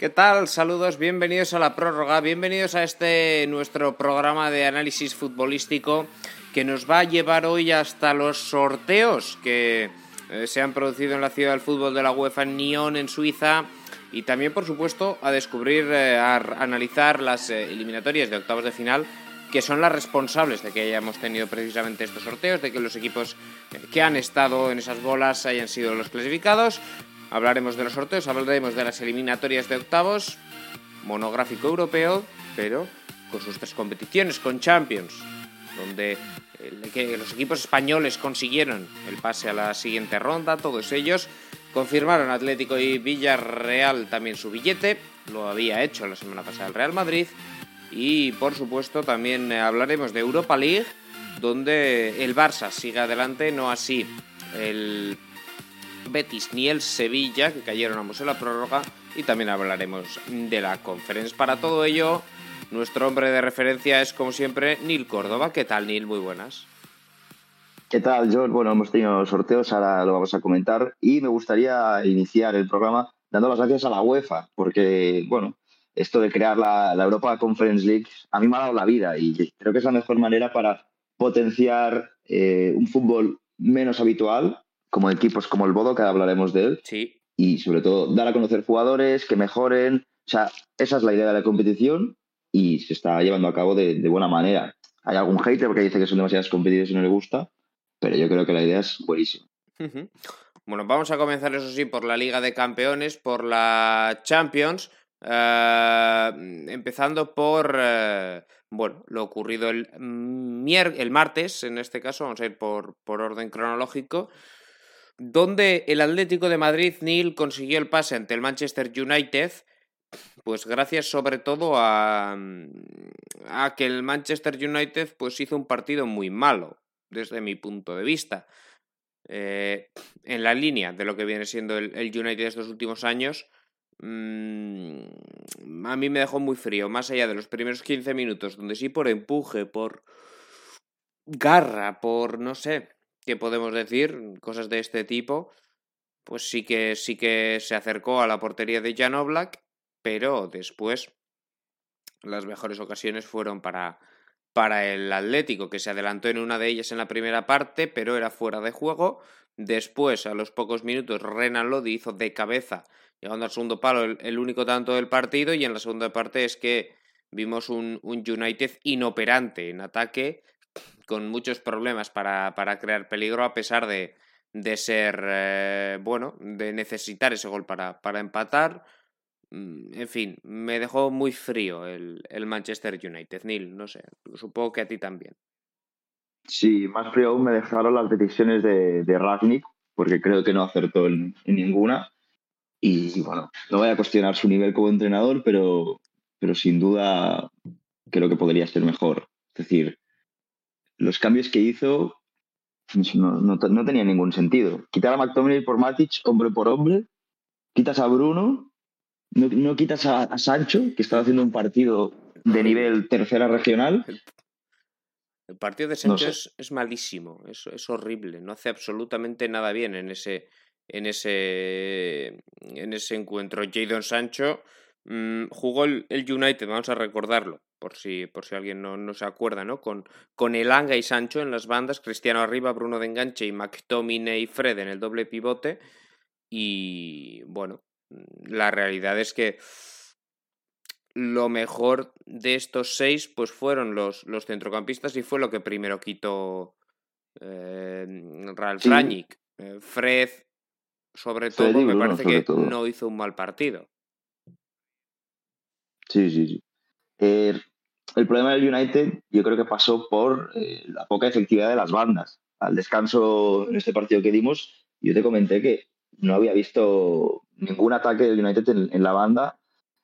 ¿Qué tal? Saludos, bienvenidos a la prórroga, bienvenidos a este nuestro programa de análisis futbolístico que nos va a llevar hoy hasta los sorteos que eh, se han producido en la ciudad del fútbol de la UEFA en Nyon, en Suiza, y también, por supuesto, a descubrir, eh, a analizar las eh, eliminatorias de octavos de final que son las responsables de que hayamos tenido precisamente estos sorteos, de que los equipos que han estado en esas bolas hayan sido los clasificados. Hablaremos de los sorteos, hablaremos de las eliminatorias de octavos, monográfico europeo, pero con sus tres competiciones, con Champions, donde los equipos españoles consiguieron el pase a la siguiente ronda, todos ellos confirmaron Atlético y Villarreal también su billete, lo había hecho la semana pasada el Real Madrid, y por supuesto también hablaremos de Europa League, donde el Barça sigue adelante, no así el Betis ni el Sevilla, que cayeron ambos en la prórroga, y también hablaremos de la conferencia. Para todo ello, nuestro hombre de referencia es, como siempre, Neil Córdoba. ¿Qué tal, Neil? Muy buenas. ¿Qué tal, George? Bueno, hemos tenido sorteos, ahora lo vamos a comentar, y me gustaría iniciar el programa dando las gracias a la UEFA, porque, bueno, esto de crear la, Europa Conference League a mí me ha dado la vida y creo que es la mejor manera para potenciar eh, un fútbol menos habitual como equipos como el Bodo, que hablaremos de él. Sí. Y sobre todo, dar a conocer jugadores que mejoren. O sea, esa es la idea de la competición y se está llevando a cabo de, buena manera. Hay algún hater porque dice que son demasiadas competiciones y no le gusta, pero yo creo que la idea es buenísima. Bueno, vamos a comenzar, eso sí, por la Liga de Campeones, por la Champions. Eh, empezando por eh, bueno, lo ocurrido el, el martes, en este caso, vamos a ir por, por orden cronológico donde el Atlético de Madrid, Neil, consiguió el pase ante el Manchester United, pues gracias sobre todo a, a que el Manchester United pues hizo un partido muy malo, desde mi punto de vista. Eh, en la línea de lo que viene siendo el, United estos últimos años, mm, a mí me dejó muy frío, más allá de los primeros 15 minutos, donde sí por empuje, por garra, por no sé, ¿qué podemos decir? Cosas de este tipo, pues sí que, sí que se acercó a la portería de Jan Oblak, pero después las mejores ocasiones fueron para, para el Atlético, que se adelantó en una de ellas en la primera parte, pero era fuera de juego. Después, a los pocos minutos, Renan Lodi hizo de cabeza, llegando al segundo palo, el, único tanto del partido, y en la segunda parte es que vimos un, un United inoperante en ataque, con muchos problemas para, crear peligro a pesar de, de ser, eh, bueno, de necesitar ese gol para, para, empatar. Mm, en fin, me dejó muy frío el, Manchester United. Neil, no sé, supongo que a ti también. Sí, más frío aún me dejaron las decisiones de, de Ragnick, porque creo que no acertó en, ninguna. Y bueno, no voy a cuestionar su nivel como entrenador, pero, pero sin duda creo que podría ser mejor. Es decir, los cambios que hizo pues, no, no, tenían ningún sentido. Quitar a McTominay por Matic, hombre por hombre, quitas a Bruno, no, quitas a, Sancho, que estaba haciendo un partido de nivel tercera regional. El partido de Sancho es, malísimo, es, es, horrible, no hace absolutamente nada bien en ese, en ese, en ese encuentro. Jadon Sancho mm, jugó el, United, vamos a recordarlo, por si, por si alguien no, no se acuerda, ¿no? Con, con Elanga y Sancho en las bandas, Cristiano arriba, Bruno de enganche y McTominay y Fred en el doble pivote. Y bueno, la realidad es que lo mejor de estos seis pues fueron los, los centrocampistas y fue lo que primero quitó eh, Ralf eh, Fred, sobre todo, me parece que no hizo un mal partido. Sí, sí, sí. Eh, el problema del United yo creo que pasó por eh, la poca efectividad de las bandas. Al descanso en este partido que dimos, yo te comenté que no había visto ningún ataque del United en, la banda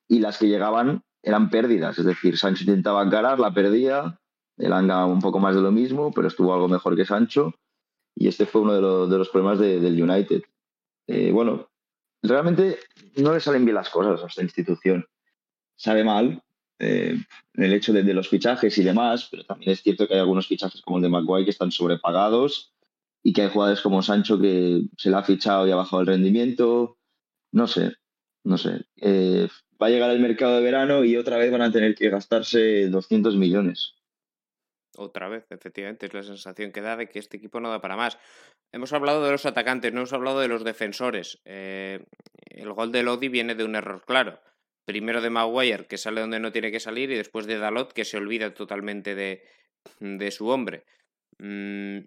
y las que llegaban eran pérdidas. Es decir, Sancho intentaba encarar, la perdía, el Anga un poco más de lo mismo, pero estuvo algo mejor que Sancho. Y este fue uno de, los problemas del United. Eh, bueno, realmente no le salen bien las cosas a esta institución. Sabe mal, eh, el hecho de, los fichajes y demás, pero también es cierto que hay algunos fichajes como el de Maguire que están sobrepagados y que hay jugadores como Sancho que se le ha fichado y ha bajado el rendimiento. No sé, no sé, eh, va a llegar el mercado de verano y otra vez van a tener que gastarse 200 millones. Otra vez, efectivamente, es la sensación que da de que este equipo no da para más. Hemos hablado de los atacantes, no hemos hablado de los defensores. Eh, el gol de Lodi viene de un error claro. Primero de Maguire, que sale donde no tiene que salir, y después de Dalot, que se olvida totalmente de, de su hombre. Mm,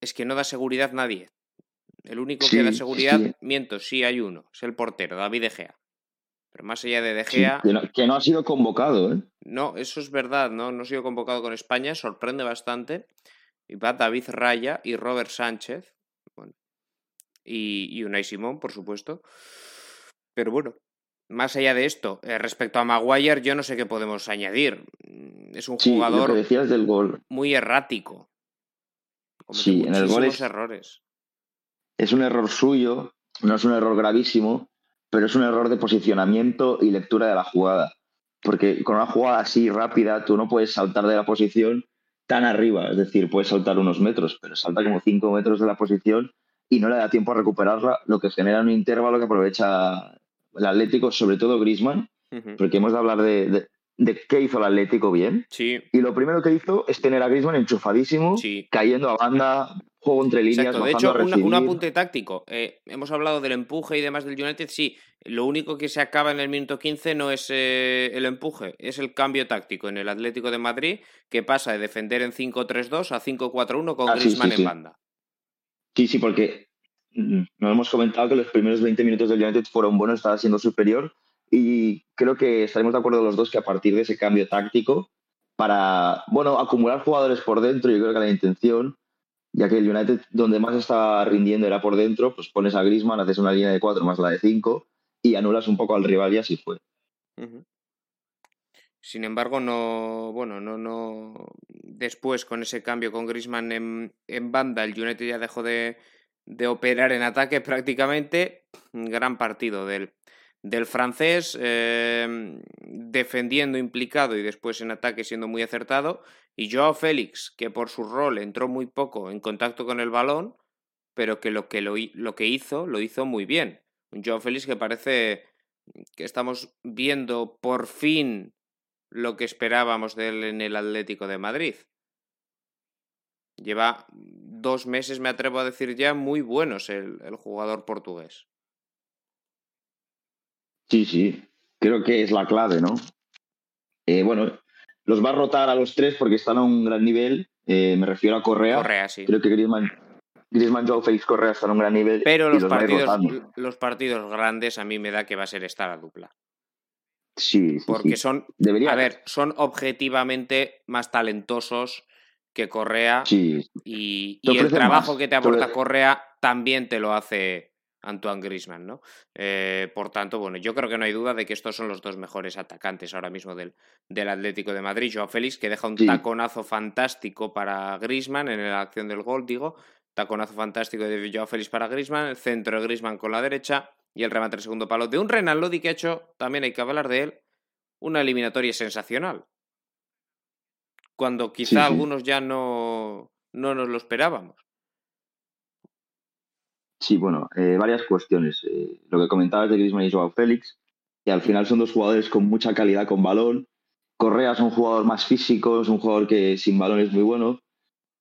es que no da seguridad nadie. El único que da seguridad, miento, sí hay uno, es el portero, David De Gea. Pero más allá de De Gea. que, no, ha sido convocado, ¿eh? No, eso es verdad, ¿no? No ha sido convocado con España, sorprende bastante. Y va David Raya y Robert Sánchez. Bueno, y, y Unai Simón, por supuesto. Pero bueno, más allá de esto, eh, respecto a Maguire, yo no sé qué podemos añadir. Es un jugador del gol. muy errático. sí, en el gol es, errores. Es un error suyo, no es un error gravísimo, pero es un error de posicionamiento y lectura de la jugada. Porque con una jugada así rápida, tú no puedes saltar de la posición tan arriba, es decir, puedes saltar unos metros, pero salta como cinco metros de la posición y no le da tiempo a recuperarla, lo que genera un intervalo que aprovecha el Atlético, sobre todo Grisman, porque hemos de hablar de, de, qué hizo el Atlético bien. Sí. Y lo primero que hizo es tener a Grisman enchufadísimo, cayendo a banda, juego entre líneas. de hecho, un apunte táctico. Eh, hemos hablado del empuje y demás del United. Sí, lo único que se acaba en el minuto 15 no es eh, el empuje, es el cambio táctico en el Atlético de Madrid, que pasa de defender en 5-3-2 a 5-4-1 con ah, Griezmann en banda. Sí, sí, porque nos hemos comentado que los primeros 20 minutos del United fueron buenos, estaba siendo superior y creo que estaremos de acuerdo los dos que a partir de ese cambio táctico para, bueno, acumular jugadores por dentro, yo creo que la intención, ya que el United donde más estaba rindiendo era por dentro, pues pones a Griezmann, haces una línea de 4 más la de 5 y anulas un poco al rival y así fue. Sin embargo, no, bueno, no, no. Después, con ese cambio con Griezmann en, en banda, el United ya dejó de, de operar en ataque prácticamente. Gran partido del, del francés, em, defendiendo implicado y después en ataque siendo muy acertado. Y Joao Félix, que por su rol entró muy poco en contacto con el balón, pero que lo que, lo, lo que hizo, lo hizo muy bien. Un Joao Félix que parece que estamos viendo por fin lo que esperábamos de él en el Atlético de Madrid. Lleva dos meses, me atrevo a decir ya, muy buenos el, jugador portugués. Sí, sí, creo que es la clave, ¿no? Eh, bueno, los va a rotar a los tres porque están a un gran nivel. Eh, me refiero a Correa. Correa, sí. Creo que Griezmann, Griezmann Joe Félix Correa están a un gran nivel. Pero los, partidos, los partidos grandes a mí me da que va a ser esta la dupla. Sí, sí Porque son, a ver, son objetivamente más talentosos que Correa y, el trabajo que te aporta Correa también te lo hace Antoine Grisman, ¿no? Eh, por tanto, bueno, yo creo que no hay duda de que estos son los dos mejores atacantes ahora mismo del, del Atlético de Madrid. Joao Félix, que deja un taconazo fantástico para Grisman en la acción del gol, digo. Taconazo fantástico de Joao Félix para Grisman, el centro de Grisman con la derecha y el remate del segundo palo de un Renan Lodi que ha hecho, también hay que hablar de él, una eliminatoria sensacional cuando quizá algunos ya no, no nos lo esperábamos. Sí, bueno, eh, varias cuestiones. Eh, lo que comentabas de Griezmann y Joao Félix, que al final son dos jugadores con mucha calidad con balón. Correa es un jugador más físico, es un jugador que sin balón es muy bueno,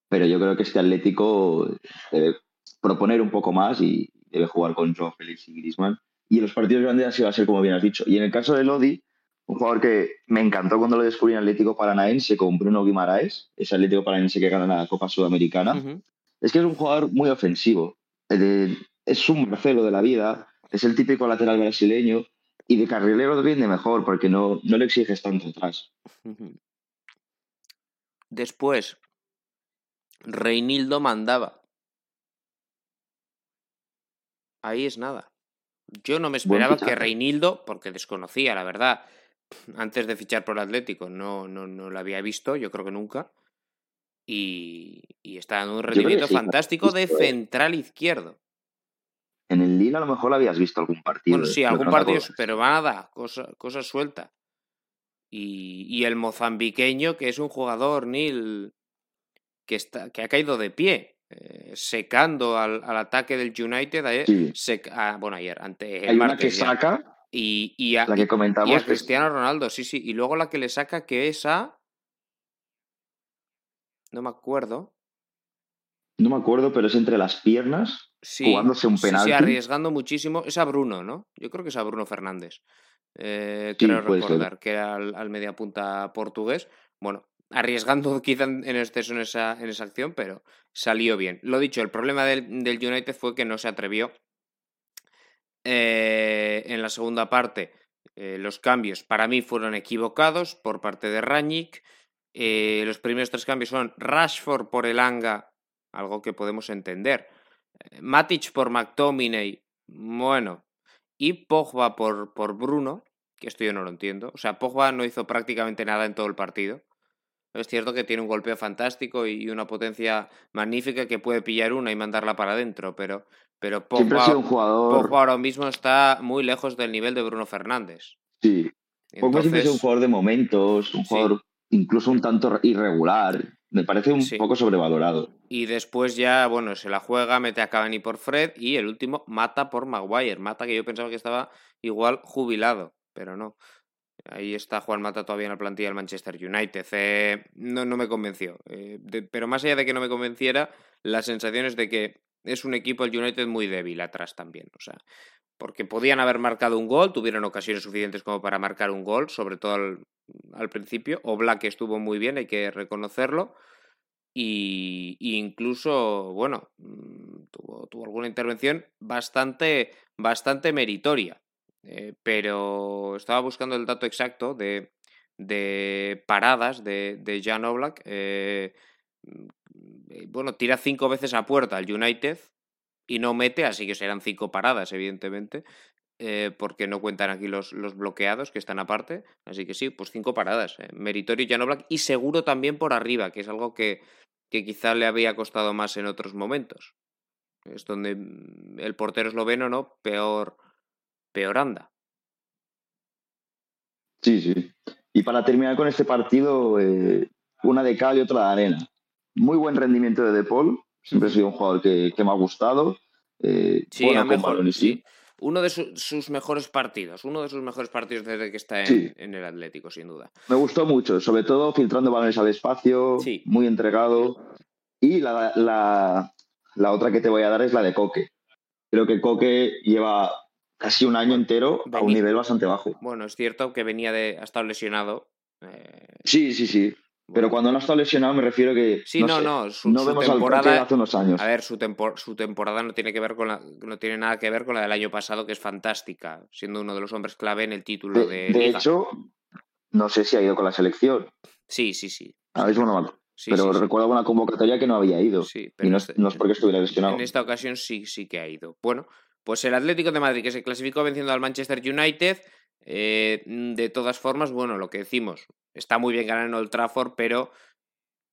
pero yo creo que este Atlético debe proponer un poco más y debe jugar con Joao Félix y Griezmann. Y en los partidos grandes así va a ser como bien has dicho. Y en el caso de Lodi, un jugador que me encantó cundo lo descubrí en Atlético Paranaense con Bruno Guimaraes, ese Atlético Paranaense que gana la Copa Sudamericana. Es que es un jugador muy ofensivo. es un Marcelo de la vida, es el típico lateral brasileño y de carrilero rinde mejor porque no, no le exiges tanto atrás. Después, Reinildo mandaba. Ahí es nada. Yo no me esperaba que Reinildo, porque desconocía, la verdad, antes de fichar por Atlético no, no, no lo había visto, yo creo que nunca. Y, está dando un rendimiento fantástico de central izquierdo. En el Lille a lo mejor habías visto algún partido. Bueno, sí, algún partido, pero nada, cosa, cosa suelta. Y, y, el mozambiqueño, que es un jugador, Nil, que, está, que ha caído de pie eh, secando al, ataque del United ayer. Ah, bueno, ayer, ante el Hay que saca. Y, a, la que comentamos y a Cristiano Ronaldo, sí, sí. Y luego la que le saca que es a. No me acuerdo. No me acuerdo, pero es entre las piernas, jugándose un penalti. Sí, arriesgando muchísimo. Es a Bruno, ¿no? Yo creo que es a Bruno Fernández. Eh, quiero recordar que era al, al mediapunta portugués. Bueno, arriesgando quizá en exceso en esa, en esa acción, pero salió bien. Lo dicho, el problema del, United fue que no se atrevió eh, en la segunda parte. Eh, los cambios para mí fueron equivocados por parte de Ranić. Eh, los primeros tres cambios son Rashford por Elanga, algo que podemos entender. Matic por McTominay, bueno. Y Pogba por, por Bruno, que esto yo no lo entiendo. O sea, Pogba no hizo prácticamente nada en todo el partido. Es cierto que tiene un golpeo fantástico y una potencia magnífica que puede pillar una y mandarla para adentro, pero, pero Pogba, un jugador... ahora mismo está muy lejos del nivel de Bruno Fernández. Sí, Pogba siempre es un jugador de momentos, un jugador incluso un tanto irregular. Me parece un poco sobrevalorado. Y después ya, bueno, se la juega, mete a Cavani por Fred y el último mata por Maguire. Mata que yo pensaba que estaba igual jubilado, pero no. Ahí está Juan Mata todavía en la plantilla del Manchester United. Eh, no, no me convenció. Eh, pero más allá de que no me convenciera, la sensación es de que es un equipo, el United, muy débil atrás también. O sea, porque podían haber marcado un gol, tuvieron ocasiones suficientes como para marcar un gol, sobre todo al, principio. O Black estuvo muy bien, hay que reconocerlo. Y, incluso, bueno, mm, tuvo, alguna intervención bastante, bastante meritoria. Eh, pero estaba buscando el dato exacto de, de paradas de, Jan Oblak. Eh, bueno, tira cinco veces a puerta al United y no mete, así que serán cinco paradas, evidentemente, eh, porque no cuentan aquí los, los, bloqueados que están aparte. Así que sí, pues cinco paradas. meritorio Jan Oblak y seguro también por arriba, que es algo que, que quizá le había costado más en otros momentos. Es donde mm, el portero esloveno, ¿no? Peor peor anda. Sí, sí. Y para terminar con este partido, eh, una de cal y otra de arena. Muy buen rendimiento de De Paul, siempre ha sido un jugador que, me ha gustado. Eh, sí, mejor, sí. Uno de sus mejores partidos, uno de sus mejores partidos desde que está en, el Atlético, sin duda. Me gustó mucho, sobre todo filtrando balones al espacio, muy entregado. Y la, la, la otra que te voy a dar es la de Coque. Creo que Coque lleva casi un año entero a un nivel bastante bajo. Bueno, es cierto que venía de. ha estado lesionado. Eh, sí, sí, sí. Pero cuando no estado lesionado me refiero que. Sí, no, no. Su, no vemos temporada, hace unos años. A ver, su, su temporada no tiene, que ver con la, no tiene nada que ver con la del año pasado, que es fantástica, siendo uno de los hombres clave en el título de. De, hecho, no sé si ha ido con la selección. Sí, sí, sí. Ver, bueno, pero recuerdo una convocatoria que no había ido. Sí, pero y no, es, no es porque estuviera lesionado. En esta ocasión sí, sí que ha ido. Bueno, pues el Atlético de Madrid, que se clasificó venciendo al Manchester United, eh, de todas formas, bueno, lo que decimos, está muy bien ganar en Old Trafford, pero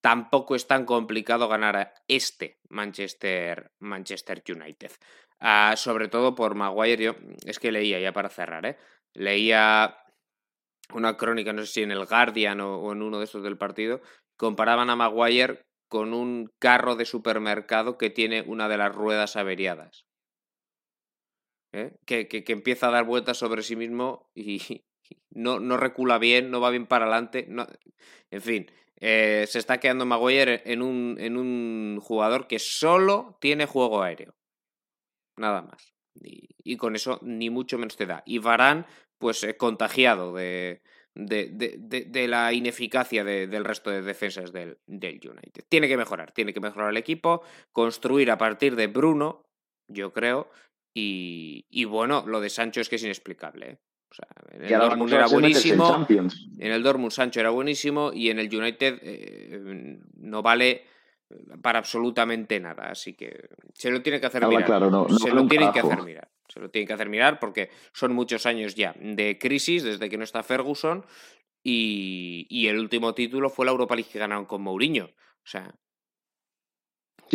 tampoco es tan complicado ganar a este Manchester, Manchester United. Ah, sobre todo por Maguire, yo es que leía ya para cerrar, ¿eh? leía una crónica, no sé si en el Guardian o, en uno de estos del partido, comparaban a Maguire con un carro de supermercado que tiene una de las ruedas averiadas. ¿eh? que, que, empieza a dar vueltas sobre sí mismo y no, no recula bien, no va bien para adelante. No... En fin, eh, se está quedando Maguire en un, en un jugador que solo tiene juego aéreo. Nada más. Y, con eso ni mucho menos te da. Y Varán, pues eh, contagiado de, de, de, de, la ineficacia del resto de defensas del, del United. Tiene que mejorar, tiene que mejorar el equipo, construir a partir de Bruno, yo creo, y, bueno, lo de Sancho es que es inexplicable. ¿eh? En el Dortmund era buenísimo. En el Dortmund Sancho era buenísimo y en el United eh, no vale para absolutamente nada. Así que se lo tiene que hacer mirar. se lo tienen que hacer mirar. Se lo tienen que hacer mirar porque son muchos años ya de crisis desde que no está Ferguson y, y el último título fue la Europa League que ganaron con Mourinho. O sea,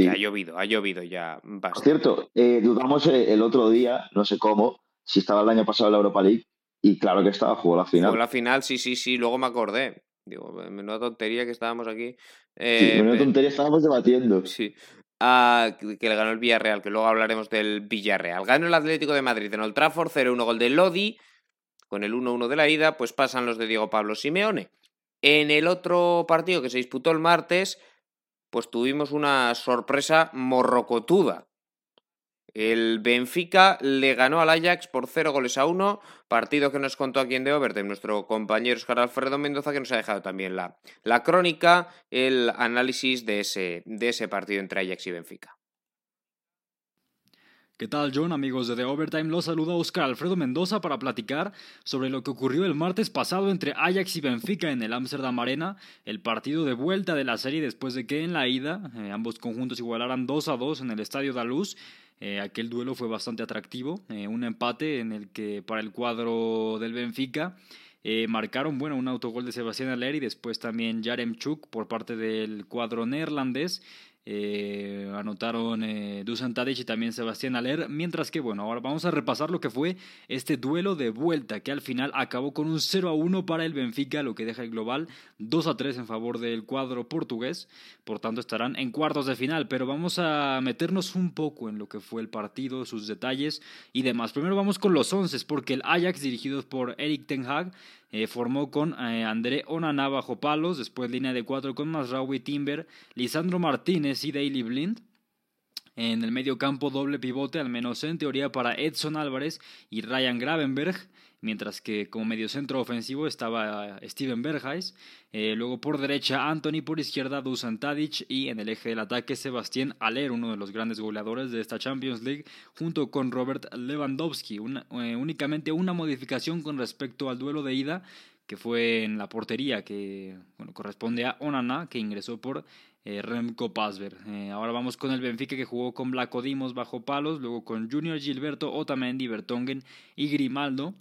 ha llovido, ha llovido ya bastante. Por cierto, eh, dudamos eh, el otro día, no sé cómo, si estaba el año pasado en la Europa League, y claro que estaba, jugó la final. Jugó la final, sí, sí, sí, luego me acordé. Digo, menuda tontería que estábamos aquí. Eh, sí, menuda tontería estábamos debatiendo. Sí. que le ganó el Villarreal, que luego hablaremos del Villarreal. Ganó el Atlético de Madrid en Old Trafford, 0-1 gol de Lodi, con el 1-1 de la ida, pues pasan los de Diego Pablo Simeone. En el otro partido que se disputó el martes, pues tuvimos una sorpresa morrocotuda. El Benfica le ganó al Ajax por 0 goles a 1, partido que nos contó aquí en The Overtime nuestro compañero Oscar Alfredo Mendoza, que nos ha dejado también la, la crónica, el análisis de ese, de ese partido entre Ajax y Benfica. ¿Qué tal John, amigos de The Overtime? Los saluda Oscar Alfredo Mendoza para platicar sobre lo que ocurrió el martes pasado entre Ajax y Benfica en el Amsterdam Arena, el partido de vuelta de la serie después de que en la ida eh, ambos conjuntos igualaran 2 a 2 en el Estadio da Luz. Eh, aquel duelo fue bastante atractivo, eh, un empate en el que para el cuadro del Benfica marcaron bueno, un autogol de Sebastián Aller y después también Jarem Chuk por parte del cuadro neerlandés. Eh, anotaron eh, Dusan Tadic y también Sebastián Aller. Mientras que, bueno, ahora vamos a repasar lo que fue este duelo de vuelta que al final acabó con un 0 a 1 para el Benfica, lo que deja el global 2 a 3 en favor del cuadro portugués. Por tanto, estarán en cuartos de final. Pero vamos a meternos un poco en lo que fue el partido, sus detalles y demás. Primero vamos con los 11, porque el Ajax, dirigido por Eric Ten Hag, eh, formó con eh, André Onana bajo palos, después línea de cuatro con Masraoui Timber, Lisandro Martínez y Daily Blind. En el medio campo doble pivote, al menos en teoría, para Edson Álvarez y Ryan Gravenberg mientras que como mediocentro ofensivo estaba Steven Berghuis, eh, luego por derecha Anthony, por izquierda Dusan Tadic y en el eje del ataque Sebastián Aller, uno de los grandes goleadores de esta Champions League, junto con Robert Lewandowski. Eh, únicamente una modificación con respecto al duelo de ida, que fue en la portería, que corresponde a Onana, que ingresó por eh, Remco Pasver. ahora vamos con el Benfica que jugó con Blaco Dimos bajo palos, luego con Junior Gilberto, Otamendi, Bertongen y Grimaldo.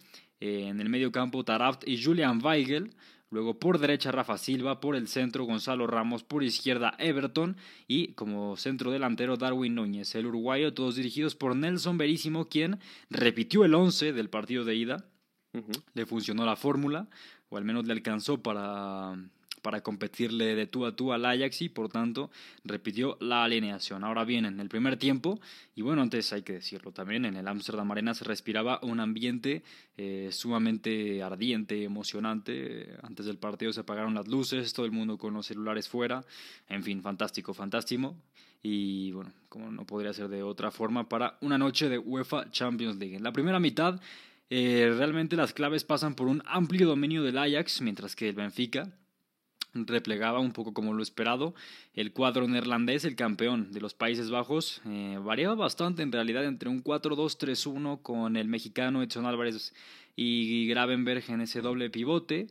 Eh, en el medio campo Taraft y Julian Weigel. Luego por derecha Rafa Silva, por el centro Gonzalo Ramos, por izquierda Everton. Y como centro delantero Darwin Núñez, el uruguayo, todos dirigidos por Nelson Verísimo, quien repitió el 11 del partido de ida. Le funcionó la fórmula, o al menos le alcanzó para para competirle de tú a tú al Ajax y por tanto repitió la alineación. Ahora bien, en el primer tiempo, y bueno, antes hay que decirlo también, en el Amsterdam Arena se respiraba un ambiente eh, sumamente ardiente, emocionante. Antes del partido se apagaron las luces, todo el mundo con los celulares fuera, en fin, fantástico, fantástico. Y bueno, como no podría ser de otra forma, para una noche de UEFA Champions League. En la primera mitad, eh, realmente las claves pasan por un amplio dominio del Ajax, mientras que el Benfica replegaba un poco como lo esperado. El cuadro neerlandés, el campeón de los Países Bajos, eh, variaba bastante en realidad entre un 4-2-3-1 con el mexicano Edson Álvarez y Gravenberg en ese doble pivote.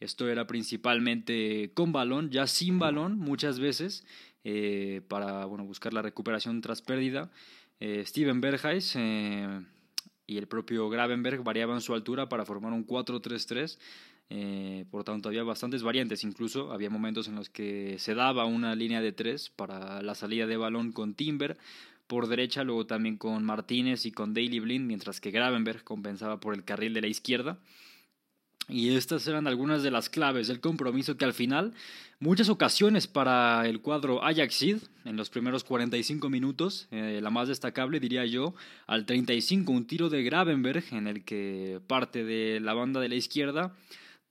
Esto era principalmente con balón, ya sin balón muchas veces, eh, para bueno, buscar la recuperación tras pérdida. Eh, Steven Berghuis y el propio Gravenberg variaban su altura para formar un 4-3-3 eh, por tanto, había bastantes variantes. Incluso había momentos en los que se daba una línea de tres para la salida de balón con Timber por derecha, luego también con Martínez y con Daily Blind, mientras que Gravenberg compensaba por el carril de la izquierda. Y estas eran algunas de las claves del compromiso que al final, muchas ocasiones para el cuadro Ajaxid, en los primeros 45 minutos, eh, la más destacable diría yo, al 35 un tiro de Gravenberg en el que parte de la banda de la izquierda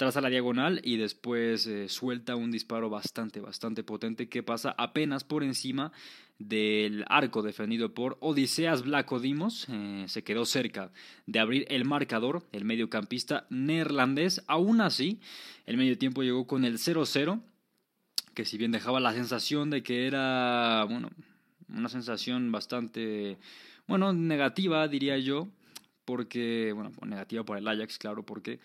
traza la diagonal y después eh, suelta un disparo bastante, bastante potente que pasa apenas por encima del arco defendido por Odiseas Blacodimos. Eh, se quedó cerca de abrir el marcador, el mediocampista neerlandés. Aún así, el medio tiempo llegó con el 0-0, que si bien dejaba la sensación de que era, bueno, una sensación bastante, bueno, negativa, diría yo, porque, bueno, negativa por el Ajax, claro, porque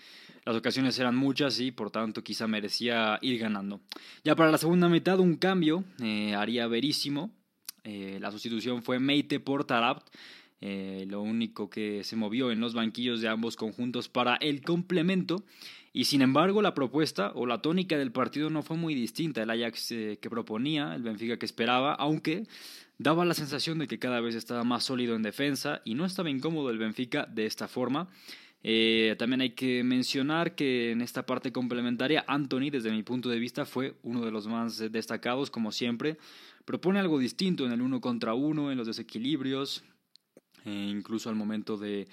las ocasiones eran muchas y por tanto quizá merecía ir ganando. Ya para la segunda mitad un cambio eh, haría verísimo. Eh, la sustitución fue Meite por Tarabt. Eh, lo único que se movió en los banquillos de ambos conjuntos para el complemento. Y sin embargo, la propuesta o la tónica del partido no fue muy distinta. El Ajax que proponía, el Benfica que esperaba, aunque daba la sensación de que cada vez estaba más sólido en defensa y no estaba incómodo el Benfica de esta forma. Eh, también hay que mencionar que en esta parte complementaria, Anthony, desde mi punto de vista, fue uno de los más destacados, como siempre. Propone algo distinto en el uno contra uno, en los desequilibrios, e incluso al momento de,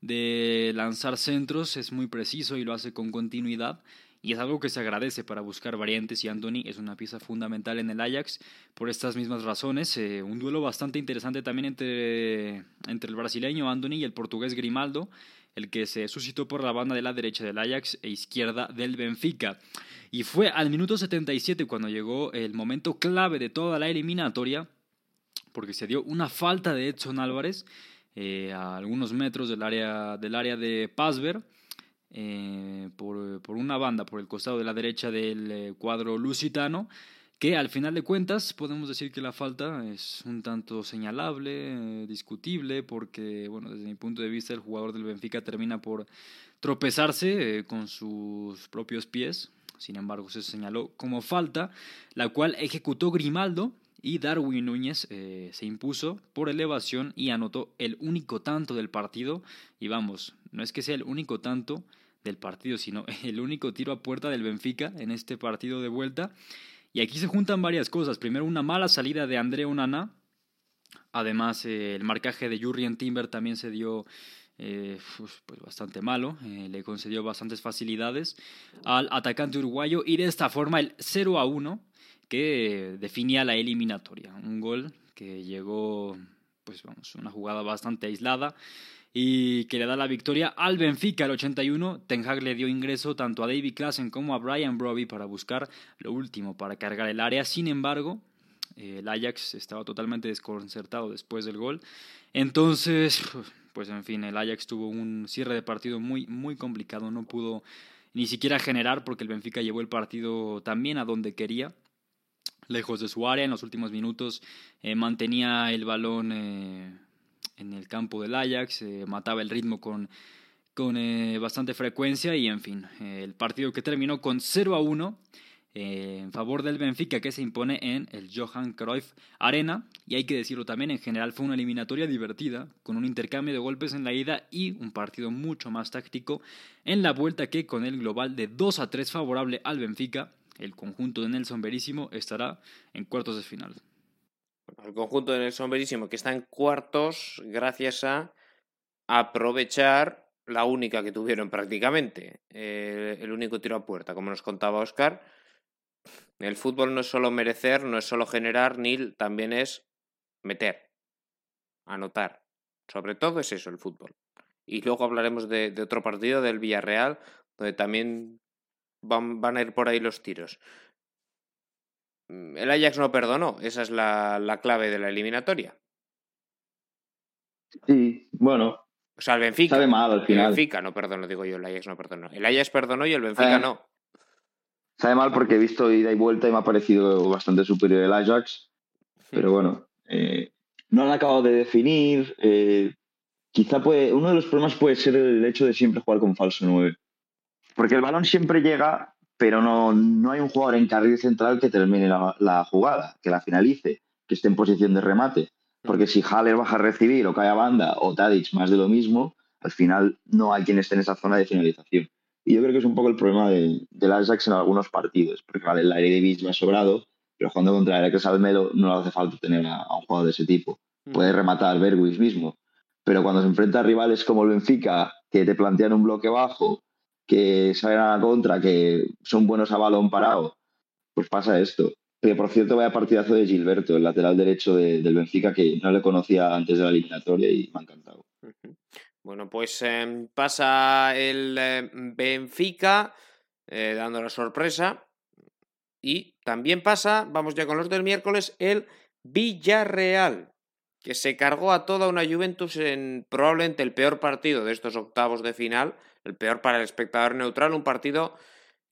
de lanzar centros, es muy preciso y lo hace con continuidad. Y es algo que se agradece para buscar variantes y Anthony es una pieza fundamental en el Ajax por estas mismas razones. Eh, un duelo bastante interesante también entre, entre el brasileño Anthony y el portugués Grimaldo el que se suscitó por la banda de la derecha del Ajax e izquierda del Benfica. Y fue al minuto 77 cuando llegó el momento clave de toda la eliminatoria, porque se dio una falta de Edson Álvarez eh, a algunos metros del área, del área de Pazver. Eh, por, por, una banda por el costado de la derecha del eh, cuadro lusitano que al final de cuentas podemos decir que la falta es un tanto señalable, eh, discutible, porque, bueno, desde mi punto de vista el jugador del Benfica termina por tropezarse eh, con sus propios pies, sin embargo se señaló como falta, la cual ejecutó Grimaldo y Darwin Núñez eh, se impuso por elevación y anotó el único tanto del partido, y vamos, no es que sea el único tanto del partido, sino el único tiro a puerta del Benfica en este partido de vuelta. Y aquí se juntan varias cosas. Primero, una mala salida de André Onana. Además, eh, el marcaje de Jurrien Timber también se dio eh, pues, bastante malo. Le concedió bastantes facilidades al atacante uruguayo. Y de esta forma, el 0 a 1 que definía la eliminatoria. Un gol que llegó, pues vamos, una jugada bastante aislada y que le da la victoria al Benfica el 81. Ten Hag le dio ingreso tanto a David Klassen como a Brian Broby para buscar lo último para cargar el área. Sin embargo, eh, el Ajax estaba totalmente desconcertado después del gol. Entonces, pues en fin, el Ajax tuvo un cierre de partido muy, muy complicado. No pudo ni siquiera generar porque el Benfica llevó el partido también a donde quería lejos de su área. En los últimos minutos eh, mantenía el balón eh, en el campo del Ajax, eh, mataba el ritmo con, con bastante frecuencia y en fin, el partido que terminó con 0 a 1 en favor del Benfica que se impone en el Johan Cruyff Arena y hay que decirlo también, en general fue una eliminatoria divertida con un intercambio de golpes en la ida y un partido mucho más táctico en la vuelta que con el global de 2 a 3 favorable al Benfica, el conjunto de Nelson Verísimo estará en cuartos de final el conjunto de Nelson Verísimo que está en cuartos gracias a aprovechar la única que tuvieron prácticamente, eh, el único tiro a puerta, como nos contaba Oscar. El fútbol no es solo merecer, no es solo generar, Nil, también es meter, anotar. Sobre todo es eso el fútbol. Y luego hablaremos de, otro partido, del Villarreal, donde también van, van a ir por ahí los tiros. El Ajax no perdonó, esa es la, la clave de la eliminatoria. Sí, bueno. O sea, el Benfica. Sabe mal al final. El Benfica no perdonó, digo yo, el Ajax no perdonó. El Ajax perdonó y el Benfica Eh. no. Sabe mal porque he visto ida y vuelta y me ha parecido bastante superior el Ajax. Pero bueno, eh, no han acabado de definir. eh, quizá puede, uno de los problemas puede ser el hecho de siempre jugar con falso 9. Porque el balón siempre llega, pero no, no hay un jugador en carril central que termine la, la jugada, que la finalice, que esté en posición de remate. Porque si Haller baja a recibir o cae a banda o Tadic más de lo mismo, al final no hay quien esté en esa zona de finalización. Y yo creo que es un poco el problema de- del Ajax en algunos partidos, porque vale, el Aire Davis va sobrado, pero jugando contra el Heracles Almelo no le hace falta tener a, a un jugador de ese tipo. Puede rematar Bergwijn mismo, pero cuando se enfrenta a rivales como el Benfica, que te plantean un bloque bajo, que salen a la contra, que son buenos a balón parado, pues pasa esto. Que por cierto, vaya partidazo de Gilberto, el lateral derecho de- del Benfica, que no le conocía antes de la eliminatoria y me ha encantado. Bueno, pues em, pasa el em, Benfica eh, dando la sorpresa. Y también pasa, vamos ya con los del miércoles, el Villarreal, que se cargó a toda una Juventus en probablemente el peor partido de estos octavos de final, el peor para el espectador neutral, un partido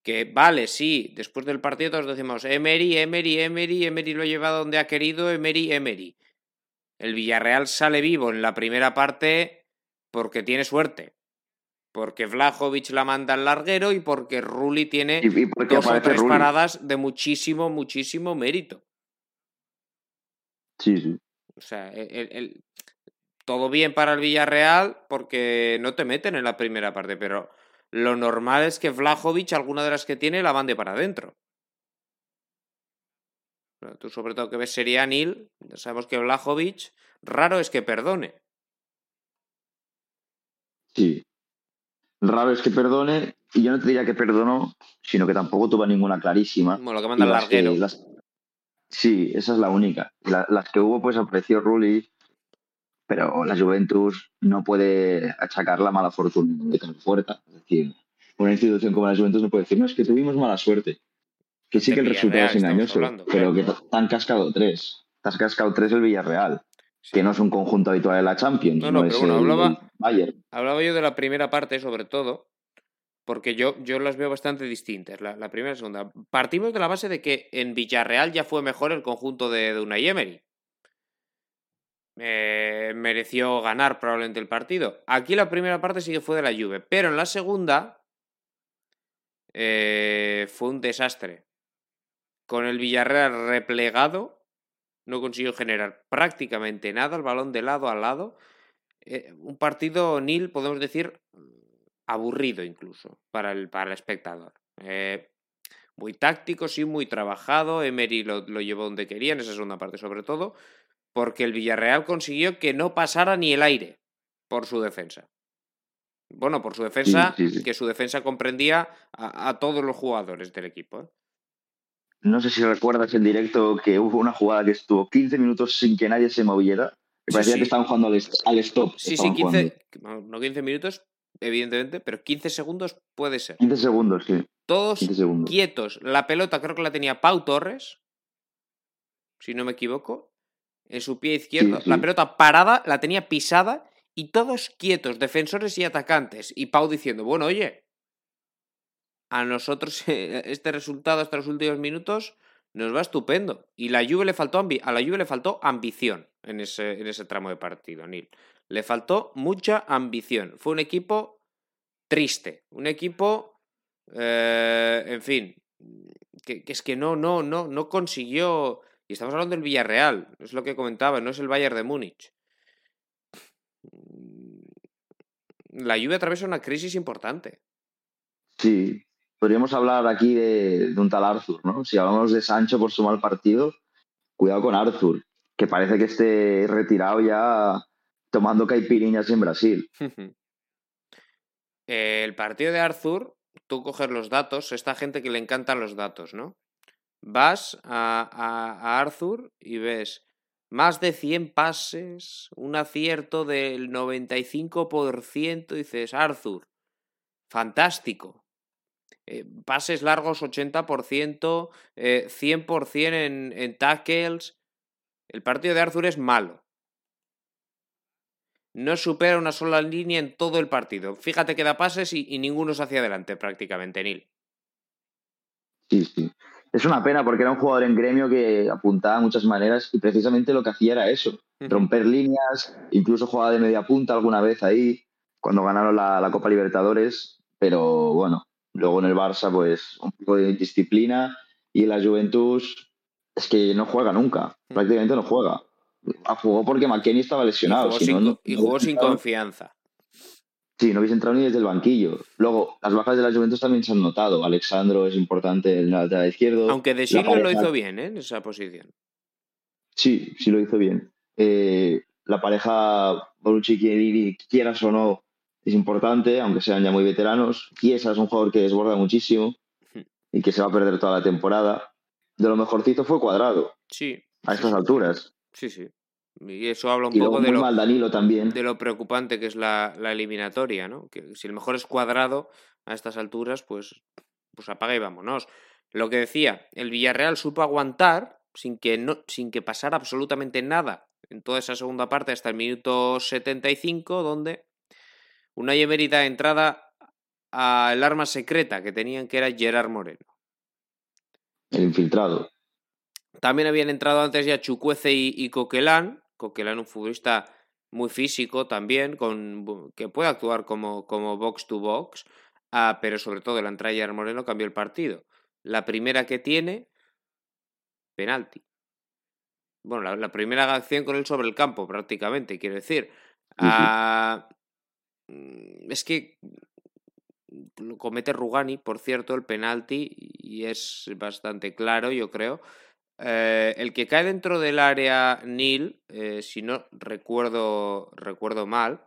que vale, sí, después del partido todos decimos Emery, Emery, Emery, Emery lo lleva donde ha querido, Emery, Emery. El Villarreal sale vivo en la primera parte porque tiene suerte. Porque Vlahovic la manda al larguero y porque Rulli tiene Y, y porque dos o tres Rulli. paradas de muchísimo, muchísimo mérito. Sí, sí. O sea, el, el- todo bien para el Villarreal porque no te meten en la primera parte, pero lo normal es que Vlahovic, alguna de las que tiene, la mande para adentro. Tú sobre todo que ves sería Nil, ya sabemos que Vlahovic, raro es que perdone. Sí. Raro es que perdone, y yo no te diría que perdonó, sino que tampoco tuvo ninguna clarísima. Como lo que manda el larguero. las- Sí, esa es la única. La- las que hubo, pues apreció Rulli, pero la Juventus no puede achacar la mala fortuna de tan fuerte. Es decir, una institución como la Juventus no puede decir, no, es que tuvimos mala suerte. Que sí que el resultado es engañoso, hablando, pero que te han cascado tres. Te has cascado tres el Villarreal, Sí. que no es un conjunto habitual de la Champions. No, no, pero bueno, hablaba- Bayern. Hablaba yo de la primera parte, sobre todo, porque yo, yo las veo bastante distintas, la, primera y la segunda. Partimos de la base de que en Villarreal ya fue mejor el conjunto de, de Unai Emery. Eh, mereció ganar probablemente el partido. Aquí la primera parte sí que fue de la Juve, pero en la segunda eh, fue un desastre. Con el Villarreal replegado, no consiguió generar prácticamente nada, el balón de lado a lado. Eh, un partido nil, podemos decir, aburrido incluso para el, para el espectador. Eh, muy táctico, sí, muy trabajado. Emery lo, lo llevó donde quería, en esa segunda parte sobre todo, porque el Villarreal consiguió que no pasara ni el aire por su defensa. Bueno, por su defensa, sí, sí. que su defensa comprendía a, a todos los jugadores del equipo. ¿eh? No sé si recuerdas en directo que hubo una jugada que estuvo 15 minutos sin que nadie se moviera. Me parecía que estaban jugando al, al stop. Sí, sí, estaban 15, jugando. no 15 minutos, evidentemente, pero 15 segundos puede ser. 15 segundos, sí. Todos 15 segundos. quietos. La pelota creo que la tenía Pau Torres, si no me equivoco, en su pie izquierdo. sí. La pelota parada, la tenía pisada y todos quietos, defensores y atacantes. Y Pau diciendo, bueno, oye, a nosotros este resultado hasta los últimos minutos nos va estupendo. Y la Juve le faltó a la Juve le faltó ambición en ese, en ese tramo de partido, Nil. Le faltó mucha ambición. Fue un equipo triste, un equipo, eh, en fin, que, es que no, no, no, no consiguió. Y estamos hablando del Villarreal, es lo que comentaba, no es el Bayern de Múnich. La Juve atraviesa una crisis importante. Sí. Podríamos hablar aquí de, de un tal Arthur, ¿no? Si hablamos de Sancho por su mal partido, cuidado con Arthur, que parece que esté retirado ya tomando caipiriñas en Brasil. El partido de Arthur, tú coges los datos, esta gente que le encantan los datos, ¿no? Vas a, a- Arthur y ves más de 100 pases, un acierto del 95%, dices, Arthur, fantástico. Eh, pases largos 80%, eh, 100% en, en tackles. El partido de Arthur es malo. No supera una sola línea en todo el partido. Fíjate que da pases y, y ninguno es hacia adelante prácticamente, Nil. Sí, sí. Es una pena porque era un jugador en gremio que apuntaba de muchas maneras y precisamente lo que hacía era eso, romper líneas, incluso jugaba de media punta alguna vez ahí, cuando ganaron la, la Copa Libertadores, pero bueno, luego en el Barça pues un poco de disciplina y en la Juventus es que no juega nunca, prácticamente no juega. Ah, Jugó porque McKenny estaba Y lesionado. jugó, si no, sin, no- co- y jugó sin confianza. Sí, no hubiese entrado ni desde el banquillo. Luego, las bajas de la Juventus también se han notado. Alexandro es importante en el lateral izquierdo. Aunque De La Silva lo hizo bien ¿eh? en esa posición. Sí, sí lo hizo bien. Eh, la pareja Bonucci y quieras o no, es importante, aunque sean ya muy veteranos. Chiesa es un jugador que desborda muchísimo y que se va a perder toda la temporada. De lo mejorcito fue cuadrado Sí, a estas alturas. sí, sí. Y eso habla un Y poco de lo, mal Danilo también. de lo preocupante que es la, la eliminatoria, ¿no? Que si el mejor es cuadrado a estas alturas, pues, pues apaga y vámonos. Lo que decía, el Villarreal supo aguantar sin que, no, sin que pasara absolutamente nada en toda esa segunda parte hasta el minuto 75, donde una Emery da entrada al arma secreta que tenían, que era Gerard Moreno. El infiltrado. También habían entrado antes ya Chucuece y, y Coquelán. Coquelán, un futbolista muy físico también, con, que puede actuar como, como box to box, ah, pero sobre todo la entrada de Gerard Moreno cambió el partido. La primera que tiene, penalti. Bueno, la, la primera acción con él sobre el campo, prácticamente, quiero decir. Ah, mm, es que lo comete Rugani, por cierto, el penalti, y es bastante claro, yo creo. Eh, el que cae dentro del área Nil, eh, si no recuerdo, recuerdo mal,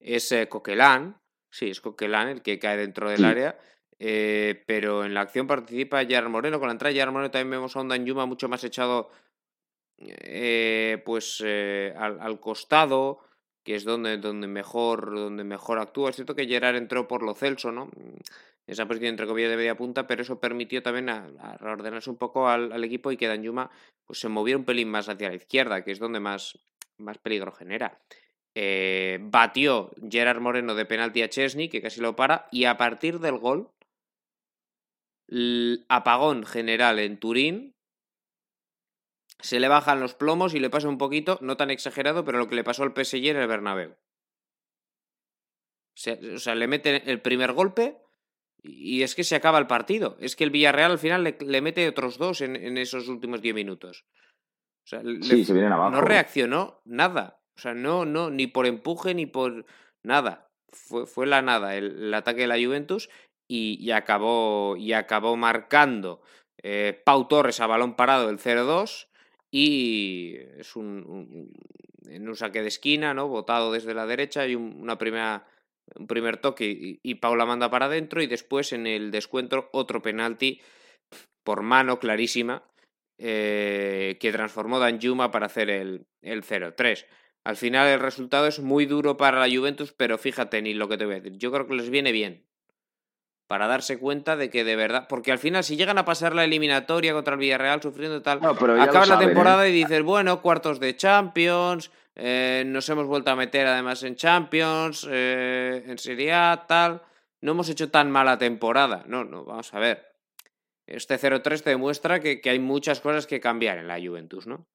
es eh, Coquelán. Sí, es Coquelán el que cae dentro del área. pero en la acción participa Gerard Moreno. Con la entrada de Gerard Moreno también vemos a un Yuma mucho más echado pues al, al, costado que es donde, donde, mejor, donde mejor actúa. Es cierto que Gerard entró por lo Celso, ¿no? Esa posición entre comillas de media punta, pero eso permitió también a, reordenarse un poco al, equipo y que Danjuma pues, se moviera un pelín más hacia la izquierda, que es donde más, más peligro genera. Eh, batió Gerard Moreno de penalti a Chesney, que casi lo para, y a partir del gol, apagón general en Turín, se le bajan los plomos y le pasa un poquito, no tan exagerado, pero lo que le pasó al PSG en el Bernabéu. O sea, le mete el primer golpe y es que se acaba el partido. Es que el Villarreal al final le, mete otros dos en, esos últimos diez minutos. O sea, sí, se vienen abajo. No reaccionó nada. O sea, no, no, ni por empuje ni por nada. Fue, fue la nada el, ataque de la Juventus y, acabó, y acabó marcando eh, Pau Torres a balón parado el 0-2 y es un, en un saque de esquina, ¿no? Botado desde la derecha y una primera, un primer toque y, Paula manda para adentro y después en el descuento otro penalti por mano clarísima eh, que transformó Danjuma para hacer el, el 0-3. Al final el resultado es muy duro para la Juventus, pero fíjate ni lo que te voy a decir. Yo creo que les viene bien para darse cuenta de que de verdad, porque al final si llegan a pasar la eliminatoria contra el Villarreal sufriendo tal, acabas la temporada ¿eh? y dices, bueno, cuartos de Champions, eh, nos hemos vuelto a meter además en Champions, eh, en Serie A, tal, no hemos hecho tan mala temporada, no, no, vamos a ver. Este 0-3 te demuestra que, hay muchas cosas que cambiar en la Juventus, ¿no?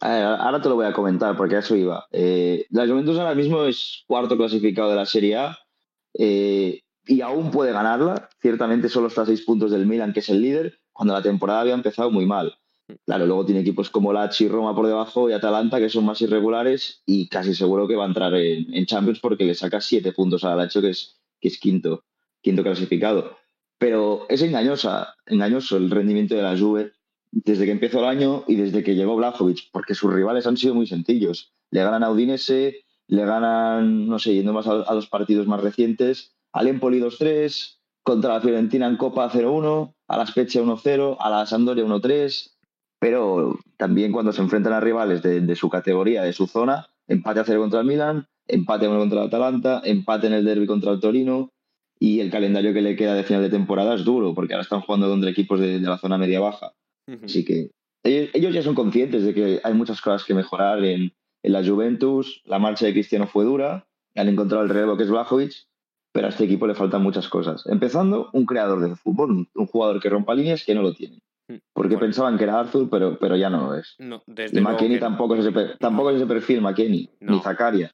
ahora te lo voy a comentar porque a eso iba. la Juventus ahora mismo es cuarto clasificado de la Serie A y aún puede ganarla. Ciertamente solo está a seis puntos del Milan, que es el líder, cuando la temporada había empezado muy mal. Claro, luego tiene equipos como Lazio y Roma por debajo y Atalanta, que son más irregulares y casi seguro que va a entrar en, Champions porque le saca siete puntos a Lazio, que es, que es quinto, clasificado. Pero es engañosa, engañoso el rendimiento de la Juve desde que empezó el año y desde que llegó Blajovic, porque sus rivales han sido muy sencillos. Le ganan a Udinese, le ganan, no sé, yendo más a, a los partidos más recientes, al Empoli 2-3, contra la Fiorentina en Copa 0-1, a la Spezia 1-0, a la Sampdoria 1-3, pero también cuando se enfrentan a rivales de, su categoría, de su zona, empate a 0 contra el Milan, empate a 1 contra el Atalanta, empate en el derby contra el Torino y el calendario que le queda de final de temporada es duro porque ahora están jugando contra equipos de, la zona media-baja. Así que ellos, ya son conscientes de que hay muchas cosas que mejorar en, en la Juventus, la marcha de Cristiano fue dura, han encontrado el relevo que es Blajovic pero a este equipo le faltan muchas cosas. Empezando, un creador de fútbol, un jugador que rompa líneas que no lo tiene. Hmm, porque pensaban que era Arthur, pero, pero ya no lo es. No, desde y tampoco, es ese, tampoco es ese perfil, McKenny, ni Zakaria.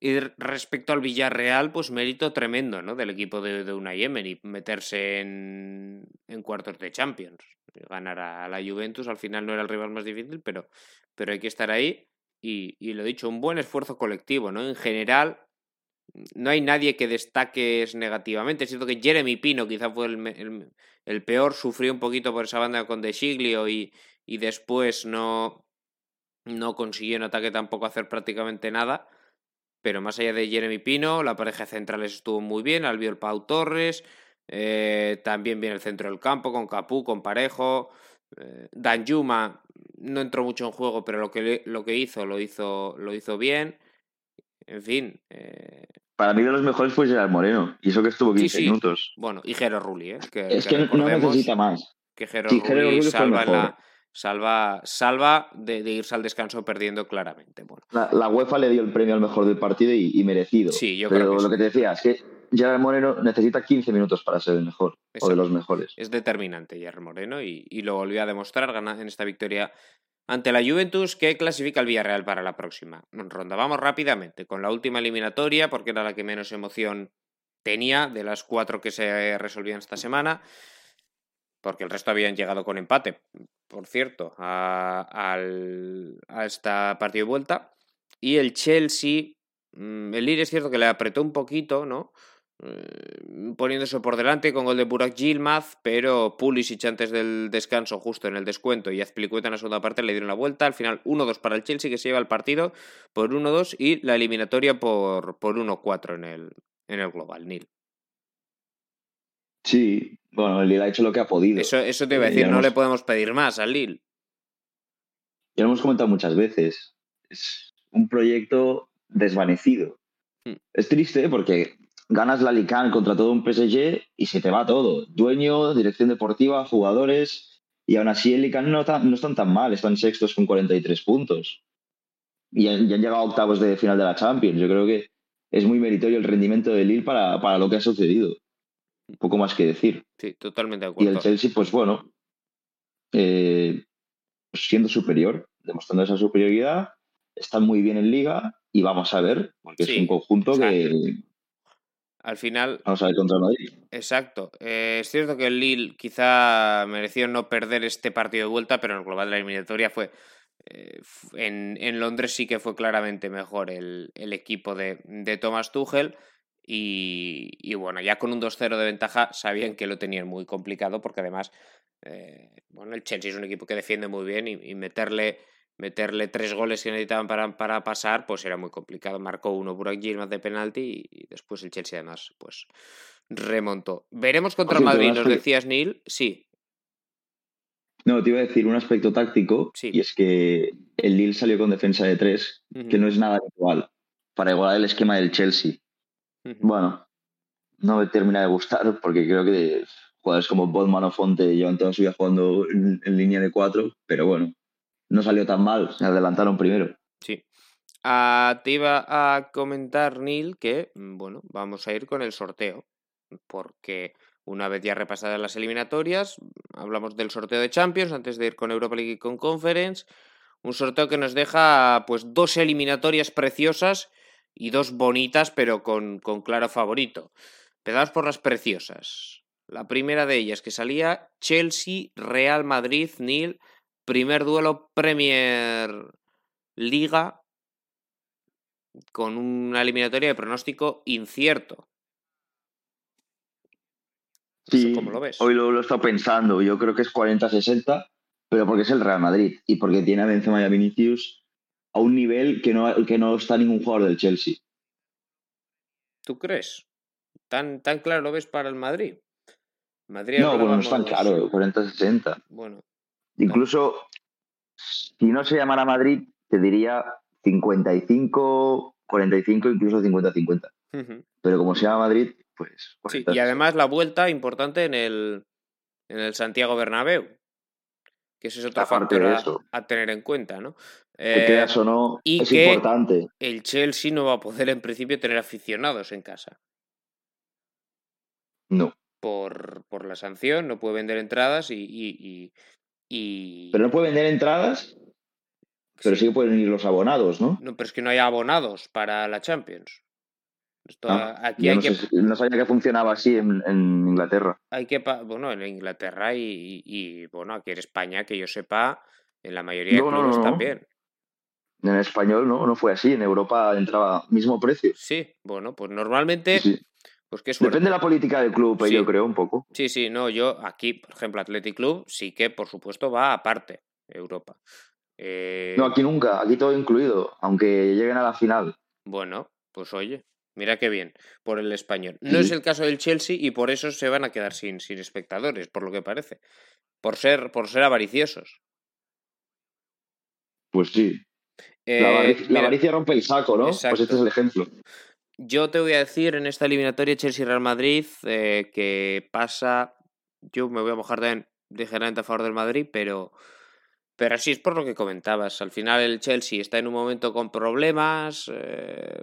Y respecto al Villarreal, pues mérito tremendo, ¿no? Del equipo de, de Unai Emery, meterse en, en, cuartos de Champions. Ganar a la Juventus, al final no era el rival más difícil, pero, pero hay que estar ahí. Y, y lo dicho, un buen esfuerzo colectivo, ¿no? En general, no hay nadie que destaques negativamente. Es que Jeremy Pino quizá fue el, peor, sufrió un poquito por esa banda con De Siglio y, y después no, no consiguió en ataque tampoco hacer prácticamente nada. Pero más allá de Jeremy Pino, la pareja centrales estuvo muy bien, Albiol Pau Torres, eh, también viene el centro del campo con Capú, con Parejo. Eh, Danjuma no entró mucho en juego, pero lo que, lo que hizo lo hizo, lo hizo bien. En fin. Eh, Para mí de los mejores fue Gerard Moreno, y eso que estuvo 15 minutos. Bueno, y Jero Rulli, ¿eh? es que, no necesita más. Que Jero Rulli salva, salva, salva de, irse al descanso perdiendo claramente. Bueno. La, UEFA le dio el premio al mejor del partido y, merecido. Sí, yo Pero creo lo que te decía es que Gerard Moreno necesita 15 minutos para ser el mejor o de los mejores. Es determinante Gerard Moreno y, y, lo volvió a demostrar en esta victoria ante la Juventus que clasifica el Villarreal para la próxima ronda. Vamos rápidamente con la última eliminatoria porque era la que menos emoción tenía de las cuatro que se resolvían esta semana porque el resto habían llegado con empate, por cierto, a, esta partido de vuelta. Y el Chelsea, mm, el Lille es cierto que le apretó un poquito, ¿no? Eh, poniéndose por delante con gol de Burak Yilmaz, pero Pulisic antes del descanso, justo en el descuento, y Azpilicueta en la segunda parte le dieron la vuelta. Al final 1-2 para el Chelsea, que se lleva el partido por 1-2 y la eliminatoria por, por 1-4 en el, en el global, Nil. Sí, bueno, el Lille ha hecho lo que ha podido. Eso, eso te iba a Eh, decir, ya no hemos- le podemos pedir más al Lille. Ya lo hemos comentado muchas veces. Es un proyecto desvanecido. Hmm. Es triste porque ganas la Lican contra todo un PSG y se te va todo. Dueño, dirección deportiva, jugadores. Y aún así el Lican no, no están tan mal, están sextos con 43 puntos. Y han, y han llegado a octavos de final de la Champions. Yo creo que es muy meritorio el rendimiento de Lille para, para lo que ha sucedido. Un poco más que decir. Sí, totalmente de Y acuerdo. el Chelsea, pues bueno, eh, pues siendo superior, demostrando esa superioridad, está muy bien en liga y vamos a ver, porque Sí, es un conjunto o sea, que Al final, vamos a ver contra el Madrid. Exacto. Eh, es cierto que el Lille quizá mereció no perder este partido de vuelta, pero en el global de la eliminatoria fue. eh, en, en Londres sí que fue claramente mejor el, el equipo de, de Thomas Tuchel. Y, y bueno, ya con un 2-0 de ventaja sabían que lo tenían muy complicado porque además, eh, bueno, el Chelsea es un equipo que defiende muy bien y, y meterle, meterle tres goles que necesitaban para, para pasar, pues era muy complicado. Marcó uno Burak Yilmaz de penalti y, después el Chelsea además, pues remontó. Veremos contra Madrid, nos decías Neil, sí, No, te iba a decir un aspecto táctico, Sí. y es que el Lille salió con defensa de tres, que no es nada habitual, para igualar el esquema del Chelsea. Bueno, no me termina de gustar, porque creo que jugadores como Bodman o Fonte llevan toda su vida jugando en, en línea de cuatro, pero bueno, no salió tan mal, se adelantaron primero. Sí. Ah, te iba a comentar, Neil, que, mm, bueno, vamos a ir con el sorteo, porque una vez ya repasadas las eliminatorias, hablamos del sorteo de Champions antes de ir con Europa League y con Conference, un sorteo que nos deja pues dos eliminatorias preciosas y dos bonitas, pero con, con claro favorito. Empezamos por las preciosas. La primera de ellas que salía Chelsea-Real Madrid, Neil, primer duelo Premier Liga con una eliminatoria de pronóstico incierto. Sí, ¿Cómo lo ves? hoy lo, lo he estado pensando, yo creo que es 40-60, pero porque es el Real Madrid y porque tiene a Benzema y a Vinicius a un nivel que no, que no está ningún jugador del Chelsea. ¿Tú crees? ¿Tan, tan claro lo ves para el Madrid? Madrid No, bueno, no es tan claro, 40-60. Bueno, Incluso si no se llamara Madrid, te diría 55, 45, incluso 50-50. ujú. Pero como se llama Madrid, pues... sí, 40. y además la vuelta importante en el, en el Santiago Bernabéu, que ese es otro Aparte factor a, eso. a tener en cuenta, ¿no? Que Eh, creas o no, y es que- importante. el Chelsea no va a poder en principio tener aficionados en casa. No. Por, por la sanción, no puede vender entradas y... y, y- y- Pero no puede vender entradas, pero sí, que pueden ir los abonados, ¿no? No, pero es que no hay abonados para la Champions. Esto, Ah, aquí yo hay no, que, sé si- no sabía que funcionaba así en, en Inglaterra. hay que, bueno, en Inglaterra y, y- y, bueno, aquí en España, que yo sepa, en la mayoría de No, no, clubes también. En español no, no fue así. En Europa entraba mismo precio. Sí, bueno, pues normalmente, Sí. Pues qué. Depende de la política del club, eh, Sí. yo creo, un poco. Sí, sí, no, yo aquí, por ejemplo, Athletic Club, sí que, por supuesto, va aparte, Europa. Eh, No, aquí nunca, aquí todo incluido, aunque lleguen a la final. Bueno, pues oye, mira qué bien, por el español. No es Sí. el caso del Chelsea y por eso se van a quedar sin, sin espectadores, por lo que parece. Por ser, por ser avariciosos. Pues sí. Eh, la, avaricia, la mira, avaricia rompe el saco, ¿no? Exacto. Pues este es el ejemplo. Yo te voy a decir en esta eliminatoria Chelsea-Real Madrid eh, que pasa. Yo me voy a mojar también ligeramente a favor del Madrid, pero. Pero así es por lo que comentabas. Al final el Chelsea está en un momento con problemas, eh,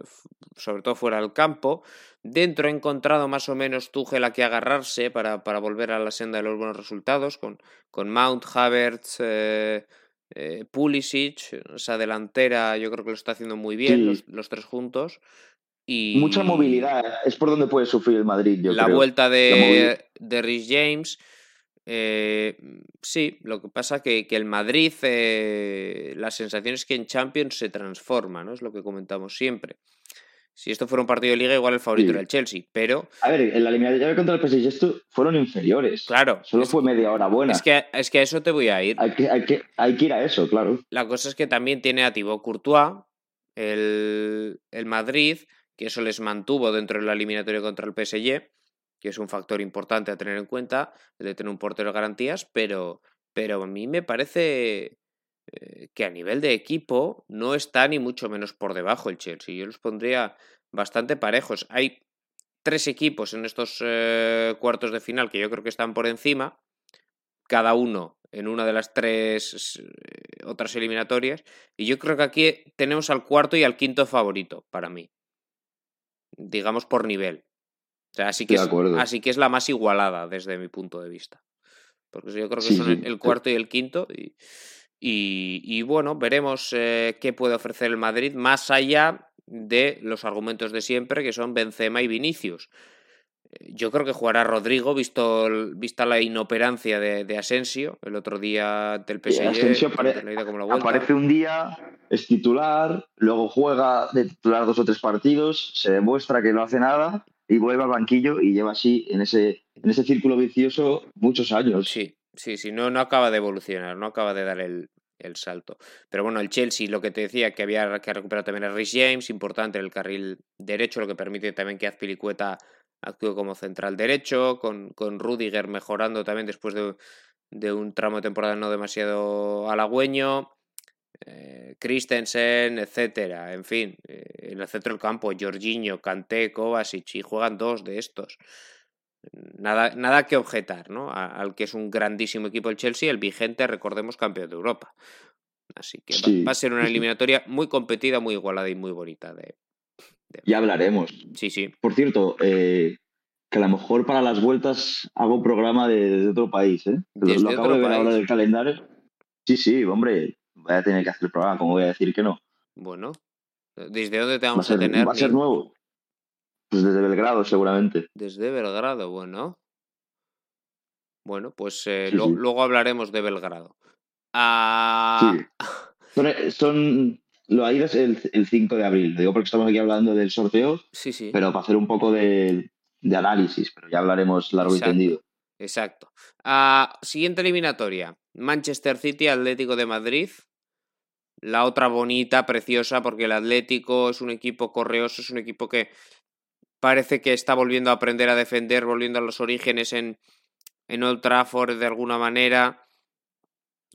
sobre todo fuera del campo. Dentro ha encontrado más o menos Tuchel a que agarrarse para, para volver a la senda de los buenos resultados, con, con Mount, Havertz, eh, eh, Pulisic, esa delantera yo creo que lo está haciendo muy bien, Sí. los, los tres juntos. Y Mucha movilidad, es por donde puede sufrir el Madrid, yo la creo. vuelta de, de Rhys James. Eh, sí, lo que pasa que, que el Madrid, eh, la sensación es que en Champions se transforma, ¿no? Es lo que comentamos siempre. Si esto fuera un partido de liga, igual el favorito Sí. era el Chelsea, pero A ver, en la eliminatoria contra el PSG esto fueron inferiores. claro, Solo es, fue media hora buena. es que, es que a eso te voy a ir. Hay, que, hay, que, hay que ir a eso, claro. La cosa es que también tiene a Thibaut Courtois, el, el Madrid, que eso les mantuvo dentro de la eliminatoria contra el PSG, que es un factor importante a tener en cuenta, de tener un portero de garantías, pero, pero a mí me parece eh, que a nivel de equipo no está ni mucho menos por debajo el Chelsea. Yo los pondría bastante parejos. Hay tres equipos en estos eh, cuartos de final que yo creo que están por encima, cada uno en una de las tres eh, otras eliminatorias, y yo creo que aquí tenemos al cuarto y al quinto favorito para mí, digamos por nivel. O sea, así que, es, así que es la más igualada desde mi punto de vista. Porque yo creo que Sí, son el, el cuarto y el quinto. Y, y, y bueno, veremos eh, qué puede ofrecer el Madrid más allá de los argumentos de siempre, que son Benzema y Vinicius. Yo creo que jugará Rodrigo, visto vista la inoperancia de, de Asensio el otro día del Sí, PSG. Asensio apare-. Aparece un día, es titular, luego juega de titular dos o tres partidos, se demuestra que no hace nada y vuelve al banquillo y lleva así en ese, en ese círculo vicioso muchos años. Sí, sí, sí, no, no acaba de evolucionar, no acaba de dar el, el salto. Pero bueno, el Chelsea, lo que te decía, que había que recuperar también a Rhys James, importante en el carril derecho, lo que permite también que Azpilicueta actúe como central derecho, con, con Rudiger mejorando también después de, de un tramo de temporada no demasiado halagüeño. eh, Christensen, etcétera, en fin, eh, en el centro del campo, Jorginho, Kanté, Kovacic, y juegan dos de estos. Nada, nada que objetar, ¿no? A- al que es un grandísimo equipo el Chelsea, el vigente, recordemos, campeón de Europa. Así que va- Sí, va, a ser una eliminatoria muy competida, muy igualada y muy bonita. De... Ya hablaremos. Sí, sí. Por cierto, eh, que a lo mejor para las vueltas hago programa de, de otro país, ¿eh? Lo, Desde lo acabo de ver país. ahora del calendario. Sí, sí, hombre, voy a tener que hacer el programa, como voy a decir que no? Bueno, ¿desde dónde te Va a vamos a, ser, tener? va a ser nuevo. Pues desde Belgrado, seguramente. Desde Belgrado, bueno. Bueno, pues eh, Sí, lo- sí. luego hablaremos de Belgrado. Ah, Sí. Son, son lo ahí es el, el 5 de abril. Digo porque estamos aquí hablando del sorteo, sí, sí. pero para hacer un poco de, de análisis, pero ya hablaremos largo Exacto. y tendido. Exacto. Ah, siguiente eliminatoria. Manchester City, Atlético de Madrid. La otra bonita, preciosa, porque el Atlético es un equipo correoso, es un equipo que parece que está volviendo a aprender a defender, volviendo a los orígenes en, en Old Trafford de alguna manera,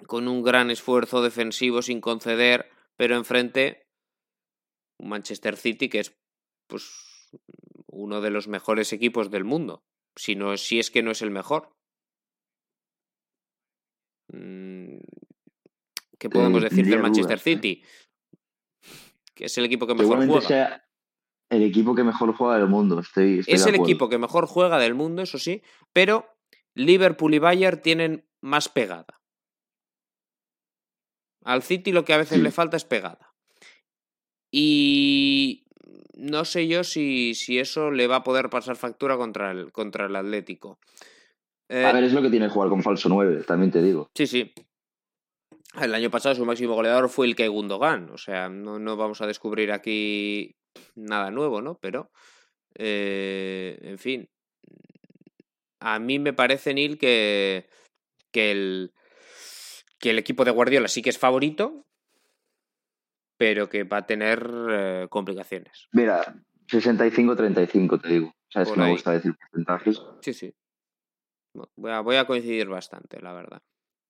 con un gran esfuerzo defensivo sin conceder, pero enfrente un Manchester City que es pues uno de los mejores equipos del mundo si, no, si es que no es el mejor. Mm, ¿Qué podemos Eh, decir del Manchester dudas, ¿eh? City? Que es el equipo que mejor juega. sea el equipo que mejor juega del mundo. Estoy, estoy Es el equipo que mejor juega del mundo, eso sí, pero Liverpool y Bayern tienen más pegada. Al City lo que a veces le falta es pegada. Y no sé yo si, si eso le va a poder pasar factura contra el, contra el Atlético. Eh, A ver, es lo que tiene jugar con falso 9, también te digo. Sí, sí. El año pasado su máximo goleador fue el Gundogan. O sea, no, no vamos a descubrir aquí nada nuevo, ¿no? Pero, eh, en fin. A mí me parece, Neil, que, que, el, que el equipo de Guardiola sí que es favorito, pero que va a tener eh, complicaciones. Mira, 65-35 te digo. Sabes Por que me gusta decir porcentajes. Sí, sí. Voy a, voy a coincidir bastante, la verdad.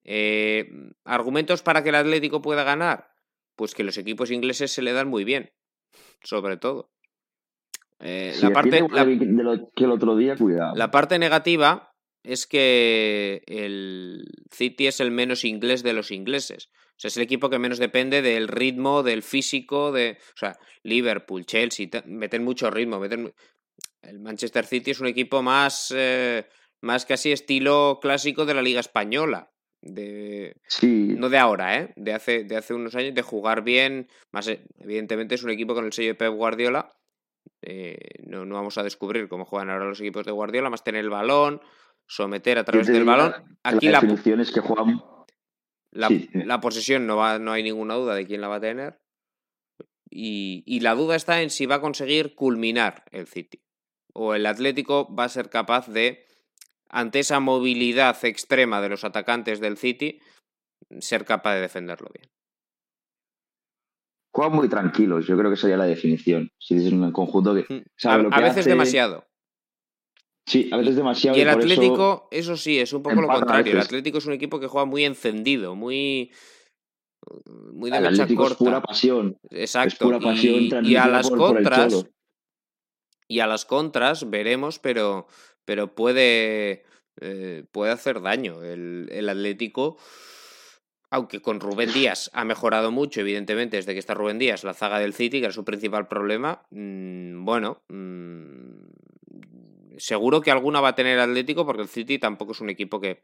Eh, ¿Argumentos para que el Atlético pueda ganar? Pues que los equipos ingleses se le dan muy bien, sobre todo. Eh, la, parte, la, de lo que el otro día, cuidado. la parte negativa es que el City es el menos inglés de los ingleses. O sea, es el equipo que menos depende del ritmo, del físico, de. O sea, Liverpool, Chelsea, te- meten mucho ritmo. Meten... El Manchester City es un equipo más. eh, más casi estilo clásico de la Liga Española. De, Sí, no de ahora, ¿eh? De hace, de hace unos años, de jugar bien. Más, eh, evidentemente es un equipo con el sello de Pep Guardiola. Eh, no, no vamos a descubrir cómo juegan ahora los equipos de Guardiola, más tener el balón, someter a través del balón. Aquí la, es que juegan... La, posesión no, va, no hay ninguna duda de quién la va a tener. Y, y la duda está en si va a conseguir culminar el City. O el Atlético va a ser capaz de, ante esa movilidad extrema de los atacantes del City, ser capaz de defenderlo bien. Juegan muy tranquilos, yo creo que sería la definición. Si es un conjunto que. Hmm. a, veces demasiado. Sí, a veces demasiado. Y el Atlético, eso, sí, es un poco lo contrario. El Atlético es un equipo que juega muy encendido, muy. Muy de el Atlético corta. Es pura pasión. Exacto. pura pasión y, a las contras. y a las contras veremos, pero, pero puede, eh, puede hacer daño. El, el Atlético aunque con Rubén Díaz ha mejorado mucho, evidentemente, desde que está Rubén Díaz, la zaga del City, que era su principal problema, mm, bueno, mm, seguro que alguna va a tener Atlético, porque el City tampoco es un equipo que,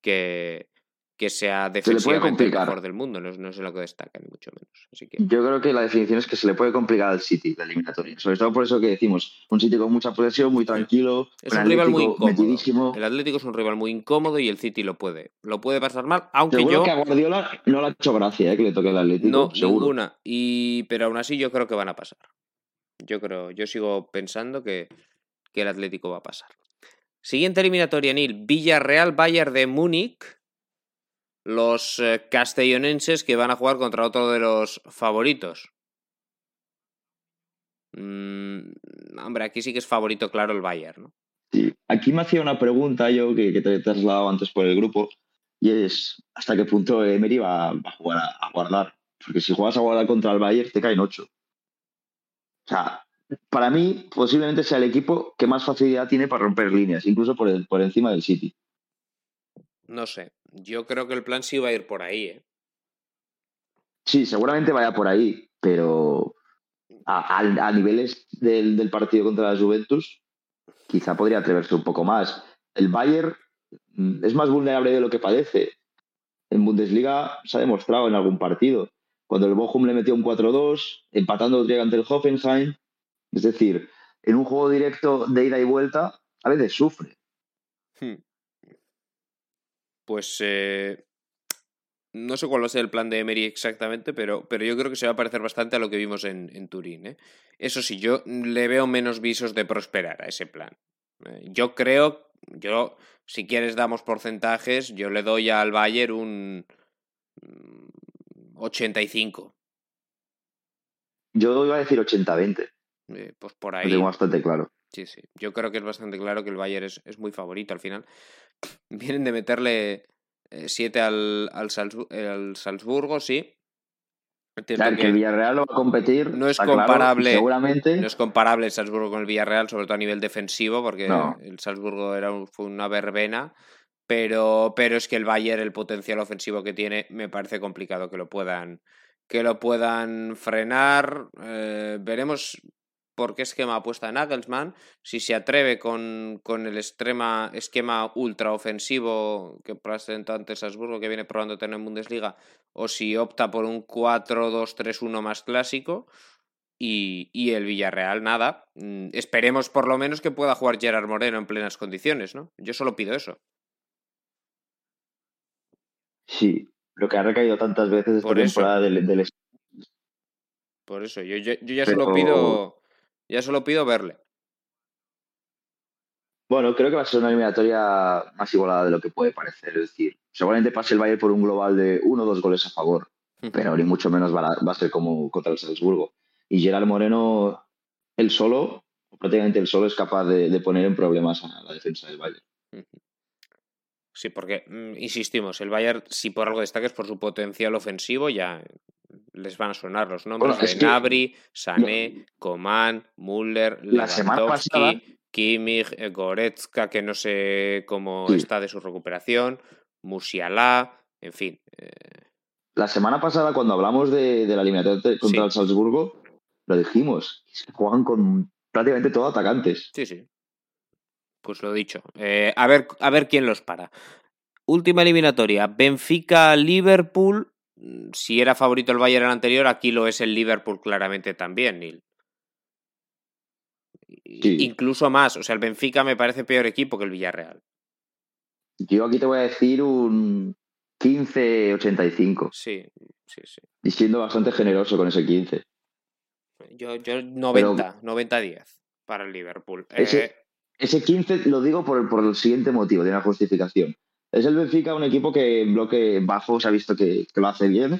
que, que sea defensivamente el mejor del mundo, no, no, es lo que destaca, ni mucho menos. Así que... Yo creo que la definición es que se le puede complicar al City la eliminatoria. Sobre todo por eso que decimos, un City con mucha posesión, muy tranquilo, es un, rival muy incómodo. El Atlético es un rival muy incómodo y el City lo puede. Lo puede pasar mal, aunque seguro yo. que a Guardiola no le ha hecho gracia ¿eh? que le toque el Atlético. No, seguro. ninguna. Y... Pero aún así yo creo que van a pasar. Yo creo, yo sigo pensando que, que el Atlético va a pasar. Siguiente eliminatoria, Nil. Villarreal Bayern de Múnich los eh, castellonenses que van a jugar contra otro de los favoritos. Mm, hombre, aquí sí que es favorito, claro, el Bayern, ¿no? Sí, aquí me hacía una pregunta yo que, te he trasladado antes por el grupo y es hasta qué punto Emery va, a jugar a, guardar. Porque si juegas a guardar contra el Bayern te caen ocho. O sea, para mí posiblemente sea el equipo que más facilidad tiene para romper líneas, incluso por, el, por encima del City. No sé, yo creo que el plan sí va a ir por ahí, ¿eh? Sí, seguramente vaya por ahí, pero a, niveles del, partido contra la Juventus, quizá podría atreverse un poco más. El Bayern mm, es más vulnerable de lo que parece. En Bundesliga se ha demostrado en algún partido. Cuando el Bochum le metió un 4-2, empatando ante el Hoffenheim. Es decir, en un juego directo de ida y vuelta, a veces sufre. Hmm pues eh, no sé cuál va a ser el plan de Emery exactamente, pero, pero yo creo que se va a parecer bastante a lo que vimos en, Turín. ¿eh? Eso sí, yo le veo menos visos de prosperar a ese plan. Eh, yo creo, yo, si quieres damos porcentajes, yo le doy al Bayern un 85. Mm, yo iba a decir 80-20. Pues por ahí. Lo tengo bastante claro. Sí, sí. Yo creo que es bastante claro que el Bayern es, es muy favorito al final. Vienen de meterle 7 eh, al, al, Salzburgo, sí. Claro, que, el Villarreal lo va a competir. No es comparable. seguramente. No es comparable el Salzburgo con el Villarreal, sobre todo a nivel defensivo, porque el Salzburgo era fue una verbena. Pero, pero es que el Bayern, el potencial ofensivo que tiene, me parece complicado que lo puedan, que lo puedan frenar. Eh, veremos por qué esquema apuesta Nagelsmann, si se atreve con, con el extrema, esquema ultra ofensivo que presentó antes Salzburgo, que viene probando tener en Bundesliga, o si opta por un 4-2-3-1 más clásico. Y, y, el Villarreal, nada. Mm, esperemos por lo menos que pueda jugar Gerard Moreno en plenas condiciones, ¿no? Yo solo pido eso. Sí, lo que ha recaído tantas veces esta temporada del, del, Por eso, yo, yo, ya solo pido ya solo pido verle. Bueno, creo que va a ser una eliminatoria más igualada de lo que puede parecer. Es decir, seguramente pase el Bayern por un global de uno o dos goles a favor, pero ni mucho menos va a, ser como contra el Salzburgo. Y Gerard Moreno, él solo, prácticamente él solo, es capaz de, poner en problemas a la defensa del Bayern. Sí, porque, mm, insistimos, el Bayern, si por algo destaca es por su potencial ofensivo, ya les van a sonar los nombres de Nabri, Sané, Coman, Müller, Lewandowski, Kimmich, eh, Goretzka, que no sé cómo está de su recuperación, Musiala, en fin. Eh. La semana pasada, cuando hablamos de, la eliminatoria contra el Salzburgo, lo dijimos, juegan con prácticamente todos atacantes. Sí, sí. Pues lo dicho. Eh, a, ver, a ver quién los para. Última eliminatoria. Benfica-Liverpool si era favorito el Bayern el anterior, aquí lo es el Liverpool claramente también, Neil. Incluso más, o sea, el Benfica me parece peor equipo que el Villarreal. Yo aquí te voy a decir un 15-85. Sí, sí, sí. Y siendo bastante generoso con ese 15. Yo, yo 90, 90-10 para el Liverpool. Ese, Eh, ese 15 lo digo por, por el siguiente motivo, tiene una justificación. Es el Benfica, un equipo que en bloque bajo se ha visto que, que lo hace bien.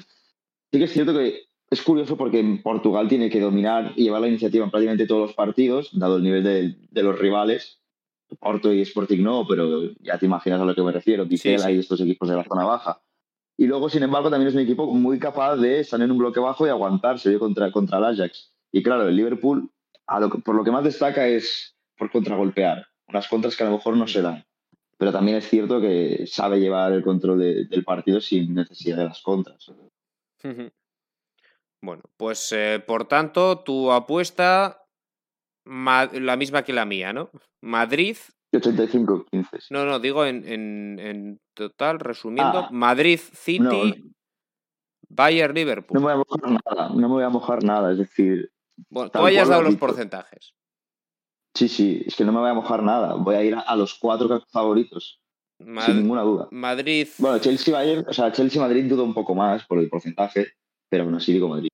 Sí que es cierto que es curioso porque Portugal tiene que dominar y llevar la iniciativa en prácticamente todos los partidos, dado el nivel de, de los rivales. Porto y Sporting no, pero ya te imaginas a lo que me refiero, Vizela sí. y estos equipos de la zona baja. Y luego, sin embargo, también es un equipo muy capaz de estar en un bloque bajo y aguantarse contra, contra el Ajax. Y claro, el Liverpool, a lo que- por lo que más destaca es por contragolpear. Unas contras que a lo mejor no se dan. Pero también es cierto que sabe llevar el control de- del partido sin necesidad de las contras. Bueno, pues eh, por tanto, tu apuesta la misma que la mía, ¿no? Madrid, 85-15. sí. no, no, digo en, en- en total, resumiendo, Ah. Madrid, City, No, Bayern, Liverpool. no me voy a mojar nada, no me voy a mojar nada. Es decir, bueno, tú hayas dado los porcentajes. Sí, sí, es que no me voy a mojar nada. Voy a ir a, a los cuatro favoritos, sin ninguna duda. Madrid, Bueno, Chelsea Bayern, o sea, Chelsea Madrid dudo un poco más por el porcentaje, pero bueno, sí digo Madrid.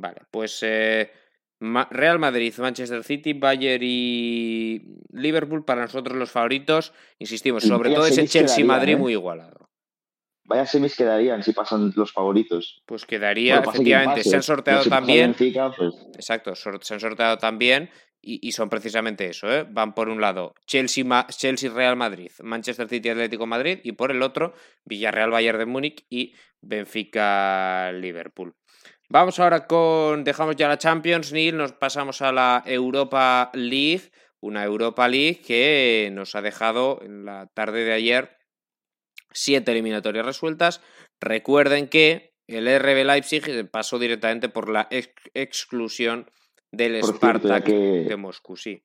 Vale, pues eh, Real Madrid, Manchester City, Bayern y Liverpool para nosotros los favoritos. Insistimos, Y sobre todo ese quedarían, Chelsea-Madrid ¿eh? muy igualado. Vaya semis quedarían si pasan los favoritos. Pues quedaría, Bueno, efectivamente, pase. se han sorteado No, también. Benfica, pues, Exacto, se han sorteado también y, son precisamente eso, ¿eh? Van por un lado Chelsea, Chelsea Real Madrid, Manchester City Atlético Madrid y por el otro Villarreal Bayern de Múnich y Benfica Liverpool. Vamos ahora con dejamos ya la Champions League, nos pasamos a la Europa League, una Europa League que nos ha dejado en la tarde de ayer siete eliminatorias resueltas. Recuerden que el RB Leipzig pasó directamente por la ex- exclusión del por cierto, que, de Moscú, sí.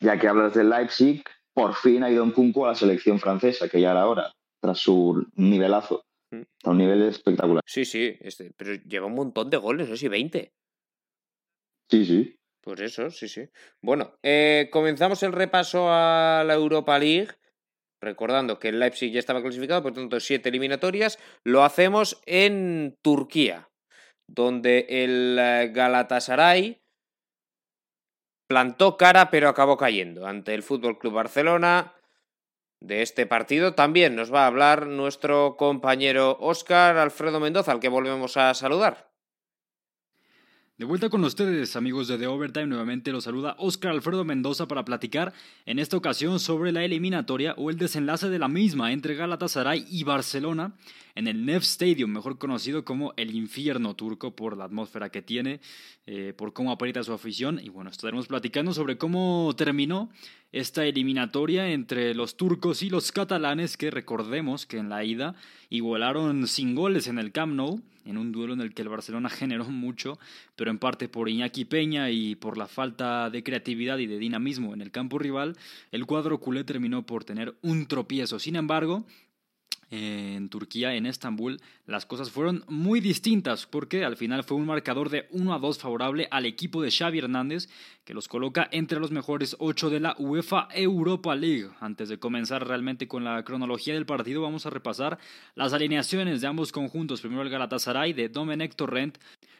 ya que hablas del Leipzig, por fin ha ido un Kunku a la selección francesa, que ya era hora, tras su nivelazo. Mm. A un nivel espectacular. Sí, sí, este, pero lleva un montón de goles, no sé si 20. Sí, sí. Pues eso, sí, sí. Bueno, eh, comenzamos el repaso a la Europa League. Recordando que el Leipzig ya estaba clasificado, por tanto, siete eliminatorias. Lo hacemos en Turquía, donde el eh, Galatasaray plantó cara, pero acabó cayendo ante el Fútbol Club Barcelona. De este partido también nos va a hablar nuestro compañero Óscar Alfredo Mendoza, al que volvemos a saludar. De vuelta con ustedes, amigos de The Overtime, nuevamente los saluda Oscar Alfredo Mendoza para platicar en esta ocasión sobre la eliminatoria o el desenlace de la misma entre Galatasaray y Barcelona en el Nef Stadium, mejor conocido como el infierno turco por la atmósfera que tiene, eh, por cómo aprieta su afición. Y bueno, estaremos platicando sobre cómo terminó esta eliminatoria entre los turcos y los catalanes, que recordemos que en la ida igualaron sin goles en el Camp Nou, en un duelo en el que el Barcelona generó mucho, pero en parte por Iñaki Peña y por la falta de creatividad y de dinamismo en el campo rival, el cuadro culé terminó por tener un tropiezo. Sin embargo, en Turquía, en Estambul, las cosas fueron muy distintas porque al final fue un marcador de 1 a 2 favorable al equipo de Xavi Hernández que los coloca entre los mejores 8 de la UEFA Europa League. Antes de comenzar realmente con la cronología del partido vamos a repasar las alineaciones de ambos conjuntos. Primero el Galatasaray de Domenech Torrent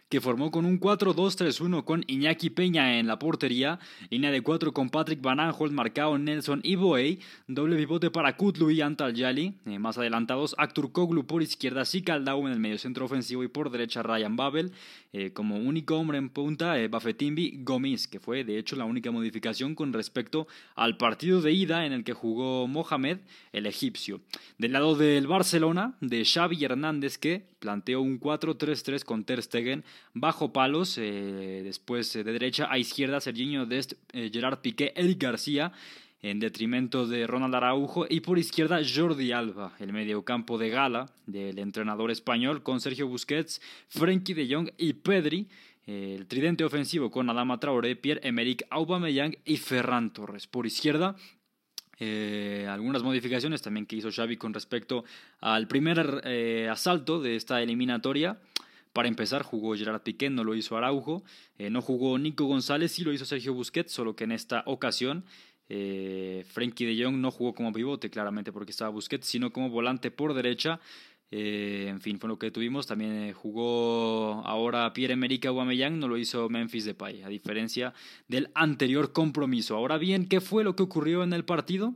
que formó con un 4-2-3-1 con Iñaki Peña en la portería, línea de 4 con Patrick Van Aanholt, Marcao, Nelson y Boey, doble pivote para Kutlu y Antal Yali, eh, más adelantados Actur Koglu por izquierda, Sikaldau en el mediocentro ofensivo y por derecha Ryan Babel, eh, como único hombre en punta eh, Bafetimbi Gomis, que fue de hecho la única modificación con respecto al partido de ida en el que jugó Mohamed, el egipcio. Del lado del Barcelona, de Xavi Hernández, que planteó un 4-3-3 con Ter Stegen bajo palos, eh, después eh, de derecha a izquierda Serginho Dest, eh, Gerard Piqué, Eric García, en detrimento de Ronald Araujo, y por izquierda Jordi Alba, el mediocampo de gala del entrenador español, con Sergio Busquets, Frenkie de Jong y Pedri, el tridente ofensivo con Adama Traoré, Pierre-Emerick Aubameyang y Ferran Torres. Por izquierda, algunas modificaciones también que hizo Xavi con respecto al primer asalto de esta eliminatoria. Para empezar, jugó Gerard Piqué, no lo hizo Araujo. Eh, no jugó Nico González, sí lo hizo Sergio Busquets, solo que en esta ocasión Eh, de Jong no jugó como pivote, claramente porque estaba Busquets, sino como volante por derecha. Eh, en fin, fue lo que tuvimos. También eh, jugó ahora Pierre-Emerick Aubameyang, no lo hizo Memphis Depay, a diferencia del anterior compromiso. Ahora bien, ¿qué fue lo que ocurrió en el partido?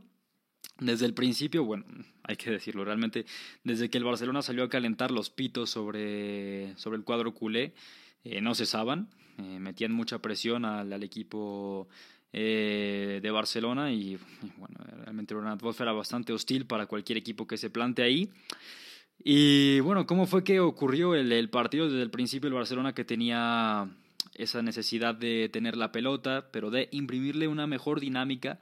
Desde el principio, bueno, hay que decirlo, realmente desde que el Barcelona salió a calentar los pitos sobre, sobre el cuadro culé, eh, no cesaban, eh, metían mucha presión al, al equipo eh, de Barcelona y, bueno, realmente una atmósfera bastante hostil para cualquier equipo que se plante ahí. Y bueno, ¿cómo fue que ocurrió el, el partido desde el principio el Barcelona que tenía esa necesidad de tener la pelota, pero de imprimirle una mejor dinámica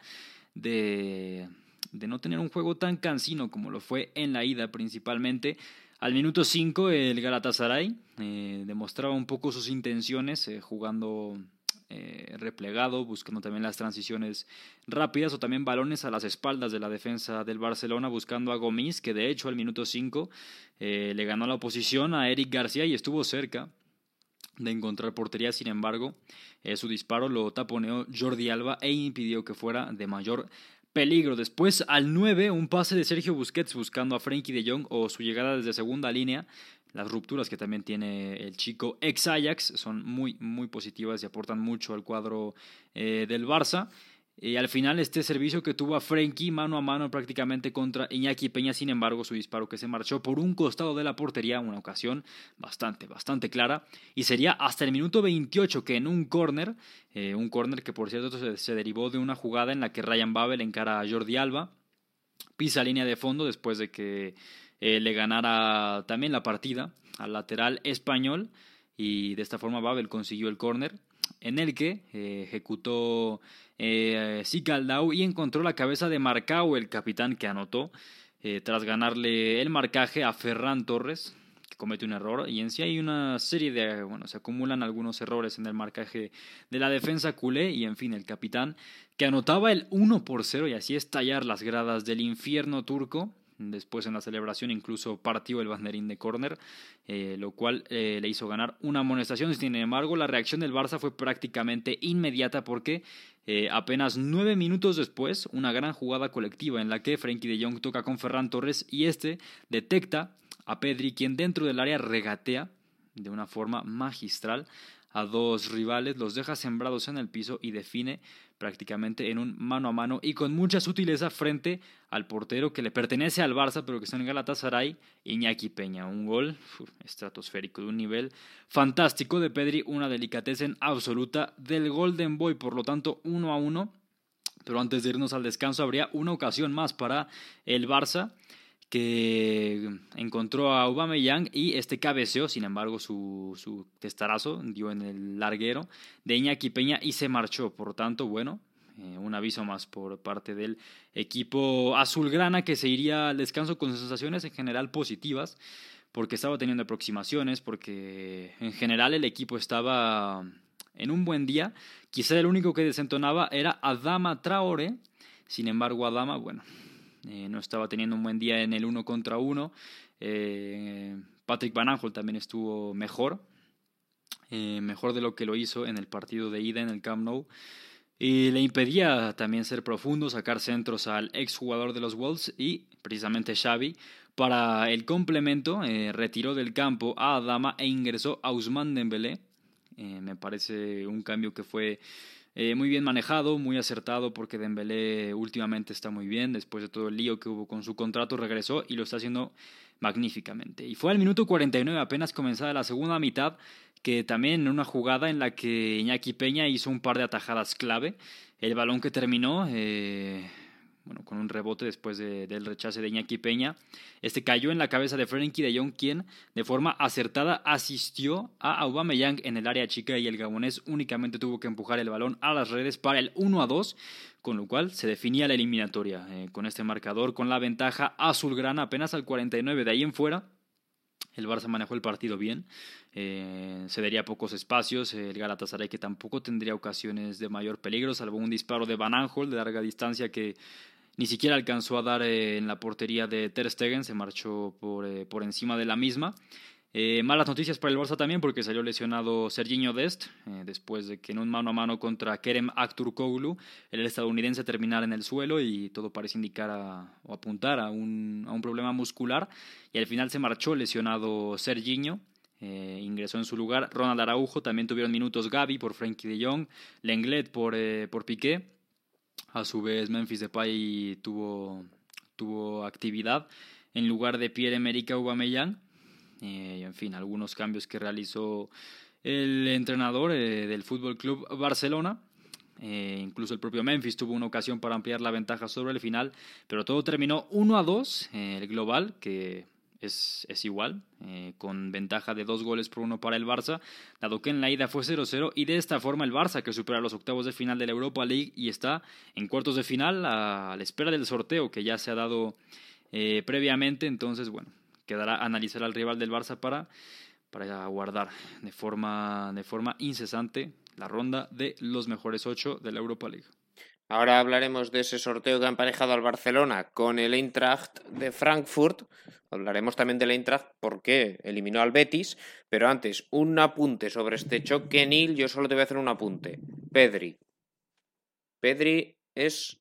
de, de no tener un juego tan cansino como lo fue en la ida principalmente. Al minuto 5 el Galatasaray eh, demostraba un poco sus intenciones eh, jugando eh, replegado, buscando también las transiciones rápidas o también balones a las espaldas de la defensa del Barcelona, buscando a Gomis, que de hecho al minuto 5 eh, le ganó la oposición a Eric García y estuvo cerca de encontrar portería, sin embargo, su disparo lo taponeó Jordi Alba e impidió que fuera de mayor peligro. Después, al 9, un pase de Sergio Busquets buscando a Frenkie de Jong o su llegada desde segunda línea. Las rupturas que también tiene el chico ex Ajax son muy, muy positivas y aportan mucho al cuadro eh, del Barça. Y al final este servicio que tuvo a Frenkie mano a mano prácticamente contra Iñaki Peña, sin embargo su disparo que se marchó por un costado de la portería, una ocasión bastante, bastante clara, y sería hasta el minuto 28 que en un córner, eh, un córner que por cierto se, se, derivó de una jugada en la que Ryan Babel encara a Jordi Alba, pisa línea de fondo después de que eh, le ganara también la partida al lateral español, y de esta forma Babel consiguió el córner, en el que eh, ejecutó eh, Sicaldau y encontró la cabeza de Marcao, el capitán que anotó, eh, tras ganarle el marcaje a Ferran Torres, que comete un error. Y en sí hay una serie de, bueno, se acumulan algunos errores en el marcaje de la defensa culé y en fin, el capitán que anotaba el 1 por 0 y así estallar las gradas del infierno turco. Después en la celebración incluso partió el banderín de córner, eh, lo cual eh, le hizo ganar una amonestación. Sin embargo, la reacción del Barça fue prácticamente inmediata porque eh, apenas nueve minutos después, una gran jugada colectiva en la que Frenkie de Jong toca con Ferran Torres y este detecta a Pedri, quien dentro del área regatea de una forma magistral a dos rivales, los deja sembrados en el piso y define prácticamente en un mano a mano y con mucha sutileza frente al portero que le pertenece al Barça, pero que está en Galatasaray, Iñaki Peña. Un gol estratosférico de un nivel fantástico de Pedri, una delicatez absoluta del Golden Boy, por lo tanto, uno a uno. Pero antes de irnos al descanso, habría una ocasión más para el Barça que encontró a Aubameyang y este cabeceó, sin embargo su, su testarazo dio en el larguero de Iñaki Peña y se marchó, por tanto, bueno, eh, un aviso más por parte del equipo azulgrana que se iría al descanso con sensaciones en general positivas, porque estaba teniendo aproximaciones, porque en general el equipo estaba en un buen día, quizá el único que desentonaba era Adama Traore, sin embargo Adama, bueno, eh, no estaba teniendo un buen día en el uno contra uno. Eh, Patrick Van Aanholt también estuvo mejor, eh, mejor de lo que lo hizo en el partido de ida en el Camp Nou. Y le impedía también ser profundo, sacar centros al exjugador de los Wolves y precisamente Xavi para el complemento retiró del campo a Adama e ingresó a Ousmane Dembélé. me parece un cambio que fue eh, muy bien manejado, muy acertado porque Dembélé últimamente está muy bien, después de todo el lío que hubo con su contrato regresó y lo está haciendo magníficamente. Y fue al minuto 49 apenas comenzada la segunda mitad que también en una jugada en la que Iñaki Peña hizo un par de atajadas clave, el balón que terminó eh, bueno, con un rebote después de, del rechace de Iñaki Peña. Este cayó en la cabeza de Frenkie de Jong, quien de forma acertada asistió a Aubameyang en el área chica y el gabonés únicamente tuvo que empujar el balón a las redes para el 1 a 2, con lo cual se definía la eliminatoria. Eh, con este marcador, con la ventaja azulgrana apenas al 49 de ahí en fuera. El Barça manejó el partido bien, eh, cedería pocos espacios, el Galatasaray que tampoco tendría ocasiones de mayor peligro, salvo un disparo de Van de larga distancia que ni siquiera alcanzó a dar eh, en la portería de Ter Stegen, se marchó por, eh, por encima de la misma. Eh, malas noticias para el Barça también porque salió lesionado Serginho Dest eh, después de que en un mano a mano contra Kerem Aktürkoğlu el estadounidense terminara en el suelo y todo parece indicar o apuntar a un, a un, problema muscular y al final se marchó lesionado Serginho. Eh, ingresó en su lugar Ronald Araujo, también tuvieron minutos Gaby por Frankie de Jong, Lenglet por, por Piqué. A su vez Memphis Depay tuvo, tuvo actividad en lugar de Pierre-Emerick Aubameyang eh, en fin, algunos cambios que realizó el entrenador eh, del Fútbol Club Barcelona. Eh, incluso el propio Memphis tuvo una ocasión para ampliar la ventaja sobre el final, pero todo terminó 1 a 2, el global, que es, es igual, con ventaja de dos goles por uno para el Barça, dado que en la ida fue 0-0 y de esta forma el Barça que supera los octavos de final de la Europa League y está en cuartos de final a, la espera del sorteo que ya se ha dado previamente, entonces bueno, quedará analizar al rival del Barça para, para aguardar de forma, de forma incesante la ronda de los mejores ocho de la Europa League. Ahora hablaremos de ese sorteo que ha emparejado al Barcelona con el Eintracht de Frankfurt. Hablaremos también del Eintracht porque eliminó al Betis. Pero antes, un apunte sobre este choque, Nil. Yo solo te voy a hacer un apunte. Pedri. Pedri es.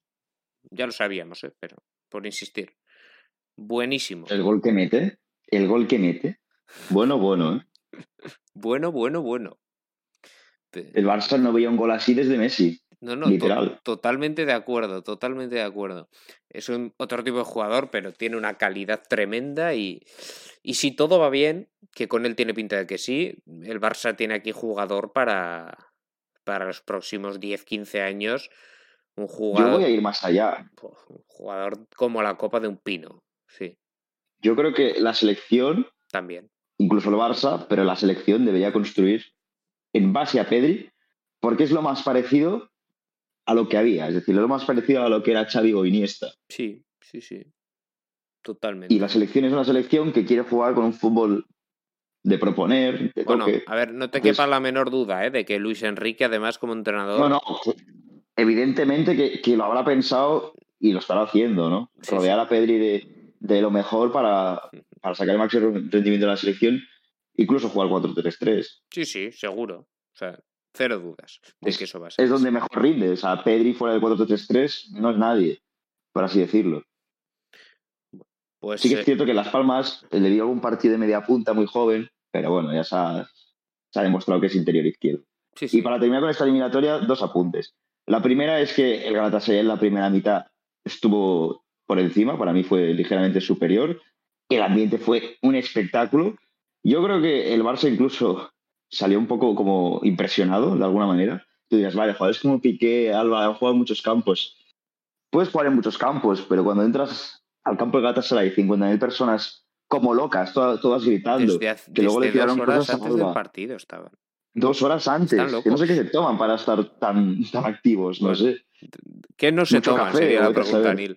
Ya lo sabíamos, ¿eh? pero por insistir. Buenísimo. El gol que mete, el gol que mete. Bueno, bueno, ¿eh? Bueno, bueno, bueno. El Barça no veía un gol así desde Messi. No, no, literal. totalmente de acuerdo, totalmente de acuerdo. Es un otro tipo de jugador, pero tiene una calidad tremenda y, y si todo va bien, que con él tiene pinta de que sí, el Barça tiene aquí jugador para, para los próximos 10, 15 años. Un jugador, Yo voy a ir más allá. Un jugador como la copa de un pino. Sí. Yo creo que la selección. También. Incluso el Barça, pero la selección debería construir en base a Pedri, porque es lo más parecido a lo que había. Es decir, lo más parecido a lo que era Xavi o Iniesta. Sí, sí, sí. Totalmente. Y la selección es una selección que quiere jugar con un fútbol de proponer. bueno, a ver, no te quepa la menor duda ¿eh? de que Luis Enrique, además, como entrenador. No, no, evidentemente que, que lo habrá pensado y lo estará haciendo, ¿no? Rodear a Pedri de, de lo mejor para, para sacar el máximo rendimiento de la selección, incluso jugar 4-3-3. Sí, sí, seguro. O sea, cero dudas de es, que eso va a ser. Es donde mejor rinde. O sea, Pedri fuera del 4-3-3 no es nadie, por así decirlo. Pues, sí que es eh, cierto que Las Palmas le dio algún partido de media punta muy joven, pero bueno, ya se ha, se ha demostrado que es interior izquierdo. Y para terminar con esta eliminatoria, dos apuntes. La primera es que el Galatasaray en la primera mitad estuvo por encima, para mí fue ligeramente superior. El ambiente fue un espectáculo. Yo creo que el Barça incluso salió un poco como impresionado de alguna manera. Tú dirás, vale, jugadores como Piqué, Alba, han jugado en muchos campos. Puedes jugar en muchos campos, pero cuando entras al campo de Galatasaray, 50.000 personas como locas, todas, gritando, que luego le tiraron cosas antes del partido estaban. Dos horas antes, que no sé qué se toman para estar tan, tan activos, no sé. ¿Qué no se toman? sería la pregunta, Nil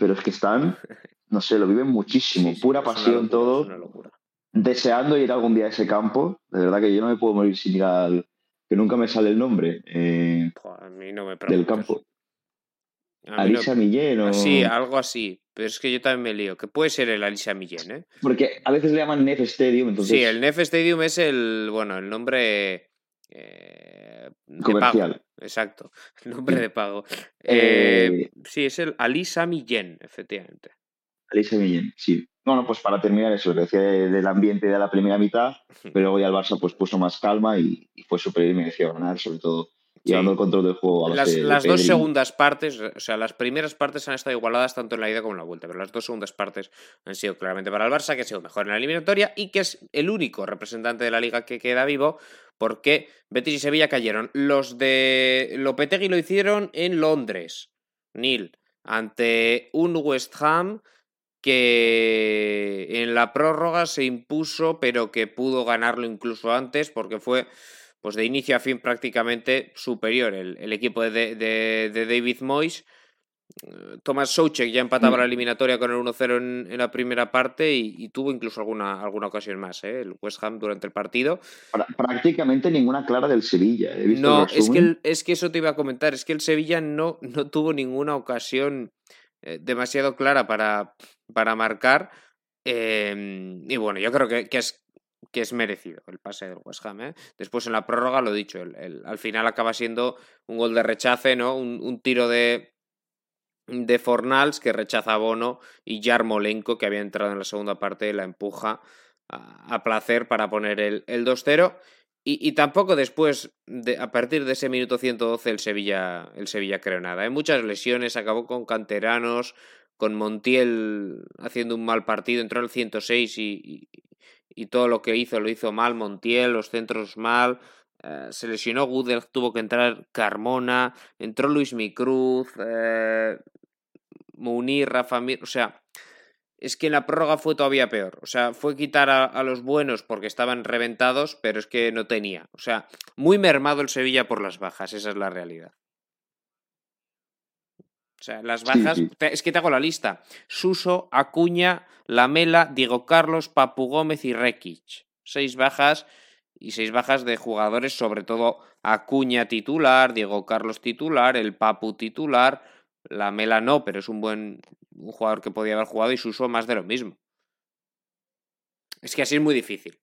pero es que están, no sé, lo viven muchísimo, pura pasión todo, deseando ir algún día a ese campo. De verdad que yo no me puedo morir sin ir al, que nunca me sale el nombre eh, a mí no me del campo. Alisa Millén o... Sí, algo así. Pero es que yo también me lío. Que puede ser el Alisa Millén, ¿eh? Porque a veces le llaman Nef Stadium. Entonces... Sí, el Nef Stadium es el, bueno, el nombre eh, comercial. Exacto, nombre de pago. Eh, eh, sí, es el Alisa Millén, efectivamente. Alisa Millén, sí. Bueno, pues para terminar eso, decía del ambiente de la primera mitad, pero luego ya el Barça pues puso más calma y, fue superior y mereció ganar, sobre todo llevando el control del juego a Las, las dos segundas partes, o sea, las primeras partes han estado igualadas tanto en la ida como en la vuelta, pero las dos segundas partes han sido claramente para el Barça, que ha sido mejor en la eliminatoria y que es el único representante de la liga que queda vivo, porque Betis y Sevilla cayeron. Los de Lopetegui lo hicieron en Londres, Nil, ante un West Ham que en la prórroga se impuso, pero que pudo ganarlo incluso antes, porque fue pues de inicio a fin prácticamente superior el, equipo de, de, David Moyes. Thomas Soucek ya empataba mm. la eliminatoria con el 1-0 en, la primera parte y, tuvo incluso alguna, alguna ocasión más, ¿eh? el West Ham durante el partido. Prácticamente ninguna clara del Sevilla. no, es que, es que eso te iba a comentar, es que el Sevilla no, no tuvo ninguna ocasión eh, demasiado clara para, para marcar Em, y bueno, yo creo que, es, que es merecido el pase del West Ham. ¿eh? Después en la prórroga, lo dicho, el, al final acaba siendo un gol de rechace, ¿no? Un, tiro de, de Fornals que rechaza a Bono y Yarmolenko, que había entrado en la segunda parte, la empuja a, placer para poner el, el 2-0. Y, tampoco después, de, a partir de ese minuto 112, el Sevilla, el Sevilla creó nada. Hay ¿eh? muchas lesiones, acabó con canteranos, con Montiel haciendo un mal partido, entró al 106 y, y, todo lo que hizo lo hizo mal, Montiel, los centros mal, eh, se lesionó Gudel, tuvo que entrar Carmona, entró Luis Micruz, eh, Munir, Rafa Mir, o sea, es que en la prórroga fue todavía peor. O sea, fue quitar a, los buenos porque estaban reventados, pero es que no tenía. O sea, muy mermado el Sevilla por las bajas, esa es la realidad. O sea, las bajas, es que te hago la lista. Suso, Acuña, Lamela, Diego Carlos, Papu Gómez y Rekic. Seis bajas y seis bajas de jugadores, sobre todo Acuña titular, Diego Carlos titular, el Papu titular, Lamela no, pero es un buen un jugador que podía haber jugado y se usó más de lo mismo. Es que así es muy difícil.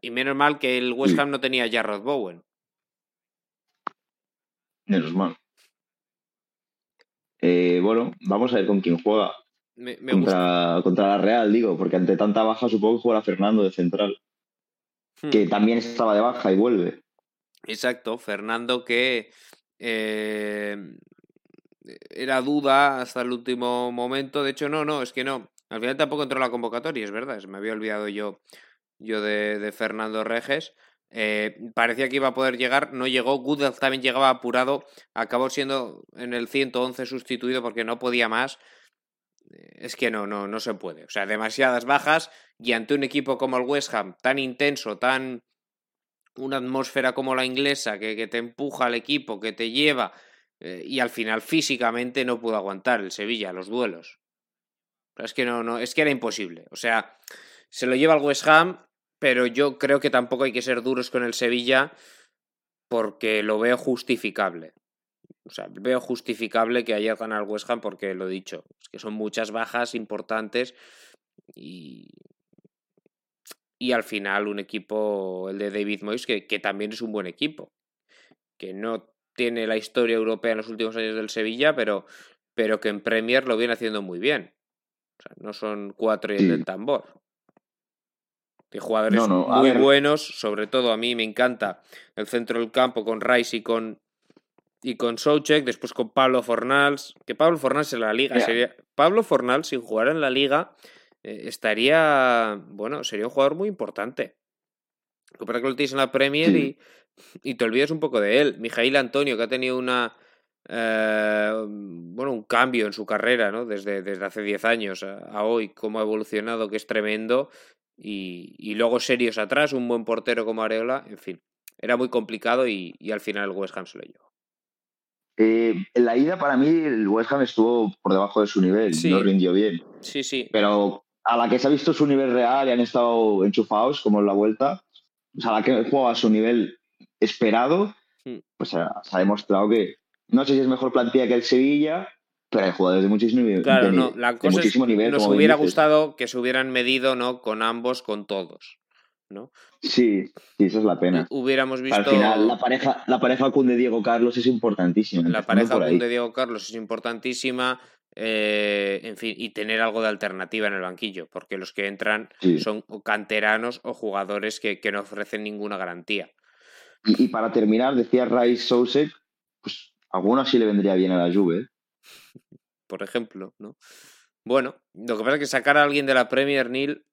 y menos mal que el West Ham no tenía ya Rod Bowen. Menos mal. Eh, bueno, vamos a ver con quién juega. contra, contra, la Real, digo, porque ante tanta baja supongo que juega Fernando de central. Hmm. Que también estaba de baja y vuelve. Exacto, Fernando que eh, era duda hasta el último momento. De hecho, no, no, es que no. Al final tampoco entró la convocatoria, es verdad. Me había olvidado yo, yo de, Fernando Reges. Eh, parecía que iba a poder llegar, no llegó. Goodell también llegaba apurado. Acabó siendo en el 111 sustituido porque no podía más. Es que no, no, no se puede. O sea, demasiadas bajas y ante un equipo como el West Ham, tan intenso, tan. Una atmósfera como la inglesa que, que te empuja al equipo, que te lleva eh, y al final físicamente no pudo aguantar el Sevilla los duelos. es que no, no, es que era imposible. O sea, se lo lleva el West Ham, pero yo creo que tampoco hay que ser duros con el Sevilla porque lo veo justificable. O sea, veo justificable que haya ganado el West Ham porque lo he dicho, es que son muchas bajas importantes y, y al final un equipo, el de David Moyes, que, que también es un buen equipo, que no tiene la historia europea en los últimos años del Sevilla, pero, pero que en Premier lo viene haciendo muy bien. O sea, no son cuatro y el del tambor. Hay jugadores muy buenos, sobre todo a mí me encanta el centro del campo con Rice y con y con Soucek, después con Pablo Fornals, que Pablo Fornals en la liga sería Pablo Fornals sin jugar en la liga eh, estaría, bueno, sería un jugador muy importante. Para que lo tienes en la Premier y, y te olvidas un poco de él. Mijail Antonio, que ha tenido una. Eh, bueno, un cambio en su carrera, ¿no? Desde, desde hace 10 años a, hoy, cómo ha evolucionado, que es tremendo. Y, y, luego serios atrás, un buen portero como Areola, en fin. Era muy complicado y, y al final el West Ham se lo llevó. Eh, en la ida, para mí, el West Ham estuvo por debajo de su nivel, no rindió bien. Sí, sí. Pero a la que se ha visto su nivel real y han estado enchufados, como en la vuelta, o sea, a la que juega a su nivel esperado, hmm. pues se ha, demostrado que no sé si es mejor plantilla que el Sevilla, pero hay jugadores de muchísimo nivel. Claro, no, la cosa muchísimo nivel, nos hubiera gustado que se hubieran medido no con ambos, con todos. ¿no? Sí, sí, esa es la pena. Hubiéramos visto. Al final, la pareja, la pareja con de Diego Carlos es importantísima. La pareja con de Diego Carlos es importantísima. Eh, en fin, y tener algo de alternativa en el banquillo, porque los que entran son canteranos o jugadores que, que no ofrecen ninguna garantía. Y, para terminar, decía Rice Sousek, pues alguno sí le vendría bien a la Juve. ¿eh? Por ejemplo, ¿no? Bueno, lo que pasa es que sacar a alguien de la Premier Nil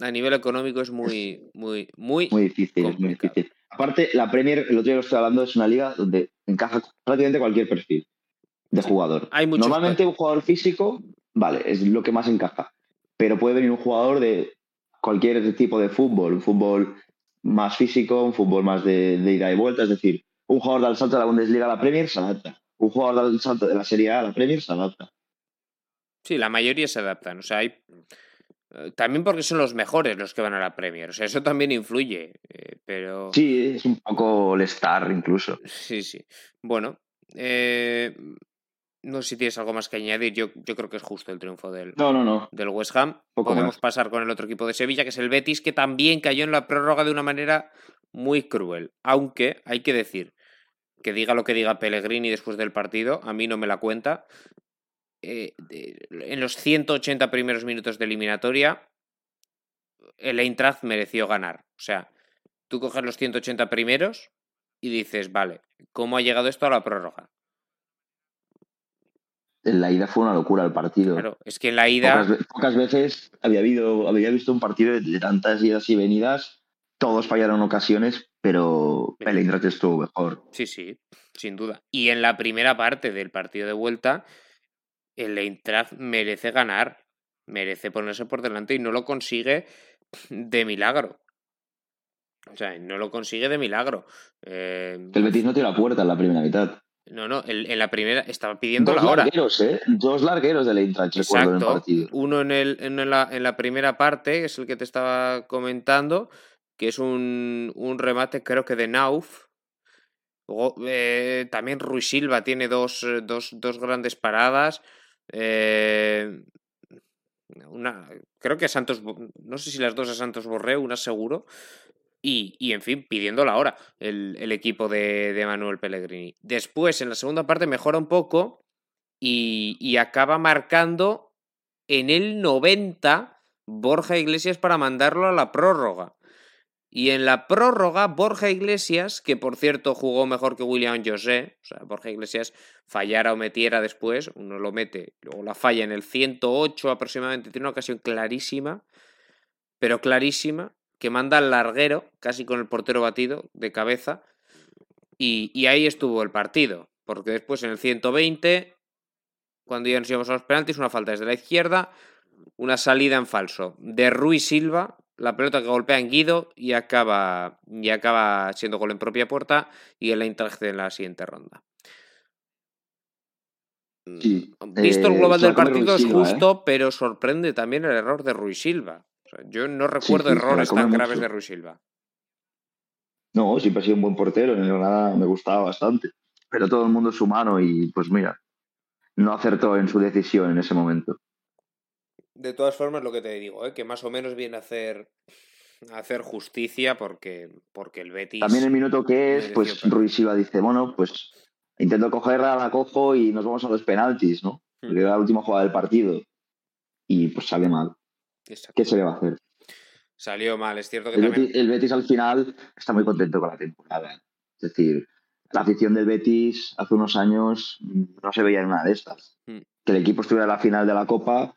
a nivel económico es muy, muy, muy, muy difícil, es muy difícil. Aparte, la Premier, el otro día lo estoy hablando, es una liga donde encaja prácticamente cualquier perfil de jugador. Hay Normalmente un jugador físico, vale, es lo que más encaja. Pero puede venir un jugador de cualquier tipo de fútbol, un fútbol más físico, un fútbol más de, ida y vuelta. Es decir, un jugador del salto de la Bundesliga a la Premier se adapta. Un jugador del salto de la Serie A a la Premier se adapta. Sí, la mayoría se adaptan. O sea, hay. Eh, también porque son los mejores los que van a la Premier. O sea, eso también influye. Eh, pero. Sí, es un poco el star incluso. Sí, sí. Bueno. Eh, no sé si tienes algo más que añadir. Yo, yo creo que es justo el triunfo del, No, no, no. del West Ham. Poco Podemos más. pasar con el otro equipo de Sevilla, que es el Betis, que también cayó en la prórroga de una manera muy cruel. Aunque hay que decir que diga lo que diga Pellegrini después del partido, a mí no me la cuenta. Eh, en los 180 primeros minutos de eliminatoria, el Eintracht mereció ganar. O sea, tú coges los 180 primeros y dices, vale, ¿cómo ha llegado esto a la prórroga? En la ida fue una locura el partido. Claro, es que en la ida... Pocas, ve- pocas veces había, habido, había visto un partido de, de tantas idas y venidas. Todos fallaron ocasiones, pero Pero- el Eintracht estuvo mejor. Sí, sí, sin duda. Y en la primera parte del partido de vuelta, el Eintracht merece ganar, merece ponerse por delante y no lo consigue de milagro. O sea, no lo consigue de milagro. Eh, El Betis no tiró la puerta en la primera mitad. No, no, el- en la primera estaba pidiendo Dos la hora. largueros, ¿eh? Dos largueros del Eintracht, recuerdo en el Exacto. partido. Uno en, el, en, la, en la primera parte, que es el que te estaba comentando, que es un, un remate, creo que de Nauf. Luego, eh, también Ruiz Silva tiene dos, dos, dos grandes paradas. Eh, una, creo que a Santos, no sé si las dos a Santos Borré, una seguro. Y, en fin, pidiendo la hora el, el equipo de, de Manuel Pellegrini. Después, en la segunda parte, mejora un poco y, y acaba marcando en el 90 Borja Iglesias para mandarlo a la prórroga. Y en la prórroga, Borja Iglesias, que por cierto jugó mejor que William José, o sea, Borja Iglesias fallara o metiera después, uno lo mete, luego la falla en el 108 aproximadamente, tiene una ocasión clarísima, pero clarísima, que manda al larguero, casi con el portero batido, de cabeza, y, y ahí estuvo el partido, porque después en el 120, cuando ya nos íbamos a los penaltis, una falta desde la izquierda, una salida en falso de Ruiz Silva, la pelota que golpea en Guido y acaba, y acaba siendo gol en propia puerta y el Eintracht en la siguiente ronda. Sí, Visto el eh, global del partido Ruiz es Silva, ¿eh? justo, pero sorprende también el error de Ruiz Silva. O sea, yo no recuerdo sí, errores tan mucho. graves de Ruiz Silva. No, siempre ha sido un buen portero. En el Granada me gustaba bastante. Pero todo el mundo es humano y, pues mira, no acertó en su decisión en ese momento. De todas formas, lo que te digo, ¿eh? que más o menos viene a hacer, a hacer justicia porque, porque el Betis. También el minuto que es, pues. Ruiz Silva dice, bueno, pues intento cogerla, la cojo y nos vamos a los penaltis, ¿no? Hmm. Porque era la última jugada del partido. Y pues sale mal. Exacto. ¿Qué se le va a hacer? Salió mal, es cierto que El también. Betis, el Betis al final está muy contento con la temporada. Es decir, la afición del Betis hace unos años no se veía en una de estas. Mm. Que el equipo estuviera en la final de la Copa,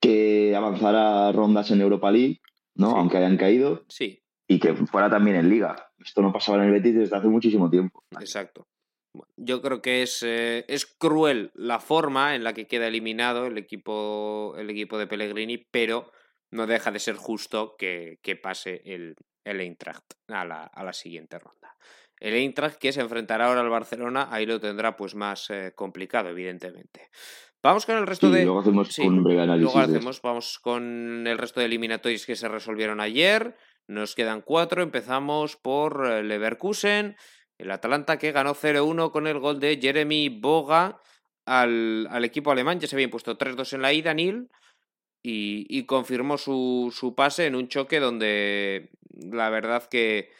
que avanzara rondas en Europa League, ¿no? Sí. aunque hayan caído, Sí, y que fuera también en Liga. Esto no pasaba en el Betis desde hace muchísimo tiempo. exacto. Yo creo que es, eh, es cruel la forma en la que queda eliminado el equipo, el equipo de Pellegrini, pero no deja de ser justo que, que pase el, el Eintracht a la, a la siguiente ronda. El Eintracht que se enfrentará ahora al Barcelona, ahí lo tendrá pues más eh, complicado, evidentemente. Vamos con el resto Sí, de... luego hacemos sí, un breve análisis. Luego hacemos, vamos con el resto de eliminatorios que se resolvieron ayer. Nos quedan cuatro. Empezamos por eh, Leverkusen, el Atalanta que ganó 0-1 con el gol de Jeremy Boga al, al equipo alemán. Ya se había impuesto 3-2 en la ida, Nil, y, y confirmó su, su pase en un choque donde la verdad que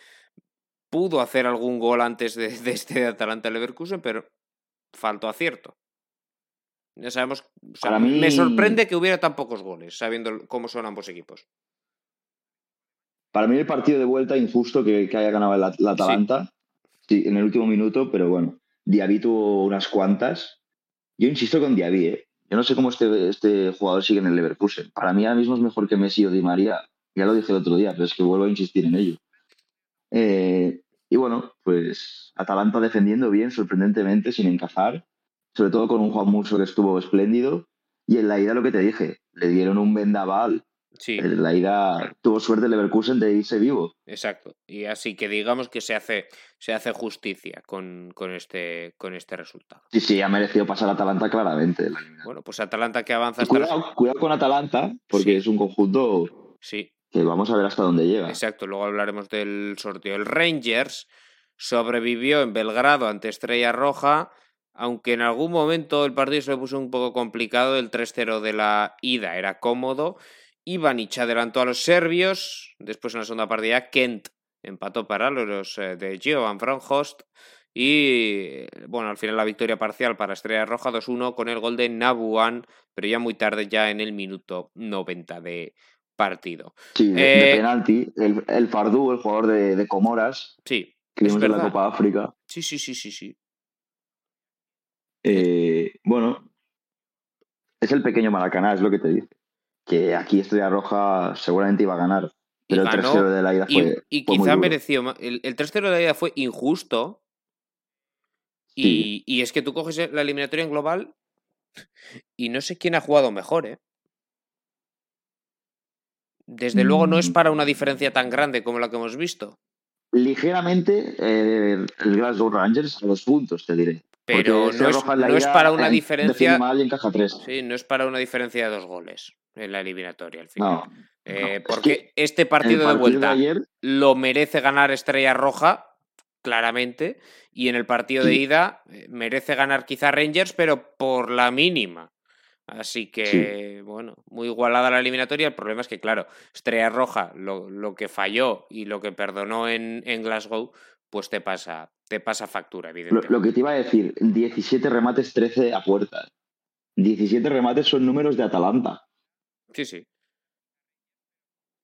pudo hacer algún gol antes de, de este de Atalanta-Leverkusen, pero faltó acierto. Ya sabemos, o sea, Para mí- me sorprende que hubiera tan pocos goles, sabiendo cómo son ambos equipos. Para mí el partido de vuelta injusto que, que haya ganado el Atalanta sí, en el último minuto, pero bueno, Diaby tuvo unas cuantas. Yo insisto con Diaby, ¿eh? Yo no sé cómo este, este jugador sigue en el Leverkusen. Para mí ahora mismo es mejor que Messi o Di María. Ya lo dije el otro día, pero es que vuelvo a insistir en ello. Eh, y bueno, pues Atalanta defendiendo bien, sorprendentemente, sin encajar. Sobre todo con un Juan Muso que estuvo espléndido. Y en la ida lo que te dije, le dieron un vendaval Sí, la ida tuvo suerte el Leverkusen de irse vivo. exacto. Y así que digamos que se hace, se hace justicia con, con, este, con este resultado. Sí, sí, ha merecido pasar a Atalanta claramente. Bueno, pues Atalanta que avanza hasta la- cuidado, cuidado con Atalanta, porque Sí. es un conjunto Sí, que vamos a ver hasta dónde llega. Exacto, luego hablaremos del sorteo. El Rangers sobrevivió en Belgrado ante Estrella Roja aunque en algún momento el partido se le puso un poco complicado, el 3-0 de la ida era cómodo. Ivanic adelantó a los serbios, después en la segunda partida Kent empató para los eh, de Giovan Host y bueno, al final la victoria parcial para Estrella Roja 2-1 con el gol de Nabuan, pero ya muy tarde, ya en el minuto 90 de partido. Sí, de, eh, penalti. El, el Fardú, el jugador de, Comoras. Sí. Que en la Copa África. Sí, sí, sí, sí, sí. Eh, bueno, es el pequeño Maracaná, es lo que te dice. Que aquí Estrella Roja seguramente iba a ganar. Pero el 3-0 de la ida fue. Y, quizá mereció. El, el 3-0 de la ida fue injusto. Y, y, es que tú coges la eliminatoria en global y no sé quién ha jugado mejor, ¿eh? Desde luego no es mm. para una diferencia tan grande como la que hemos visto. Ligeramente eh, el Glasgow Rangers a los puntos, te diré. Pero no es, para una diferencia. Sí, no es para una diferencia de dos goles en la eliminatoria al final. Eh, porque este partido, de vuelta lo merece ganar Estrella Roja, claramente, y en el partido de ida eh, merece ganar quizá Rangers, pero por la mínima. Así que, bueno, muy igualada la eliminatoria. El problema es que, claro, Estrella Roja, lo, que falló y lo que perdonó en, en, Glasgow, pues te pasa, te pasa factura, evidentemente. Lo, que te iba a decir, 17 remates, 13 a puerta. 17 remates son números de Atalanta. Sí, sí.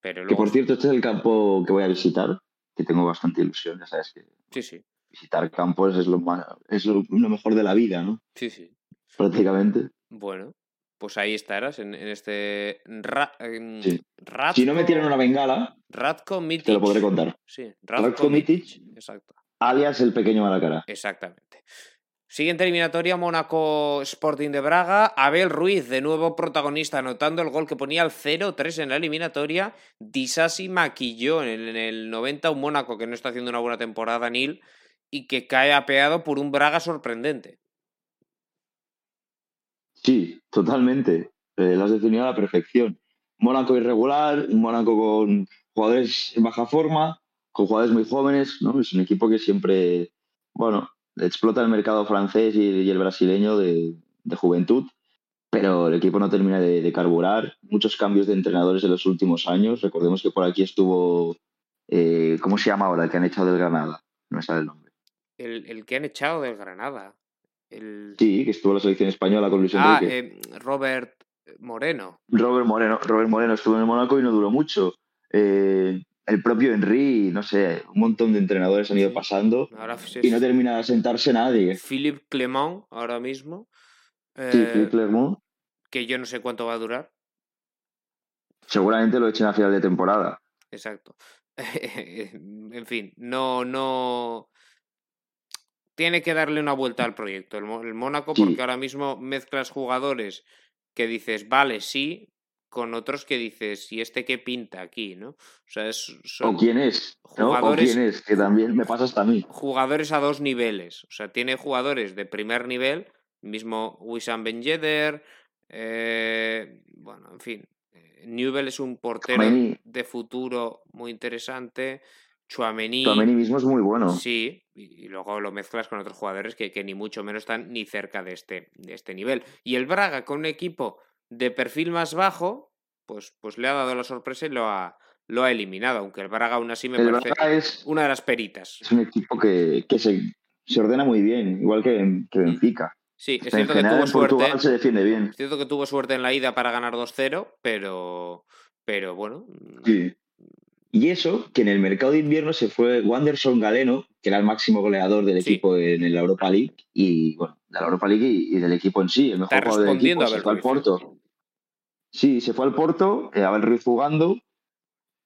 Pero Que por cierto, este es el campo que voy a visitar, que tengo bastante ilusión, ya sabes que. Sí, sí. Visitar campos es lo, más, es lo mejor de la vida, ¿no? Sí, sí. Prácticamente. Bueno, pues ahí estarás, en, este Si no me tiran una bengala, Ratko Mitic. te lo podré contar. Sí, Ratko, Mitic, exacto. Alias el pequeño Malacara. Exactamente. Siguiente eliminatoria, Mónaco Sporting de Braga. Abel Ruiz, de nuevo protagonista, anotando el gol que ponía al 0-3 en la eliminatoria. Disasi maquilló en el 90 un Mónaco que no está haciendo una buena temporada, Nil, y que cae apeado por un Braga sorprendente. Sí, totalmente. Eh, lo has definido a la perfección. Mónaco irregular, un Mónaco con jugadores en baja forma, con jugadores muy jóvenes, ¿no? Es un equipo que siempre, bueno, explota el mercado francés y, el brasileño de, juventud, pero el equipo no termina de, carburar. Muchos cambios de entrenadores en los últimos años. Recordemos que por aquí estuvo, eh, ¿cómo se llama ahora el que han echado del Granada? No me sale el nombre. El, el que han echado del Granada. Sí, que estuvo en la selección española con Luis ah, Enrique. Eh, Robert Moreno. Robert Moreno. Robert Moreno estuvo en el Mónaco y no duró mucho. Eh, el propio Henry, no sé, un montón de entrenadores han ido pasando y no termina de sentarse nadie. Philippe Clement, ahora mismo. sí, Philippe eh, Clement. Que yo no sé cuánto va a durar. Seguramente lo echen a final de temporada. Exacto. en fin, no, no tiene que darle una vuelta al proyecto el, Mónaco, porque ahora mismo mezclas jugadores que dices, vale, sí, con otros que dices, ¿y este qué pinta aquí? ¿no? O sea, es, ¿O quién es? Jugadores, ¿O quién es? Que también me pasa hasta a mí. Jugadores a dos niveles. O sea, tiene jugadores de primer nivel, mismo Wissam Ben Yedder, eh, bueno, en fin. Eh, Newell es un portero de futuro muy interesante. Chuamení. mismo es muy bueno. Sí, y, luego lo mezclas con otros jugadores que, ni mucho menos están ni cerca de este, de este nivel. Y el Braga con un equipo de perfil más bajo, pues, pues le ha dado la sorpresa y lo ha, lo ha eliminado, aunque el Braga aún así me parece es, una de las peritas. Es un equipo que, se, se, ordena muy bien, igual que, que Benfica. Sí, es cierto que tuvo suerte. Se defiende bien. Es cierto que tuvo suerte en la ida para ganar 2-0, pero, pero bueno. Sí. Y eso, que en el mercado de invierno se fue Wanderson Galeno, que era el máximo goleador del equipo en, la Europa League, y bueno, de la Europa League y, del equipo en sí, el mejor jugador del equipo, se fue al Porto. Sí, se fue al Porto, eh, Abel Ruiz jugando,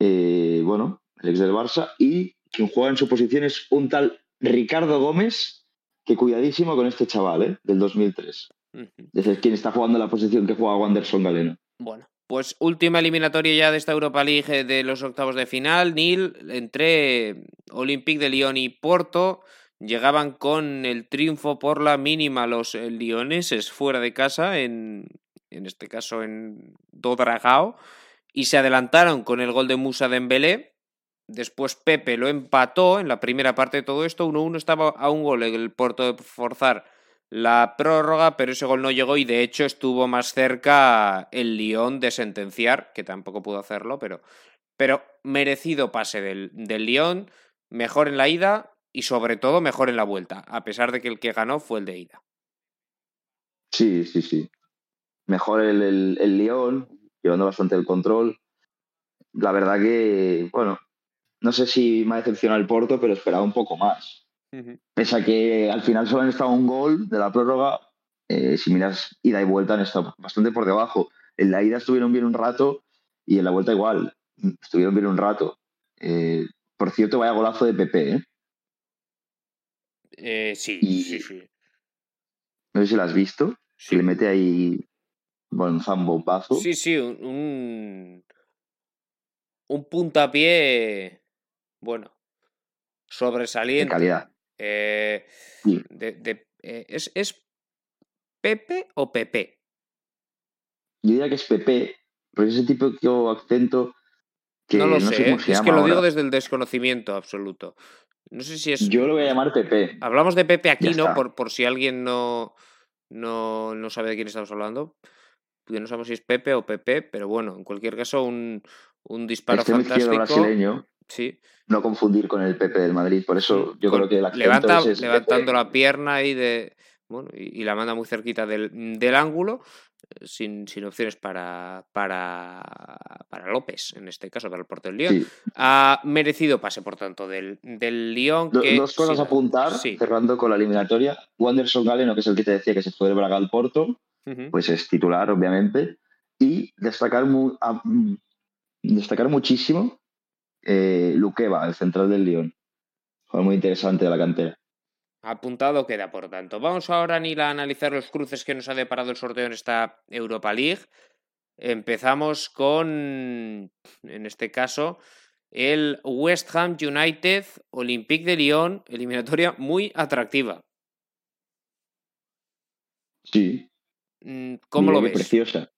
eh, bueno, el ex del Barça, y quien juega en su posición es un tal Ricardo Gómez, que cuidadísimo con este chaval, ¿eh? Del 2003. Es quien está jugando la posición que juega Wanderson Galeno. Bueno, pues última eliminatoria ya de esta Europa League eh, de los octavos de final. Nil, entre Olympique de Lyon y Porto. Llegaban con el triunfo por la mínima los eh, lioneses fuera de casa, en, en este caso en Dodragao, y se adelantaron con el gol de Musa Dembélé. Después Pepe lo empató en la primera parte de todo esto. 1-1 estaba a un gol el Porto de forzar la prórroga, pero ese gol no llegó y de hecho estuvo más cerca el Lyon de sentenciar, que tampoco pudo hacerlo, pero, pero merecido pase del, del Lyon, mejor en la ida y sobre todo mejor en la vuelta, a pesar de que el que ganó fue el de ida. Sí, sí, sí. Mejor el, el, el Lyon, llevando bastante el control. La verdad que, bueno, no sé si me ha decepcionado el Porto, pero esperaba un poco más. Pese a que al final solo han estado un gol de la prórroga, eh, si miras ida y vuelta han estado bastante por debajo. En la ida estuvieron bien un rato y en la vuelta igual. Estuvieron bien un rato. Eh, por cierto, vaya golazo de PP, ¿eh? eh sí, Y- sí, sí. No sé si lo has visto. Sí. Le mete ahí zambombazo. Sí, sí, un, un, un puntapié, bueno, de sobresaliente. calidad. Eh, Sí. de, de- eh, ¿es, ¿Es Pepe o Pepe? Yo diría que es PP, pero ese tipo de acento que no lo sé, sé, cómo ¿eh? se es llama que lo ahora. digo desde el desconocimiento absoluto. No sé si es... Yo lo voy a llamar PP. Hablamos de Pepe aquí, ¿no? Por, por si alguien no, no, no sabe de quién estamos hablando. Porque no sabemos si es Pepe o Pepe, pero bueno, en cualquier caso, un, un disparo izquierdo fantástico. brasileño, Sí, no confundir con el PP del Madrid. Por eso yo con- creo que el levanta, es levantando la pierna ahí de. Bueno, y, y la manda muy cerquita del, del ángulo, eh, sin, sin opciones para, para, para López, en este caso, para el portero del Lyon. Sí. Ha merecido pase, por tanto, del, del Lyon. Do- que, Dos cosas sí, a apuntar, sí. cerrando con la eliminatoria. Wanderson Galeno, que es el que te decía que se fue del Braga al Porto, Pues es titular, obviamente. Y destacar, mu- a- mm, destacar muchísimo eh, Luqueva, el central del Lyon. Jugador muy interesante de la cantera. Apuntado queda, por tanto. Vamos ahora, Nila, a analizar los cruces que nos ha deparado el sorteo en esta Europa League. Empezamos con, en este caso, el West Ham United Olympique de Lyon, eliminatoria muy atractiva. Sí, ¿Cómo lo Mira ves? Preciosa.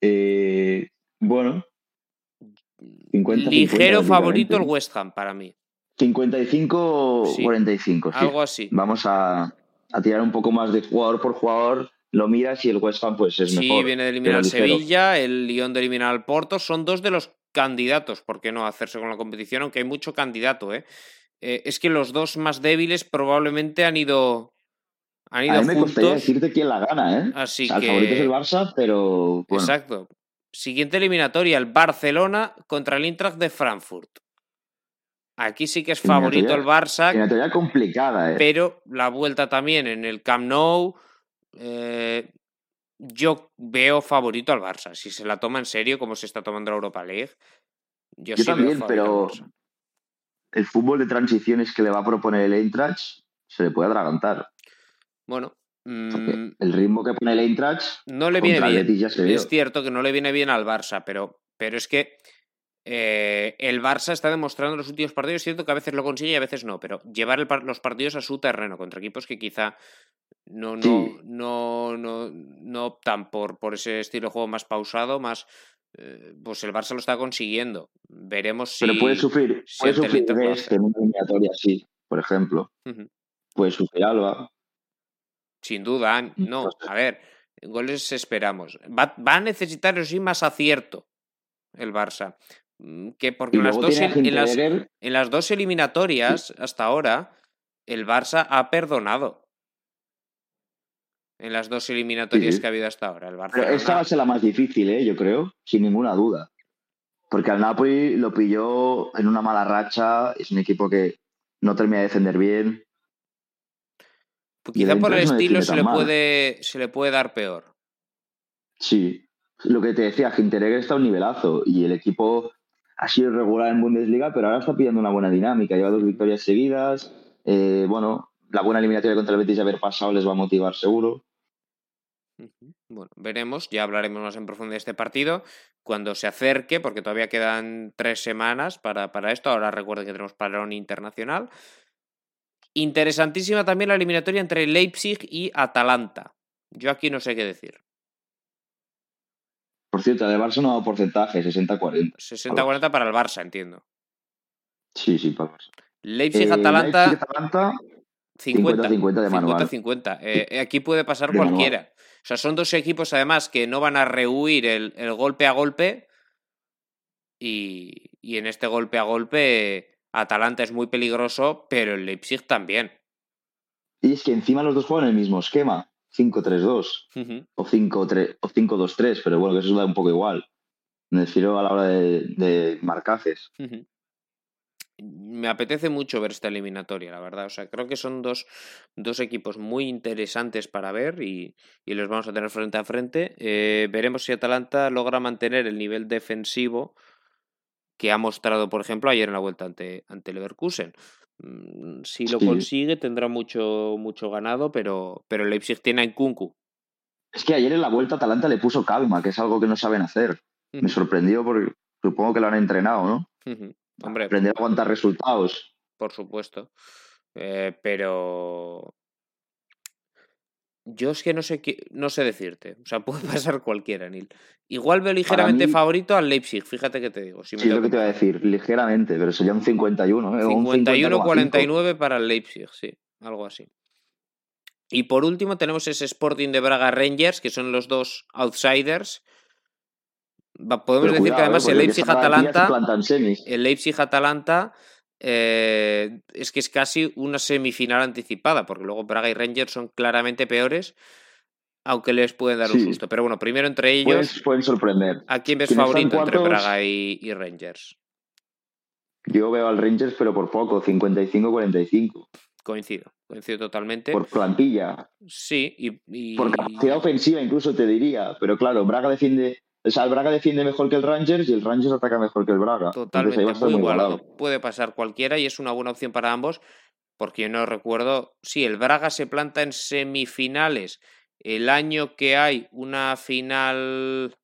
Eh, bueno, 50, Ligero 50, favorito el. West Ham para mí. 55 Sí. 45. sí. Algo así. Vamos a, a tirar un poco más de jugador por jugador. Lo miras y el West Ham pues es Sí, mejor. viene de eliminar al. Sevilla, el Lyon de eliminar al Porto. Son dos de los candidatos, ¿por qué no hacerse con la competición? Aunque hay mucho candidato, ¿eh? Eh, es que los dos más débiles probablemente han ido, han ido A mí me costaría juntos. decirte quién la gana, ¿eh? Así O sea, el que- favorito es el Barça, pero bueno, Exacto. Siguiente eliminatoria, el Barcelona contra el Eintracht de Frankfurt. Aquí sí que es favorito el Barça, eliminatoria complicada, ¿eh? pero la vuelta también en el Camp Nou. eh, yo veo favorito al Barça. Si se la toma en serio, como se está tomando la Europa League, yo, Yo sí veo también, pero el fútbol de transiciones que le va a proponer el Eintracht se le puede atragantar. Bueno, mm, el ritmo que pone el Eintracht no le viene bien. Es cierto que no le viene bien al Barça, pero, pero es que eh, el Barça está demostrando en los últimos partidos, es cierto que a veces lo consigue y a veces no, pero llevar el los partidos a su terreno contra equipos que quizá no, no, Sí. no, no, no optan por, por ese estilo de juego más pausado, más eh, pues el Barça lo está consiguiendo. Veremos si. Pero puede sufrir, si puede sufrir este en una eliminatoria así, por ejemplo. Puede sufrir Alba. Sin duda, an- no, a ver, goles esperamos. Va, va a necesitar, eso sí, más acierto el Barça. Mm, Que porque en las, dos, en, las, en las dos eliminatorias hasta ahora, el Barça ha perdonado. En las dos eliminatorias Sí. que ha habido hasta ahora. El Pero Barcelona. esta va a ser la más difícil, ¿eh? yo creo, sin ninguna duda. Porque al Napoli lo pilló en una mala racha, es un equipo que no termina de defender bien. Pues quizá por el estilo se le, puede, se le puede dar peor. Sí, lo que te decía, Hinteregger está a un nivelazo y el equipo ha sido irregular en Bundesliga, pero ahora está pillando una buena dinámica. Lleva dos victorias seguidas. eh, bueno, la buena eliminatoria contra el Betis de haber pasado les va a motivar seguro. Bueno, veremos, ya hablaremos más en profundidad de este partido cuando se acerque, porque todavía quedan tres semanas para, para esto. Ahora recuerden que tenemos parón internacional. Interesantísima también la eliminatoria entre Leipzig y Atalanta. Yo aquí no sé qué decir. Por cierto, el Barça no ha dado porcentaje, 60-40. 60-40 para el Barça, entiendo. Sí, sí, para el Barça. Eh, Leipzig-Atalanta, Leipzig-Atalanta, 50, 50-50 de manual. 50-50. Eh, aquí puede pasar De manual. cualquiera. O sea, son dos equipos además que no van a rehuir el, el golpe a golpe. Y, y en este golpe a golpe, Atalanta es muy peligroso, pero el Leipzig también. Y es que encima los dos juegan el mismo esquema, 5-3-2 Ujú. o 5-3 o 5-2-3, pero bueno, que eso da un poco igual. Me refiero a la hora de, de marcajes. Me apetece mucho ver esta eliminatoria, la verdad. O sea, creo que son dos, dos equipos muy interesantes para ver y, y los vamos a tener frente a frente. Eh, veremos si Atalanta logra mantener el nivel defensivo que ha mostrado, por ejemplo, ayer en la vuelta ante, ante Leverkusen. Mm, Si lo Sí. consigue, tendrá mucho, mucho ganado, pero, pero el Leipzig tiene a Nkunku. Es que ayer en la vuelta Atalanta le puso calma, que es algo que no saben hacer. Me sorprendió porque supongo que lo han entrenado, ¿no? ujú. Hombre, Aprender a aguantar resultados. por supuesto. Eh, pero yo es que no sé qué, no sé decirte. O sea, puede pasar cualquiera, Neil. Igual veo ligeramente mí- favorito al Leipzig, fíjate que te digo. Si me Sí, es lo que te iba a decir, ligeramente, pero sería un 51, ¿eh? O un 50,5. 51-49 para el Leipzig, sí, algo así. Y por último tenemos ese Sporting de Braga Rangers, que son los dos outsiders. Podemos Pero decir que cuidado, además ¿eh? el Leipzig-Atalanta el Leipzig-Atalanta eh, es que es casi una semifinal anticipada, porque luego Braga y Rangers son claramente peores, aunque les pueden dar un susto. Pero bueno, primero entre ellos, Pueden, pueden sorprender. ¿a quién ves ¿quiénes están favorito entre? Braga y, y Rangers? Yo veo al Rangers, pero por poco, 55-45. Coincido, coincido totalmente. Por plantilla. Sí, y, y- Por capacidad ofensiva, incluso te diría. Pero claro, Braga defiende. O sea, el Braga defiende mejor que el Rangers y el Rangers ataca mejor que el Braga. Entonces totalmente estar muy igualado. Puede pasar cualquiera y es una buena opción para ambos, porque yo no recuerdo. Sí, el Braga se planta en semifinales el año que hay una final.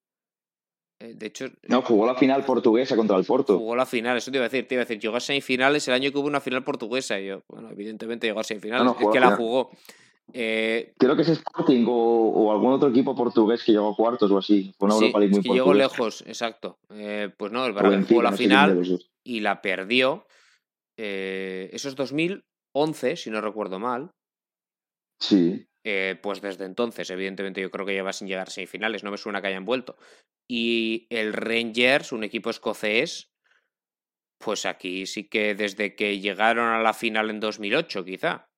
eh, De hecho, No, jugó la final portuguesa contra el Porto. jugó la final, eso te iba a decir, te iba a decir, llegó a semifinales el año que hubo una final portuguesa. Y yo, bueno, evidentemente llegó a semifinales, No, no, es que la jugó. Eh, Creo que es Sporting o, o algún otro equipo portugués que llegó a cuartos o así. Fue una sí, Europa League es muy que llegó lejos, exacto. Eh, pues no, el Benfica, jugó la no final y la perdió. Eh, eso es 2011, si no recuerdo mal. Sí. Eh, pues desde entonces, evidentemente, yo creo que lleva sin llegar a semifinales, no me suena que hayan vuelto. Y el Rangers, un equipo escocés, pues aquí sí que desde que llegaron a la final en 2008, quizá.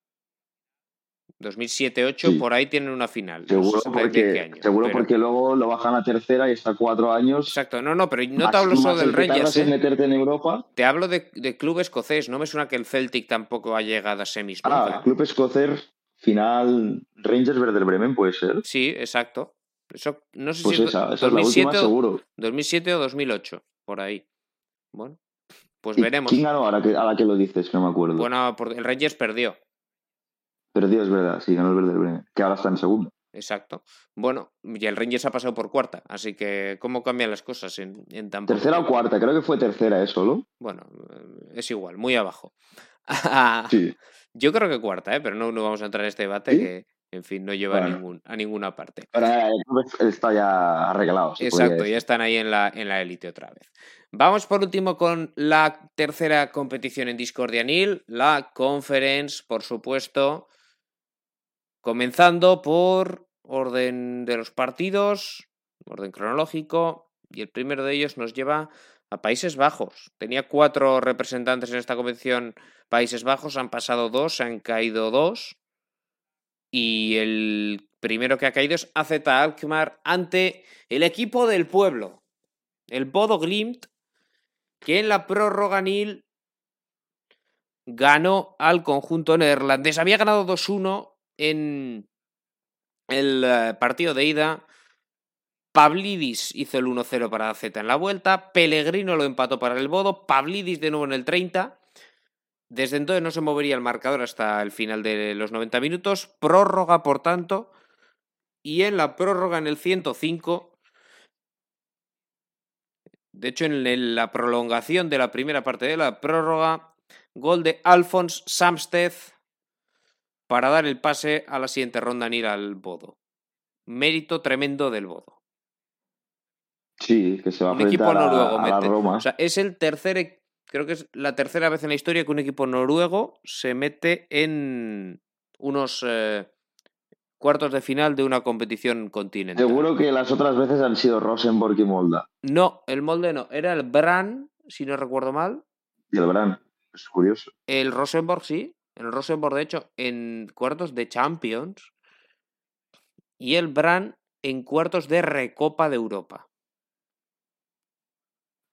2007-8, Sí. por ahí tienen una final. no Seguro, sé porque, año, seguro pero- porque luego lo bajan a tercera y está cuatro años. Exacto, no, no, pero no te hablo solo del Rangers, ¿eh? meterte en Europa. te hablo de, de club escocés. No me suena que el Celtic tampoco ha llegado a semis Ah. Club Escocer, final Rangers Werder Bremen, puede ser. Sí, exacto. Eso, no sé Pues si es esa, esa es la 2007 última, o- seguro. 2007 o 2008, por ahí. Bueno, pues ¿Y veremos. ¿Quién ganó ahora que, a la que lo dices? Que no me acuerdo. Bueno, el Rangers perdió, Perdió, es verdad, sí, ganó el Bremen, que ahora está en segundo. exacto. Bueno, y el Rangers ha pasado por cuarta, así que ¿cómo cambian las cosas en, en tan poco Tercera o cuarta, creo que fue tercera, ¿eh? Solo. Bueno, es igual, muy abajo. Sí. Yo creo que cuarta, ¿eh? pero no, no vamos a entrar en este debate ¿Sí? que, en fin, no lleva a, Bueno. ningún, a ninguna parte. Ahora está ya arreglado. Exacto, ya están ahí en la, en la élite otra vez. Vamos por último con la tercera competición en Discordia Nil, la Conference, por supuesto. Comenzando por orden de los partidos, orden cronológico, y el primero de ellos nos lleva a Países Bajos. Tenía cuatro representantes en esta competición Países Bajos, han pasado dos, han caído dos. Y el primero que ha caído es AZ Alkmaar ante el equipo del pueblo, el Bodo Glimt, que en la prórroga Nil ganó al conjunto neerlandés. Había ganado 2-1 en el eh, partido de ida. Pavlidis hizo el 1-0 para Z en la vuelta. Pellegrino lo empató para el Bodo. Pavlidis de nuevo en el 30. Desde entonces no se movería el marcador hasta el final de los 90 minutos. Prórroga, por tanto. Y en la prórroga, en el 105. De hecho, en la prolongación de la primera parte de la prórroga, gol de Alphonse Samsted para dar el pase a la siguiente ronda en ir al Bodo. Mérito tremendo del Bodo. Sí, que se va a Un equipo a, noruego. a la mete- Roma. O sea, es el tercer. e- creo que es la tercera vez en la historia que un equipo noruego se mete en unos eh, cuartos de final de una competición continental. Seguro que las otras veces han sido Rosenborg y Molda. No, el molde no, era el Bran, si no recuerdo mal. Y el Bran, es curioso. El Rosenborg sí, el Rosenborg de hecho en cuartos de Champions y el Bran en cuartos de Recopa de Europa.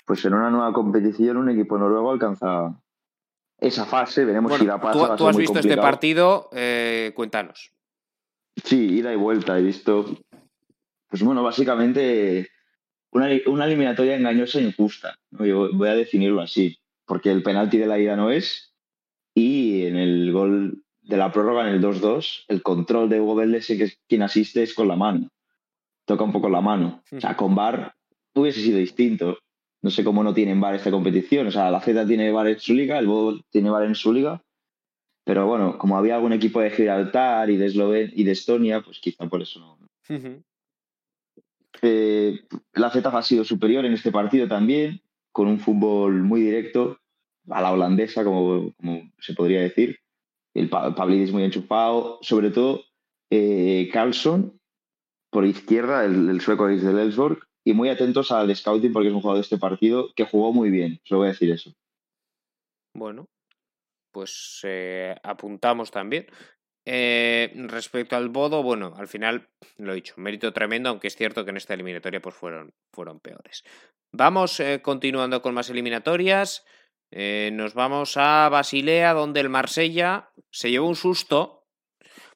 Pues en una nueva competición un equipo noruego alcanza esa fase, veremos si la pasa. tú, tú has visto este partido, eh, cuéntanos. Sí, ida y vuelta. He visto, pues bueno, básicamente una, una eliminatoria engañosa e injusta. ¿no? Yo voy a definirlo así, porque el penalti de la ida no es, y en el gol de la prórroga, en el 2-2, el control de Hugo Vélez, que es quien asiste, es con la mano. Toca un poco la mano. O sea, con VAR hubiese sido distinto. No sé cómo no tienen VAR esta competición. O sea, la Z tiene VAR en su liga, el Bodo tiene VAR en su liga. Pero bueno, como había algún equipo de Gibraltar y de, Esloven y de Estonia, pues quizá por eso no. Eh, la Z ha sido superior en este partido también, con un fútbol muy directo, a la holandesa, como, se podría decir. El Pa- Pavlidis muy enchufado, sobre todo eh, Carlson por izquierda, el, sueco es del y muy atentos al scouting porque es un jugador de este partido que jugó muy bien, solo voy a decir eso. Bueno, pues eh, apuntamos también. Eh, respecto al Bodo, bueno, al final lo he dicho, mérito tremendo, aunque es cierto que en esta eliminatoria pues fueron, fueron peores. Vamos continuando con más eliminatorias. Eh, nos vamos a Basilea, donde el Marsella se llevó un susto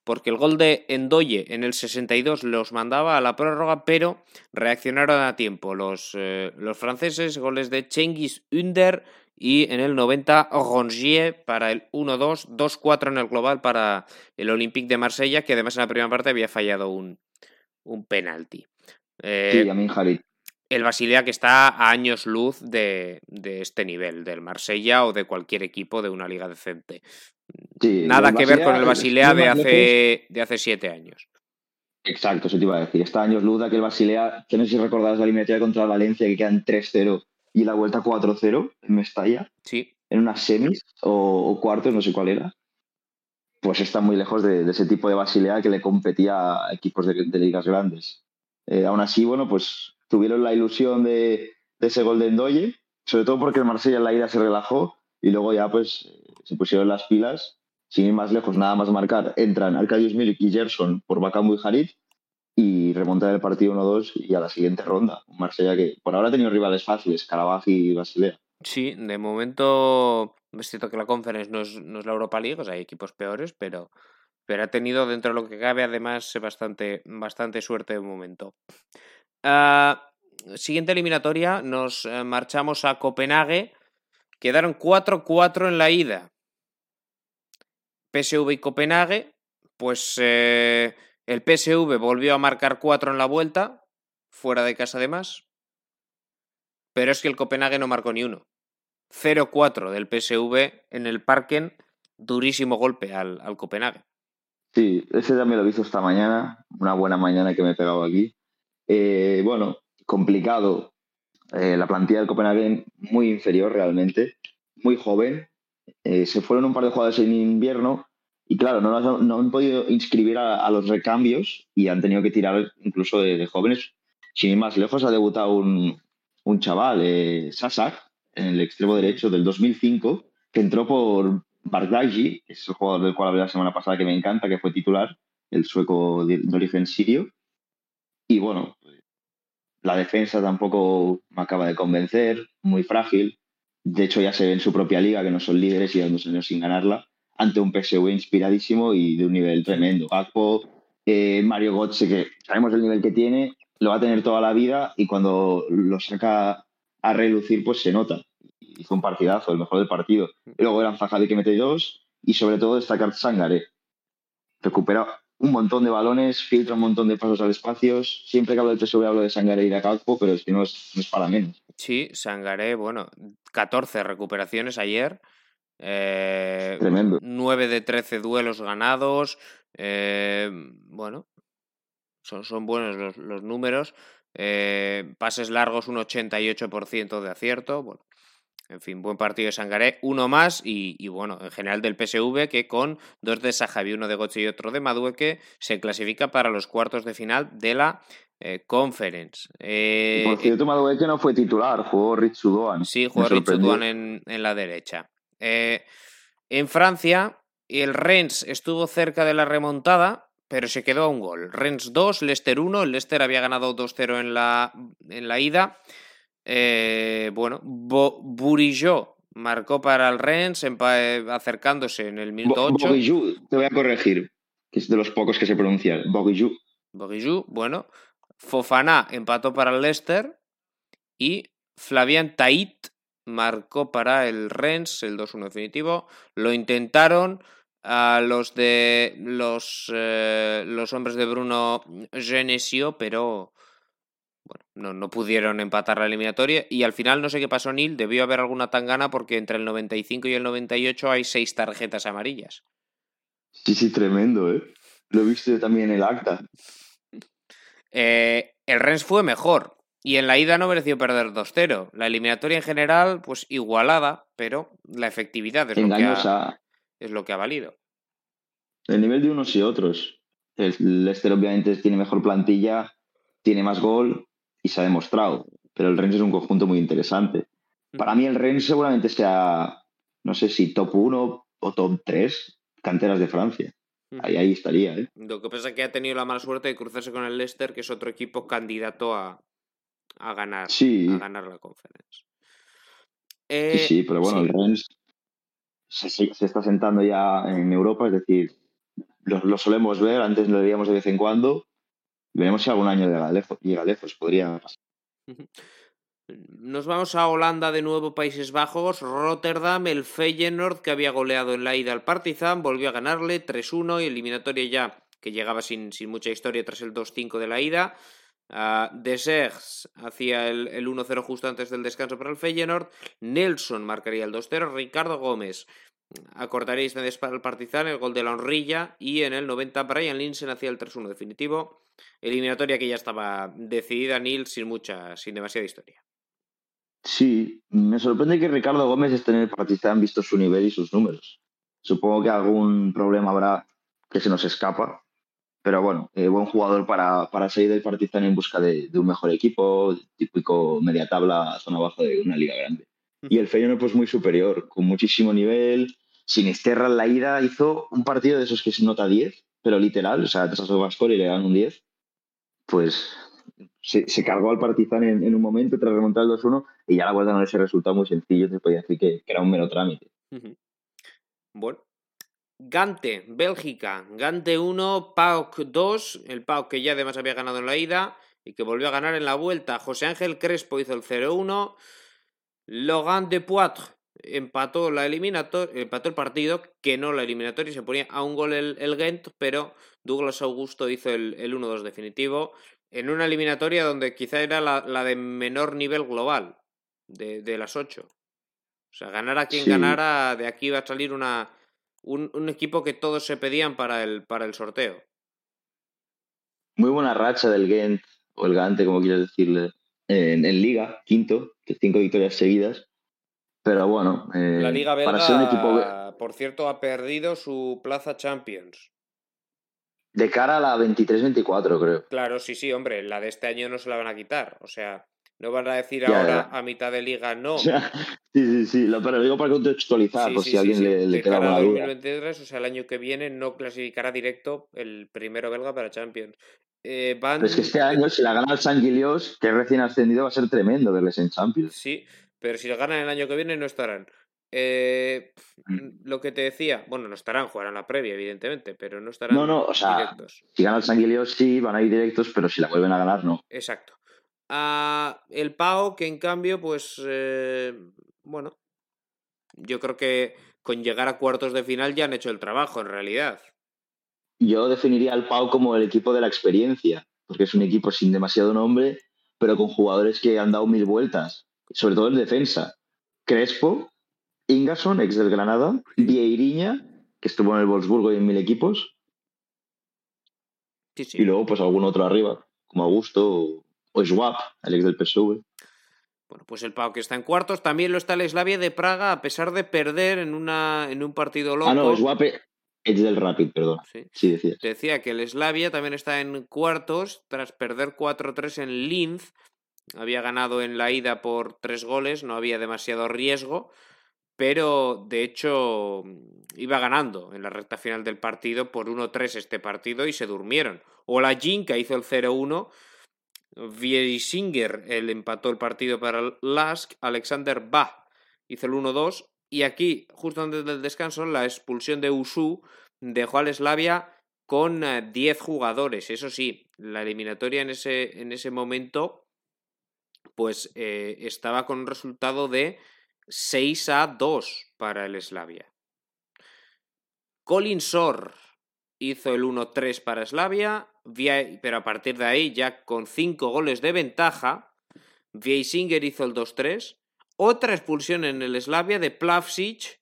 porque el gol de Endoye en el 62 los mandaba a la prórroga, pero reaccionaron a tiempo los, eh, los franceses, goles de Cengiz Under y en el 90 Rongier para el 1-2, 2-4 en el global para el Olympique de Marsella, que además en la primera parte había fallado un, un penalti. Eh, Sí, Amin Harit. El Basilea que está a años luz de, de este nivel, del Marsella o de cualquier equipo de una liga decente. Sí, Nada que ver con el Basilea, de hace, de hace siete años. Exacto, eso te iba a decir. Está años luz de aquel Basilea, que no sé si recordarás la eliminatoria contra el Valencia, que quedan 3-0 y la vuelta 4-0 en Mestalla, Sí, en unas semis o, o cuartos, no sé cuál era. Pues está muy lejos de, de ese tipo de Basilea que le competía a equipos de, de ligas grandes. Eh, aún así, bueno, pues tuvieron la ilusión de, ese gol de Endoye, sobre todo porque el Marsella en la ida se relajó y luego ya pues se pusieron las pilas. Sin ir más lejos, nada más marcar, entran Arkadiusz Milik y Gerson por Bakambu y Harit y remontar el partido 1-2 y a la siguiente ronda. Un Marsella que por ahora ha tenido rivales fáciles, Carabaj y Basilea. sí, de momento es cierto que la Conference no es, no es la Europa League, o sea, hay equipos peores, pero, pero ha tenido dentro de lo que cabe además bastante, bastante suerte de momento. Ah, siguiente eliminatoria, nos eh, marchamos a Copenhague. Quedaron 4-4 en la ida. PSV y Copenhague, pues eh, el PSV volvió a marcar 4 en la vuelta, fuera de casa además. Pero es que el Copenhague no marcó ni uno. 0-4 del PSV en el Parken, durísimo golpe al, al Copenhague. Sí, ese también lo he visto esta mañana, una buena mañana que me he pegado aquí. Eh, bueno, complicado. Eh, la plantilla del Copenhagen muy inferior realmente, muy joven. Eh, se fueron un par de jugadores en invierno y claro, no, han podido inscribir a, los recambios y han tenido que tirar incluso de, jóvenes. Sin ir más lejos, ha debutado un, un chaval, eh, Sasak, en el extremo derecho del 2005, que entró por Bardghji, que es el jugador del cual hablé la semana pasada que me encanta, que fue titular, el sueco de origen sirio. Y bueno, la defensa tampoco me acaba de convencer, muy frágil. De hecho, ya se ve en su propia liga que no son líderes y llevan dos años sin ganarla, ante un PSV inspiradísimo y de un nivel tremendo. Gakpo, eh, Mario Götze, que sabemos el nivel que tiene, lo va a tener toda la vida y cuando lo saca a relucir, pues se nota. Hizo un partidazo, el mejor del partido. Y luego eran Zajavi que mete dos y sobre todo destacar Sangare. Recupera un montón de balones, filtra un montón de pasos al espacio. Siempre que hablo del PSV hablo de Sangare y de Gakpo, pero es que no es, no es para menos. Sí, Sangaré, bueno, 14 recuperaciones ayer. Eh, Tremendo. 9 de 13 duelos ganados. eh, bueno, son, son buenos los, los números. eh, pases largos, un 88% de acierto. Bueno, en fin, buen partido de Sangaré, uno más y, bueno, en general del PSV que con dos de Sajavi, uno de Goche y otro de Madueque, se clasifica para los cuartos de final de la eh, Conference. Eh, Por cierto, Madueque no fue titular, jugó Rich Sudoan. Sí, jugó Rich Sudoan en, en, la derecha. Eh, en Francia, el Rennes estuvo cerca de la remontada, pero se quedó a un gol. Rennes 2, Leicester 1. El Leicester había ganado 2-0 en la, en la ida. Eh, bueno, Burillo marcó para el Rennes eh, acercándose en el minuto 8. te voy a corregir, que es de los pocos que se pronuncian. Boguillou. bueno. Fofana empató para el Leicester y Flavian Tait marcó para el Rennes el 2-1 definitivo. Lo intentaron a los de los, eh, los hombres de Bruno Genesio, pero bueno, no, no, pudieron empatar la eliminatoria y al final no sé qué pasó Neil, debió haber alguna tangana porque entre el 95 y el 98 hay seis tarjetas amarillas. Sí, sí, tremendo, ¿eh? Lo he visto también en el acta. Eh, el Rennes fue mejor y en la ida no mereció perder 2-0. La eliminatoria en general, pues igualada, pero la efectividad es, lo que, ha, es lo que ha valido. El nivel de unos y otros. El Leicester obviamente tiene mejor plantilla, tiene más gol, y se ha demostrado. Pero el Rennes es un conjunto muy interesante. Para mí el Rennes seguramente sea, no sé si top 1 o top 3 canteras de Francia. Ahí, ahí estaría. ¿eh? Lo que pasa es que ha tenido la mala suerte de cruzarse con el Leicester, que es otro equipo candidato a, a ganar, a ganar la conferencia. sí, sí, eh, pero bueno, el Rennes se, se, está sentando ya en Europa, es decir, lo, lo, solemos ver, antes lo veíamos de vez en cuando, Veremos si algún año llega lejos, llega lejos podría pasar. Nos vamos a Holanda de nuevo, Países Bajos. Rotterdam, el Feyenoord, que había goleado en la ida al Partizan, volvió a ganarle 3-1 y eliminatoria ya, que llegaba sin, sin mucha historia tras el 2-5 de la ida. Uh, hacía el, el 1-0 justo antes del descanso para el Feyenoord. Nelson marcaría el 2-0. Ricardo Gómez acortaréis para el Partizan el gol de la honrilla y en el 90 Brian Linsen hacía el 3-1 definitivo. Eliminatoria que ya estaba decidida, Nil, sin mucha, sin demasiada historia. Sí, me sorprende que Ricardo Gómez esté en el Partizan visto su nivel y sus números. Supongo que algún problema habrá que se nos escapa, pero bueno, eh, buen jugador para, para salir del Partizan en busca de, de, un mejor equipo, típico media tabla, zona baja de una liga grande. Y el Feyenoord pues muy superior, con muchísimo nivel, Sinisterra en la ida hizo un partido de esos que se nota 10, pero literal, o sea, te Vasco y le dan un 10. Pues se, cargó al Partizan en, un momento tras remontar el 2-1 y ya la vuelta no ese resultado muy sencillo, te podía decir que, era un mero trámite. Bueno. Gante, Bélgica. Gante 1, PAOK 2. El PAOK que ya además había ganado en la ida y que volvió a ganar en la vuelta. José Ángel Crespo hizo el 0-1. Logan de Poitre empató la eliminatoria, empató el partido, que no la eliminatoria, y se ponía a un gol el, el Gent, pero Douglas Augusto hizo el, el 1-2 definitivo en una eliminatoria donde quizá era la, la de menor nivel global de, de, las ocho. O sea, ganar a quien ganara, de aquí va a salir una, un, un, equipo que todos se pedían para el, para el sorteo. Muy buena racha del Gent, o el Gante, como quieras decirle, en, en Liga, quinto, cinco victorias seguidas pero bueno, eh, la Liga Belga, para ser un equipo... por cierto, ha perdido su plaza Champions. De cara a la 23-24, creo. Claro, sí, sí, hombre, la de este año no se la van a quitar. O sea, no van a decir ahora a mitad de liga no. sí, sí, sí, lo, pero digo para contextualizar, por si a alguien le, le queda alguna duda. 2023, o sea, el año que viene no clasificará directo el primero belga para Champions. Eh, van... Pero es que este año, si la gana el San Gilios, que es recién ascendido, va a ser tremendo verles en Champions. Sí, pero si lo ganan el año que viene no estarán. Eh, mm. lo que te decía, bueno, no estarán, jugarán la previa, evidentemente, pero no estarán no, no, o sea, directos. Si gana el Sanguileo sí, van a ir directos, pero si la vuelven a ganar, no. Exacto. Ah, el Pau, que en cambio, pues, eh, bueno, yo creo que con llegar a cuartos de final ya han hecho el trabajo, en realidad. Yo definiría al Pau como el equipo de la experiencia, porque es un equipo sin demasiado nombre, pero con jugadores que han dado mil vueltas sobre todo en defensa. Crespo, Ingason, ex del Granada, Vieiriña, que estuvo en el Wolfsburgo y en mil equipos. Y luego, pues algún otro arriba, como Augusto o, Schwab, el ex del PSV. Bueno, pues el Pau que está en cuartos, también lo está el Slavia de Praga, a pesar de perder en, una, en un partido loco. Ah, no, es. Es del Rapid, perdón. Sí. Sí, decías. Decía que el Slavia también está en cuartos tras perder 4-3 en Linz. Había ganado en la ida por tres goles, no había demasiado riesgo, pero de hecho iba ganando en la recta final del partido por 1-3 este partido y se durmieron. Ola Jinka hizo el 0-1, Viesinger el empató el partido para Lask, Alexander Bach hizo el 1-2 y aquí, justo antes del descanso, la expulsión de Usu dejó al Slavia con eh, 10 jugadores. Eso sí, la eliminatoria en ese, en ese momento pues eh, estaba con un resultado de 6 a 2 para el Slavia. Colin Sor hizo el 1-3 para Slavia, Via- pero a partir de ahí, ya con 5 goles de ventaja, Viesinger hizo el 2-3. Otra expulsión en el Slavia de Plavsic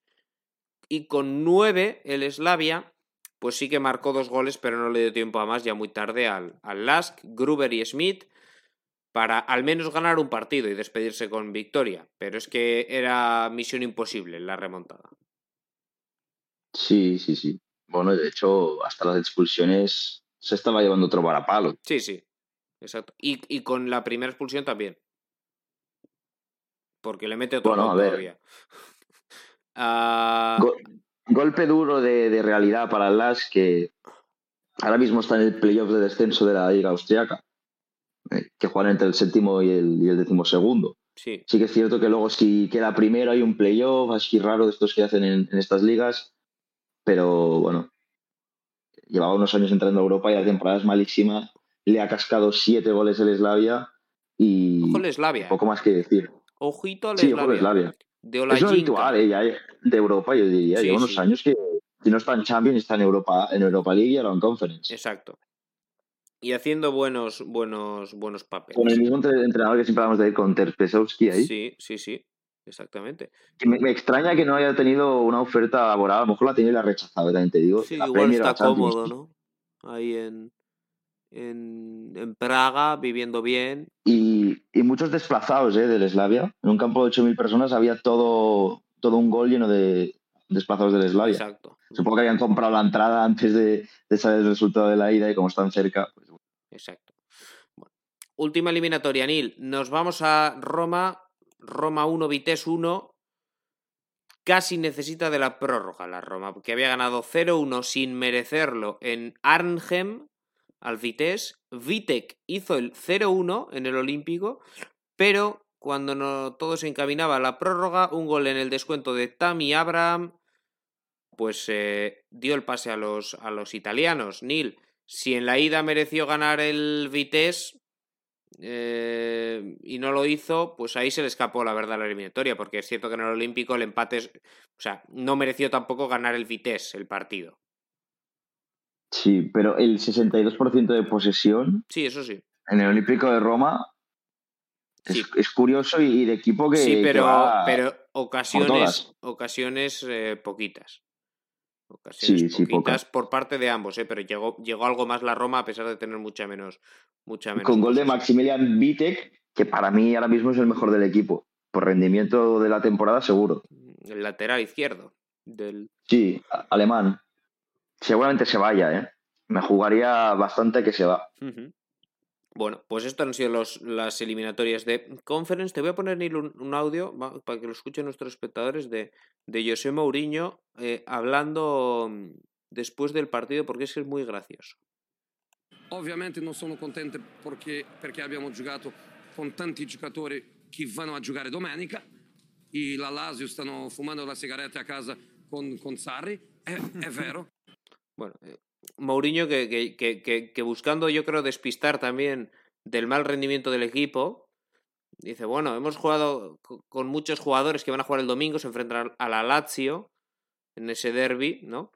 y con 9 el Slavia, pues sí que marcó dos goles, pero no le dio tiempo a más ya muy tarde al, al Lask, Gruber y Smith para al menos ganar un partido y despedirse con victoria. Pero es que era misión imposible la remontada. Sí, sí, sí. Bueno, de hecho, hasta las expulsiones se estaba llevando otro varapalo. Sí, sí. Exacto. Y, y con la primera expulsión también. Porque le mete otro Bueno, a ver. Ah, Go- golpe duro de, de realidad para el Las que ahora mismo está en el playoff de descenso de la Liga Austriaca, que juegan entre el séptimo y el, y el decimosegundo. sí. Sí que es cierto que luego si queda primero hay un playoff así raro de estos que hacen en, en estas ligas, pero bueno, llevaba unos años entrando a Europa y la temporada es malísima. Le ha cascado siete goles el Slavia y Ojo el Slavia. poco más que decir. Ojito al Sí, Slavia. Slavia. De Es habitual eh, ya, eh, de Europa, yo diría. Sí, Lleva unos años que si no está en Champions, está en Europa, en Europa League y ahora en Conference. Exacto. Y haciendo buenos, buenos, buenos papeles. Con el mismo entre- entrenador que siempre hablamos de ahí, con Ter Pesowski ahí. Sí, sí, sí. Exactamente. Que Me, me extraña que no haya tenido una oferta laboral, a lo mejor la tiene y la ha rechazado, también te digo. Sí, La igual Premier está cómodo, ¿no? Ahí en, en, en Praga, viviendo bien. Y, y muchos desplazados ¿eh? del Slavia. En un campo de 8.000 personas había todo, todo un gol lleno de desplazados del Slavia. Exacto. Supongo que habían comprado la entrada antes de, de saber el resultado de la ida y como están cerca, pues Exacto. Última eliminatoria, Nil. Nos vamos a Roma. Roma 1, Vitesse 1. Casi necesita de la prórroga la Roma, porque había ganado 0-1 sin merecerlo en Arnhem al Vitesse. Vitek hizo el 0-1 en el Olímpico, pero cuando no, todo se encaminaba a la prórroga, un gol en el descuento de Tammy Abraham, pues eh, dio el pase a los, a los italianos. Nil, si en la ida mereció ganar el Vitesse eh, y no lo hizo, pues ahí se le escapó la verdad la eliminatoria, porque es cierto que en el Olímpico el empate es, o sea, no mereció tampoco ganar el Vitesse el partido. Sí, pero el 62% de posesión Sí, eso sí. en el Olímpico de Roma es, Sí. es curioso y de equipo que, sí, que pero, va- pero ocasiones, ocasiones eh, poquitas. Ocasiones Sí, sí, poquitas pocas. por parte de ambos, eh, pero llegó, llegó algo más la Roma a pesar de tener mucha menos. Mucha menos con gol de. Maximilian Vitek, que para mí ahora mismo es el mejor del equipo. Por rendimiento de la temporada, seguro. El lateral izquierdo del, Sí, alemán. Seguramente se vaya, ¿eh? Me jugaría bastante que se va. Bueno, pues esto han sido los, las eliminatorias de Conference. Te voy a poner un, un audio para que lo escuchen nuestros espectadores de, de José Mourinho eh, hablando mm, después del partido porque es que es muy gracioso. Ovviamente non sono contento perché, perché abbiamo giocato con tanti giocatori che vanno a giocare domenica e la Lazio stanno fumando la sigaretta a casa con, con Sarri, è, è vero. Bueno, eh, Mourinho que, que, que, que, buscando yo creo despistar también del mal rendimiento del equipo, dice, bueno, hemos jugado co- con muchos jugadores que van a jugar el domingo, se enfrentan a la Lazio en ese derby, ¿no?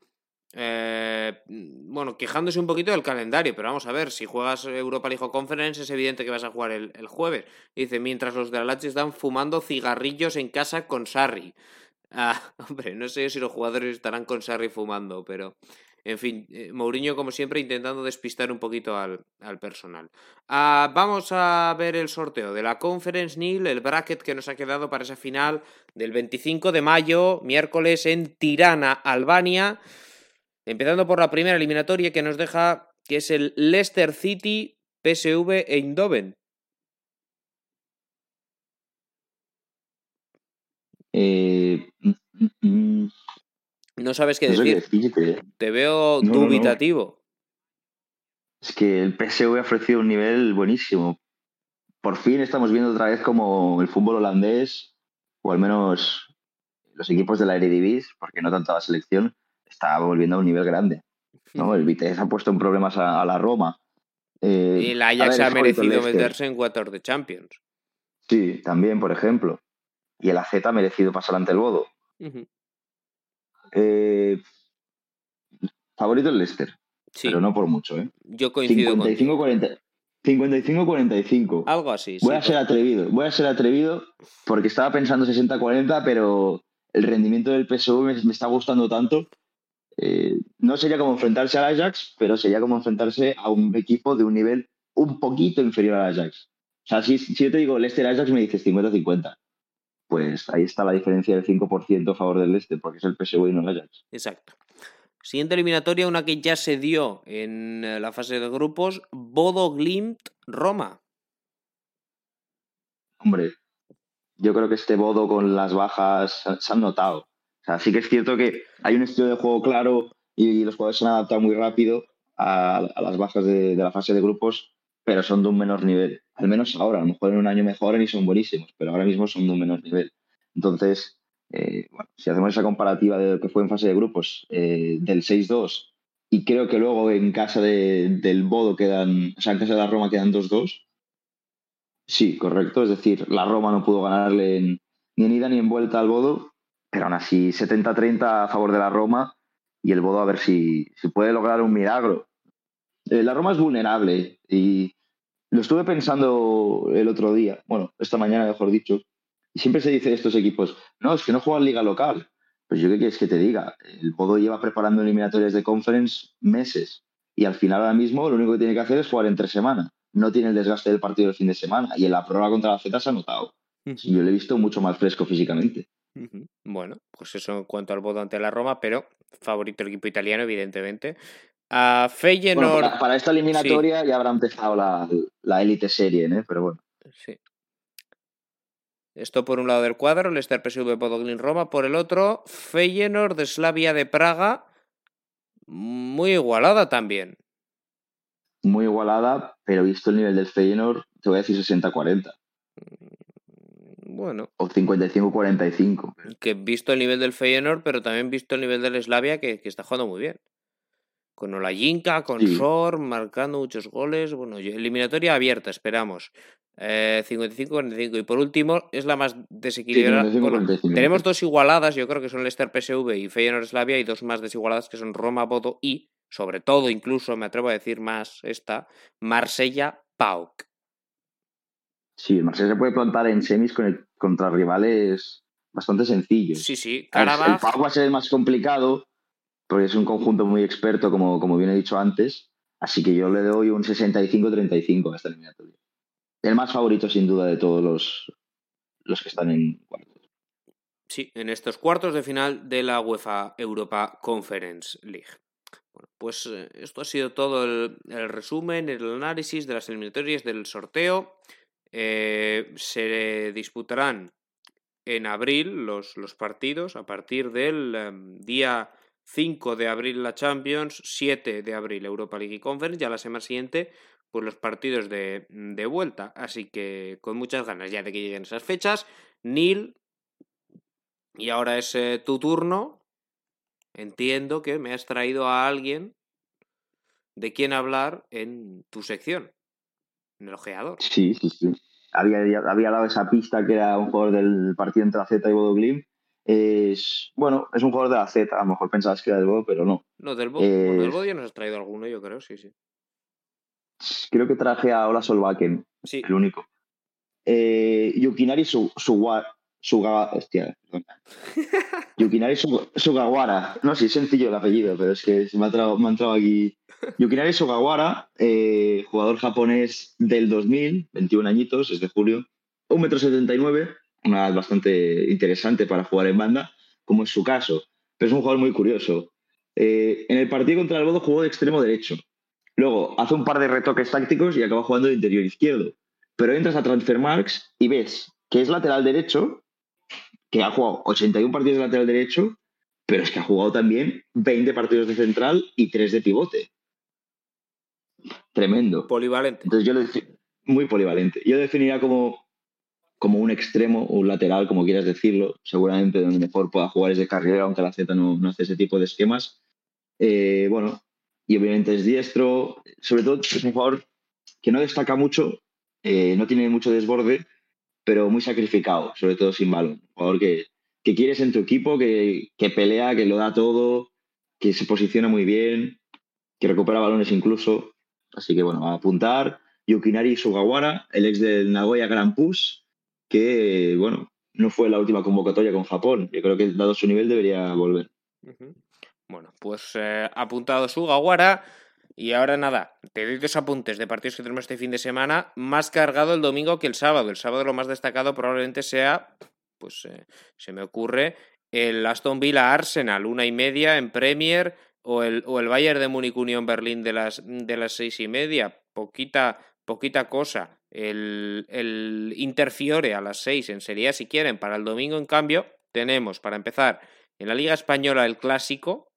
Eh, bueno, quejándose un poquito del calendario, pero vamos a ver, si juegas Europa League Conference es evidente que vas a jugar el, el jueves. Dice, mientras los de la Lazio están fumando cigarrillos en casa con Sarri. Ah, hombre, no sé si los jugadores estarán con Sarri fumando, pero En fin, eh, Mourinho, como siempre, intentando despistar un poquito al, al personal. Ah, vamos a ver el sorteo de la Conference Nil, el bracket que nos ha quedado para esa final del 25 de mayo, miércoles en Tirana, Albania. Empezando por la primera eliminatoria que nos deja, que es el Leicester City, PSV e Eindhoven. Eh, No sabes qué no sé qué decir. decirte. Te veo No, no, no. dubitativo. Es que el PSV ha ofrecido un nivel buenísimo. Por fin estamos viendo otra vez como el fútbol holandés, o al menos los equipos de la Eredivisie, porque no tanto la selección, está volviendo a un nivel grande. ¿no? El Vitesse ha puesto en problemas a, a la Roma. Eh, Y el Ajax ver, ha merecido meterse en cuartos de Champions. Sí, también, por ejemplo. Y el AZ ha merecido pasar ante el Bodo. Eh, favorito el Leicester, Sí, pero no por mucho. ¿eh? yo coincido contigo. 55-40 55-45. Algo así. Voy sí, a ser atrevido, voy a ser atrevido porque estaba pensando 60-40, pero el rendimiento del PSV me, me está gustando tanto. Eh, no sería como enfrentarse al Ajax, pero sería como enfrentarse a un equipo de un nivel un poquito inferior al Ajax. O sea, si, si yo te digo Leicester Ajax, me dices 50-50. Pues ahí está la diferencia del 5% a favor del Leicester, porque es el PSV y no el Ajax. Exacto. Siguiente eliminatoria, una que ya se dio en eh, la fase de grupos, Bodo Glimt Roma. Hombre, yo creo que este Bodo con las bajas se- se han notado. O sea, sí que es cierto que hay un estilo de juego claro y los jugadores se han adaptado muy rápido a, a las bajas de, de la fase de grupos, pero son de un menor nivel. Al menos ahora, a lo mejor en un año mejoran y son buenísimos, pero ahora mismo son de un menor nivel. Entonces, eh, bueno, si hacemos esa comparativa de lo que fue en fase de grupos eh, del 6-2 y creo que luego en casa de- del Bodo quedan, o sea, en casa de la Roma quedan 2-2, Sí, correcto. Es decir, la Roma no pudo ganarle en- ni en ida ni en vuelta al Bodo, pero aún así 70-30 a favor de la Roma y el Bodo a ver si, si puede lograr un milagro. Eh, la Roma es vulnerable y lo estuve pensando el otro día, bueno, esta mañana mejor dicho, y siempre se dice de estos equipos, no, es que no juegan liga local. Pues yo qué quieres que te diga, el Bodo lleva preparando eliminatorias de conference meses y al final ahora mismo lo único que tiene que hacer es jugar entre semana. No tiene el desgaste del partido del fin de semana y en la prórroga contra la Z se ha notado. Yo lo he visto mucho más fresco físicamente. Bueno, pues eso en cuanto al Bodo ante la Roma, pero favorito el equipo italiano, evidentemente. A Feyenoord. Bueno, para, para esta eliminatoria ya habrá empezado la, la élite serie, ¿eh? pero bueno. Sí. Esto por un lado del cuadro, Leicester PSV Bodo Glimt Roma, por el otro, Feyenoord de Slavia de Praga, muy igualada también. Muy igualada, pero visto el nivel del Feyenoord, te voy a decir 60-40 Bueno, o 55-45. que visto el nivel del Feyenoord, pero también visto el nivel del Slavia, que, que está jugando muy bien. Con Olajinka, con Sí. Sor, marcando muchos goles. Bueno, eliminatoria abierta, esperamos. Eh, 55-45. Y por último, es la más desequilibrada. Sí, Bueno, 55-45. tenemos dos igualadas, yo creo que son Leicester PSV y Feyenoord Slavia, y dos más desigualadas que son Roma Bodo y, sobre todo, incluso me atrevo a decir más esta, Marsella Pauk. Sí, el Marsella se puede plantar en semis con el- contra rivales bastante sencillos. Sí, sí, El- El Karabaj. Pau va a ser el más complicado, porque es un conjunto muy experto, como, como bien he dicho antes. Así que yo le doy un 65-35 a esta eliminatoria. El más favorito, sin duda, de todos los, los que están en cuartos. Sí, en estos cuartos de final de la UEFA Europa Conference League. Bueno, pues eh, esto ha sido todo el, resumen, el análisis de las eliminatorias del sorteo. Eh, se disputarán en abril los, los partidos a partir del em, día 5 de abril la Champions, 7 de abril Europa League y Conference, ya la semana siguiente pues los partidos de, de vuelta. Así que con muchas ganas ya de que lleguen esas fechas. Neil, y ahora es eh, tu turno. Entiendo que me has traído a alguien de quien hablar en tu sección, en el ojeador. Sí, sí, sí. Había, había dado esa pista que era un jugador del partido entre la Z y Bodo Glimt. Es, bueno, es un jugador de la Z. A lo mejor pensabas que era del Bodo, pero no. No, del, Bo bueno, del Es- Bodio nos has traído alguno, yo creo, sí, sí. Creo que traje a Ola Solbakken, Sí, el único. Eh, Yukinari Su- Suwa, Suga, hostia. Yukinari Sugawara. No, sí, es sencillo el apellido, pero es que se me ha entrado, me ha entrado aquí. Yukinari Sugawara, eh, jugador japonés del 2000, 21 añitos, es de julio, 1,79m, una edad bastante interesante para jugar en banda, como es su caso. Pero es un jugador muy curioso. Eh, en el partido contra el Bodo jugó de extremo derecho. Luego hace un par de retoques tácticos y acaba jugando de interior izquierdo. Pero entras a Transfermarks y ves que es lateral derecho, que ha jugado 81 partidos de lateral derecho, pero es que ha jugado también 20 partidos de central y 3 de pivote. Tremendo. Polivalente. Entonces yo lo muy polivalente. Yo definiría como, como un extremo o un lateral, como quieras decirlo. Seguramente donde mejor pueda jugar es de carrera, aunque la Z no, no hace ese tipo de esquemas. Eh, bueno, y obviamente es diestro. Sobre todo es un jugador que no destaca mucho, eh, no tiene mucho desborde, pero muy sacrificado, sobre todo sin balón. Un jugador que, que quieres en tu equipo, que, que, pelea, que lo da todo, que se posiciona muy bien, que recupera balones incluso. Así que bueno, a apuntar. Yukinari Sugawara, el ex del Nagoya Grand Push, que bueno, no fue la última convocatoria con Japón. Yo creo que dado su nivel debería volver. Bueno, pues eh, apuntado Sugawara. Y ahora nada, te doy dos apuntes de partidos que tenemos este fin de semana, más cargado el domingo que el sábado. El sábado lo más destacado probablemente sea, pues eh, se me ocurre, el Aston Villa Arsenal, una y media en Premier, o el, o el Bayern de Múnich Unión Berlín de las, de las seis y media. Poquita, poquita cosa. El, el Interfiore a las seis en Serie A, si quieren. Para el domingo, en cambio, tenemos, para empezar, en la Liga Española el Clásico,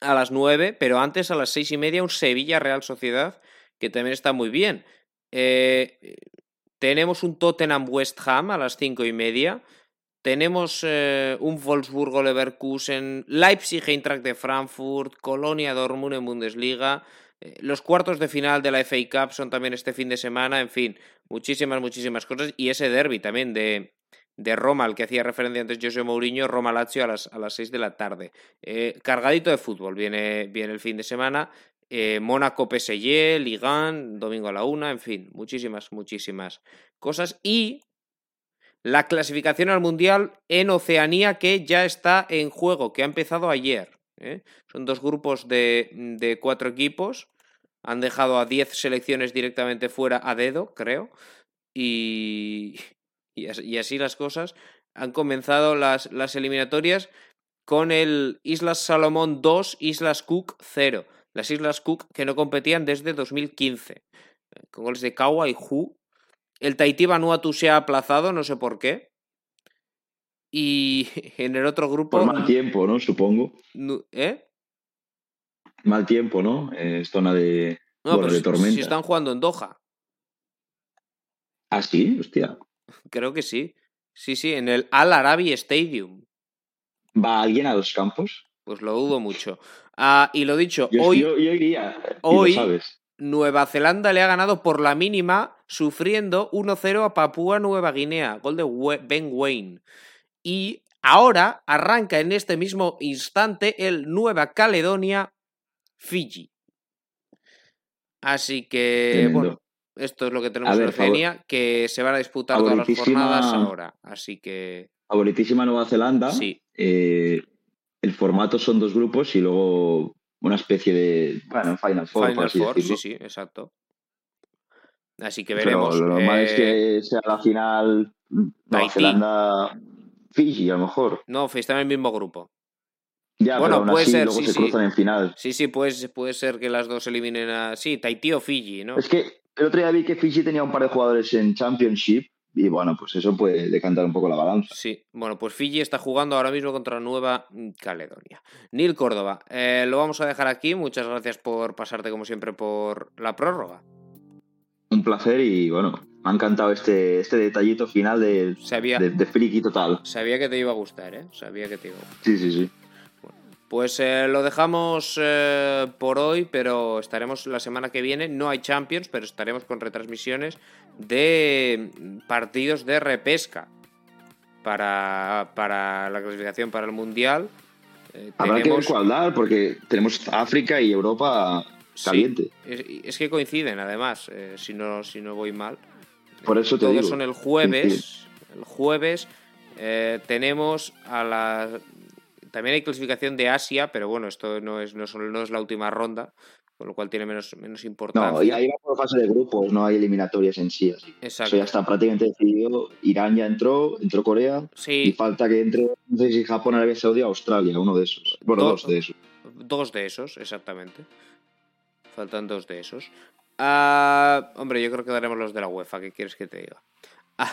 a las 9, pero antes a las seis y media un Sevilla Real Sociedad, que también está muy bien. Eh, tenemos un Tottenham West Ham a las cinco y media. Tenemos eh, un Wolfsburgo Leverkusen, Leipzig Eintracht de Frankfurt, Colonia Dortmund en Bundesliga. Eh, los cuartos de final de la FA Cup son también este fin de semana. En fin, muchísimas, muchísimas cosas. Y ese derby también de, de Roma, al que hacía referencia antes José Mourinho, Roma Lazio a las, a las 6 de la tarde. Eh, cargadito de fútbol viene, viene el fin de semana. Eh, Mónaco PSG, Ligan, domingo a la una, en fin, muchísimas, muchísimas cosas. Y la clasificación al Mundial en Oceanía que ya está en juego, que ha empezado ayer. ¿Eh? Son dos grupos de, de cuatro equipos. Han dejado a 10 selecciones directamente fuera a dedo, creo. Y, y así las cosas, han comenzado las, las eliminatorias con el Islas Salomón 2, Islas Cook 0. Las Islas Cook que no competían desde 2015, con goles de Kawa y Hu. El Tahití Vanuatu se ha aplazado, no sé por qué. Y en el otro grupo. Por mal tiempo, ¿no? Supongo. ¿Eh? Mal tiempo, ¿no? Es zona de, no, bueno, de tormenta. Si están jugando en Doha. Ah, sí, hostia. Creo que sí. Sí, sí, en el Al Arabi Stadium. ¿Va alguien a los campos? Pues lo dudo mucho. Ah, y lo dicho, yo, hoy, yo, yo iría. hoy sabes. Nueva Zelanda le ha ganado por la mínima, sufriendo 1-0 a Papúa Nueva Guinea, gol de Ben Wayne. Y ahora arranca en este mismo instante el Nueva Caledonia Fiji. Así que, Tremendo. bueno, esto es lo que tenemos ver, en Oceanía, que se van a disputar todas las jornadas ahora. Así que, Favoritísima Nueva Zelanda. sí. Eh, el formato son dos grupos y luego una especie de. Bueno, Final Four, por Final así Four, decirlo. sí, sí, exacto. Así que Pero veremos. lo normal es Eh, que sea la final Nueva. Zelanda Fiji, a lo mejor. No, está en el mismo grupo. Ya, Bueno, pero aún puede así ser, luego sí, se sí. cruzan en final. Sí, sí, pues, puede ser que las dos eliminen a. Sí, Tahití o Fiji, ¿no? Es que el otro día vi que Fiji tenía un par de jugadores en Championship y bueno, pues eso puede decantar un poco la balanza. Sí, bueno, pues Fiji está jugando ahora mismo contra Nueva Caledonia. Neil Córdoba, eh, lo vamos a dejar aquí. Muchas gracias por pasarte, como siempre, por la prórroga. Un placer y bueno, me ha encantado este, este detallito final de, Sabía, de, de friki total. sabía que te iba a gustar, ¿eh? Sabía que te iba a gustar. Sí, sí, sí. Pues eh, lo dejamos eh, por hoy, pero estaremos la semana que viene. No hay Champions, pero estaremos con retransmisiones de partidos de repesca para, para la clasificación para el Mundial. Eh, Habrá que ver cuál dar porque tenemos África y Europa Sí, caliente. es, es que coinciden, además, si, no, si no voy mal. Por eso te Todos digo, son el jueves. El jueves Eh, tenemos a la. También hay clasificación de Asia, pero bueno, esto no es, no solo, no es la última ronda, con lo cual tiene menos, menos importancia. No, y ahí va por fase de grupos, no hay eliminatorias en sí. Así. Exacto. Eso ya está prácticamente decidido. Irán ya entró, entró Corea. Sí. Y falta que entre, no sé si Japón, Arabia Saudí Australia, uno de esos. Bueno, Do- dos de esos. Dos de esos, exactamente. Faltan dos de esos. Ah, hombre, yo creo que daremos los de la UEFA, ¿qué quieres que te diga? Ah,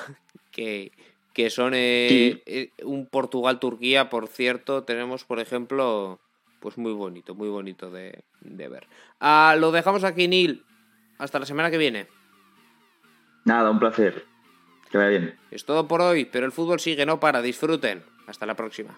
que, que son eh, Sí. eh, un Portugal-Turquía, por cierto, tenemos, por ejemplo, pues muy bonito, muy bonito de, de ver. Ah, lo dejamos aquí, Neil. Hasta la semana que viene. Nada, un placer. Que vaya bien. Es todo por hoy, pero el fútbol sigue, no para. Disfruten. Hasta la próxima.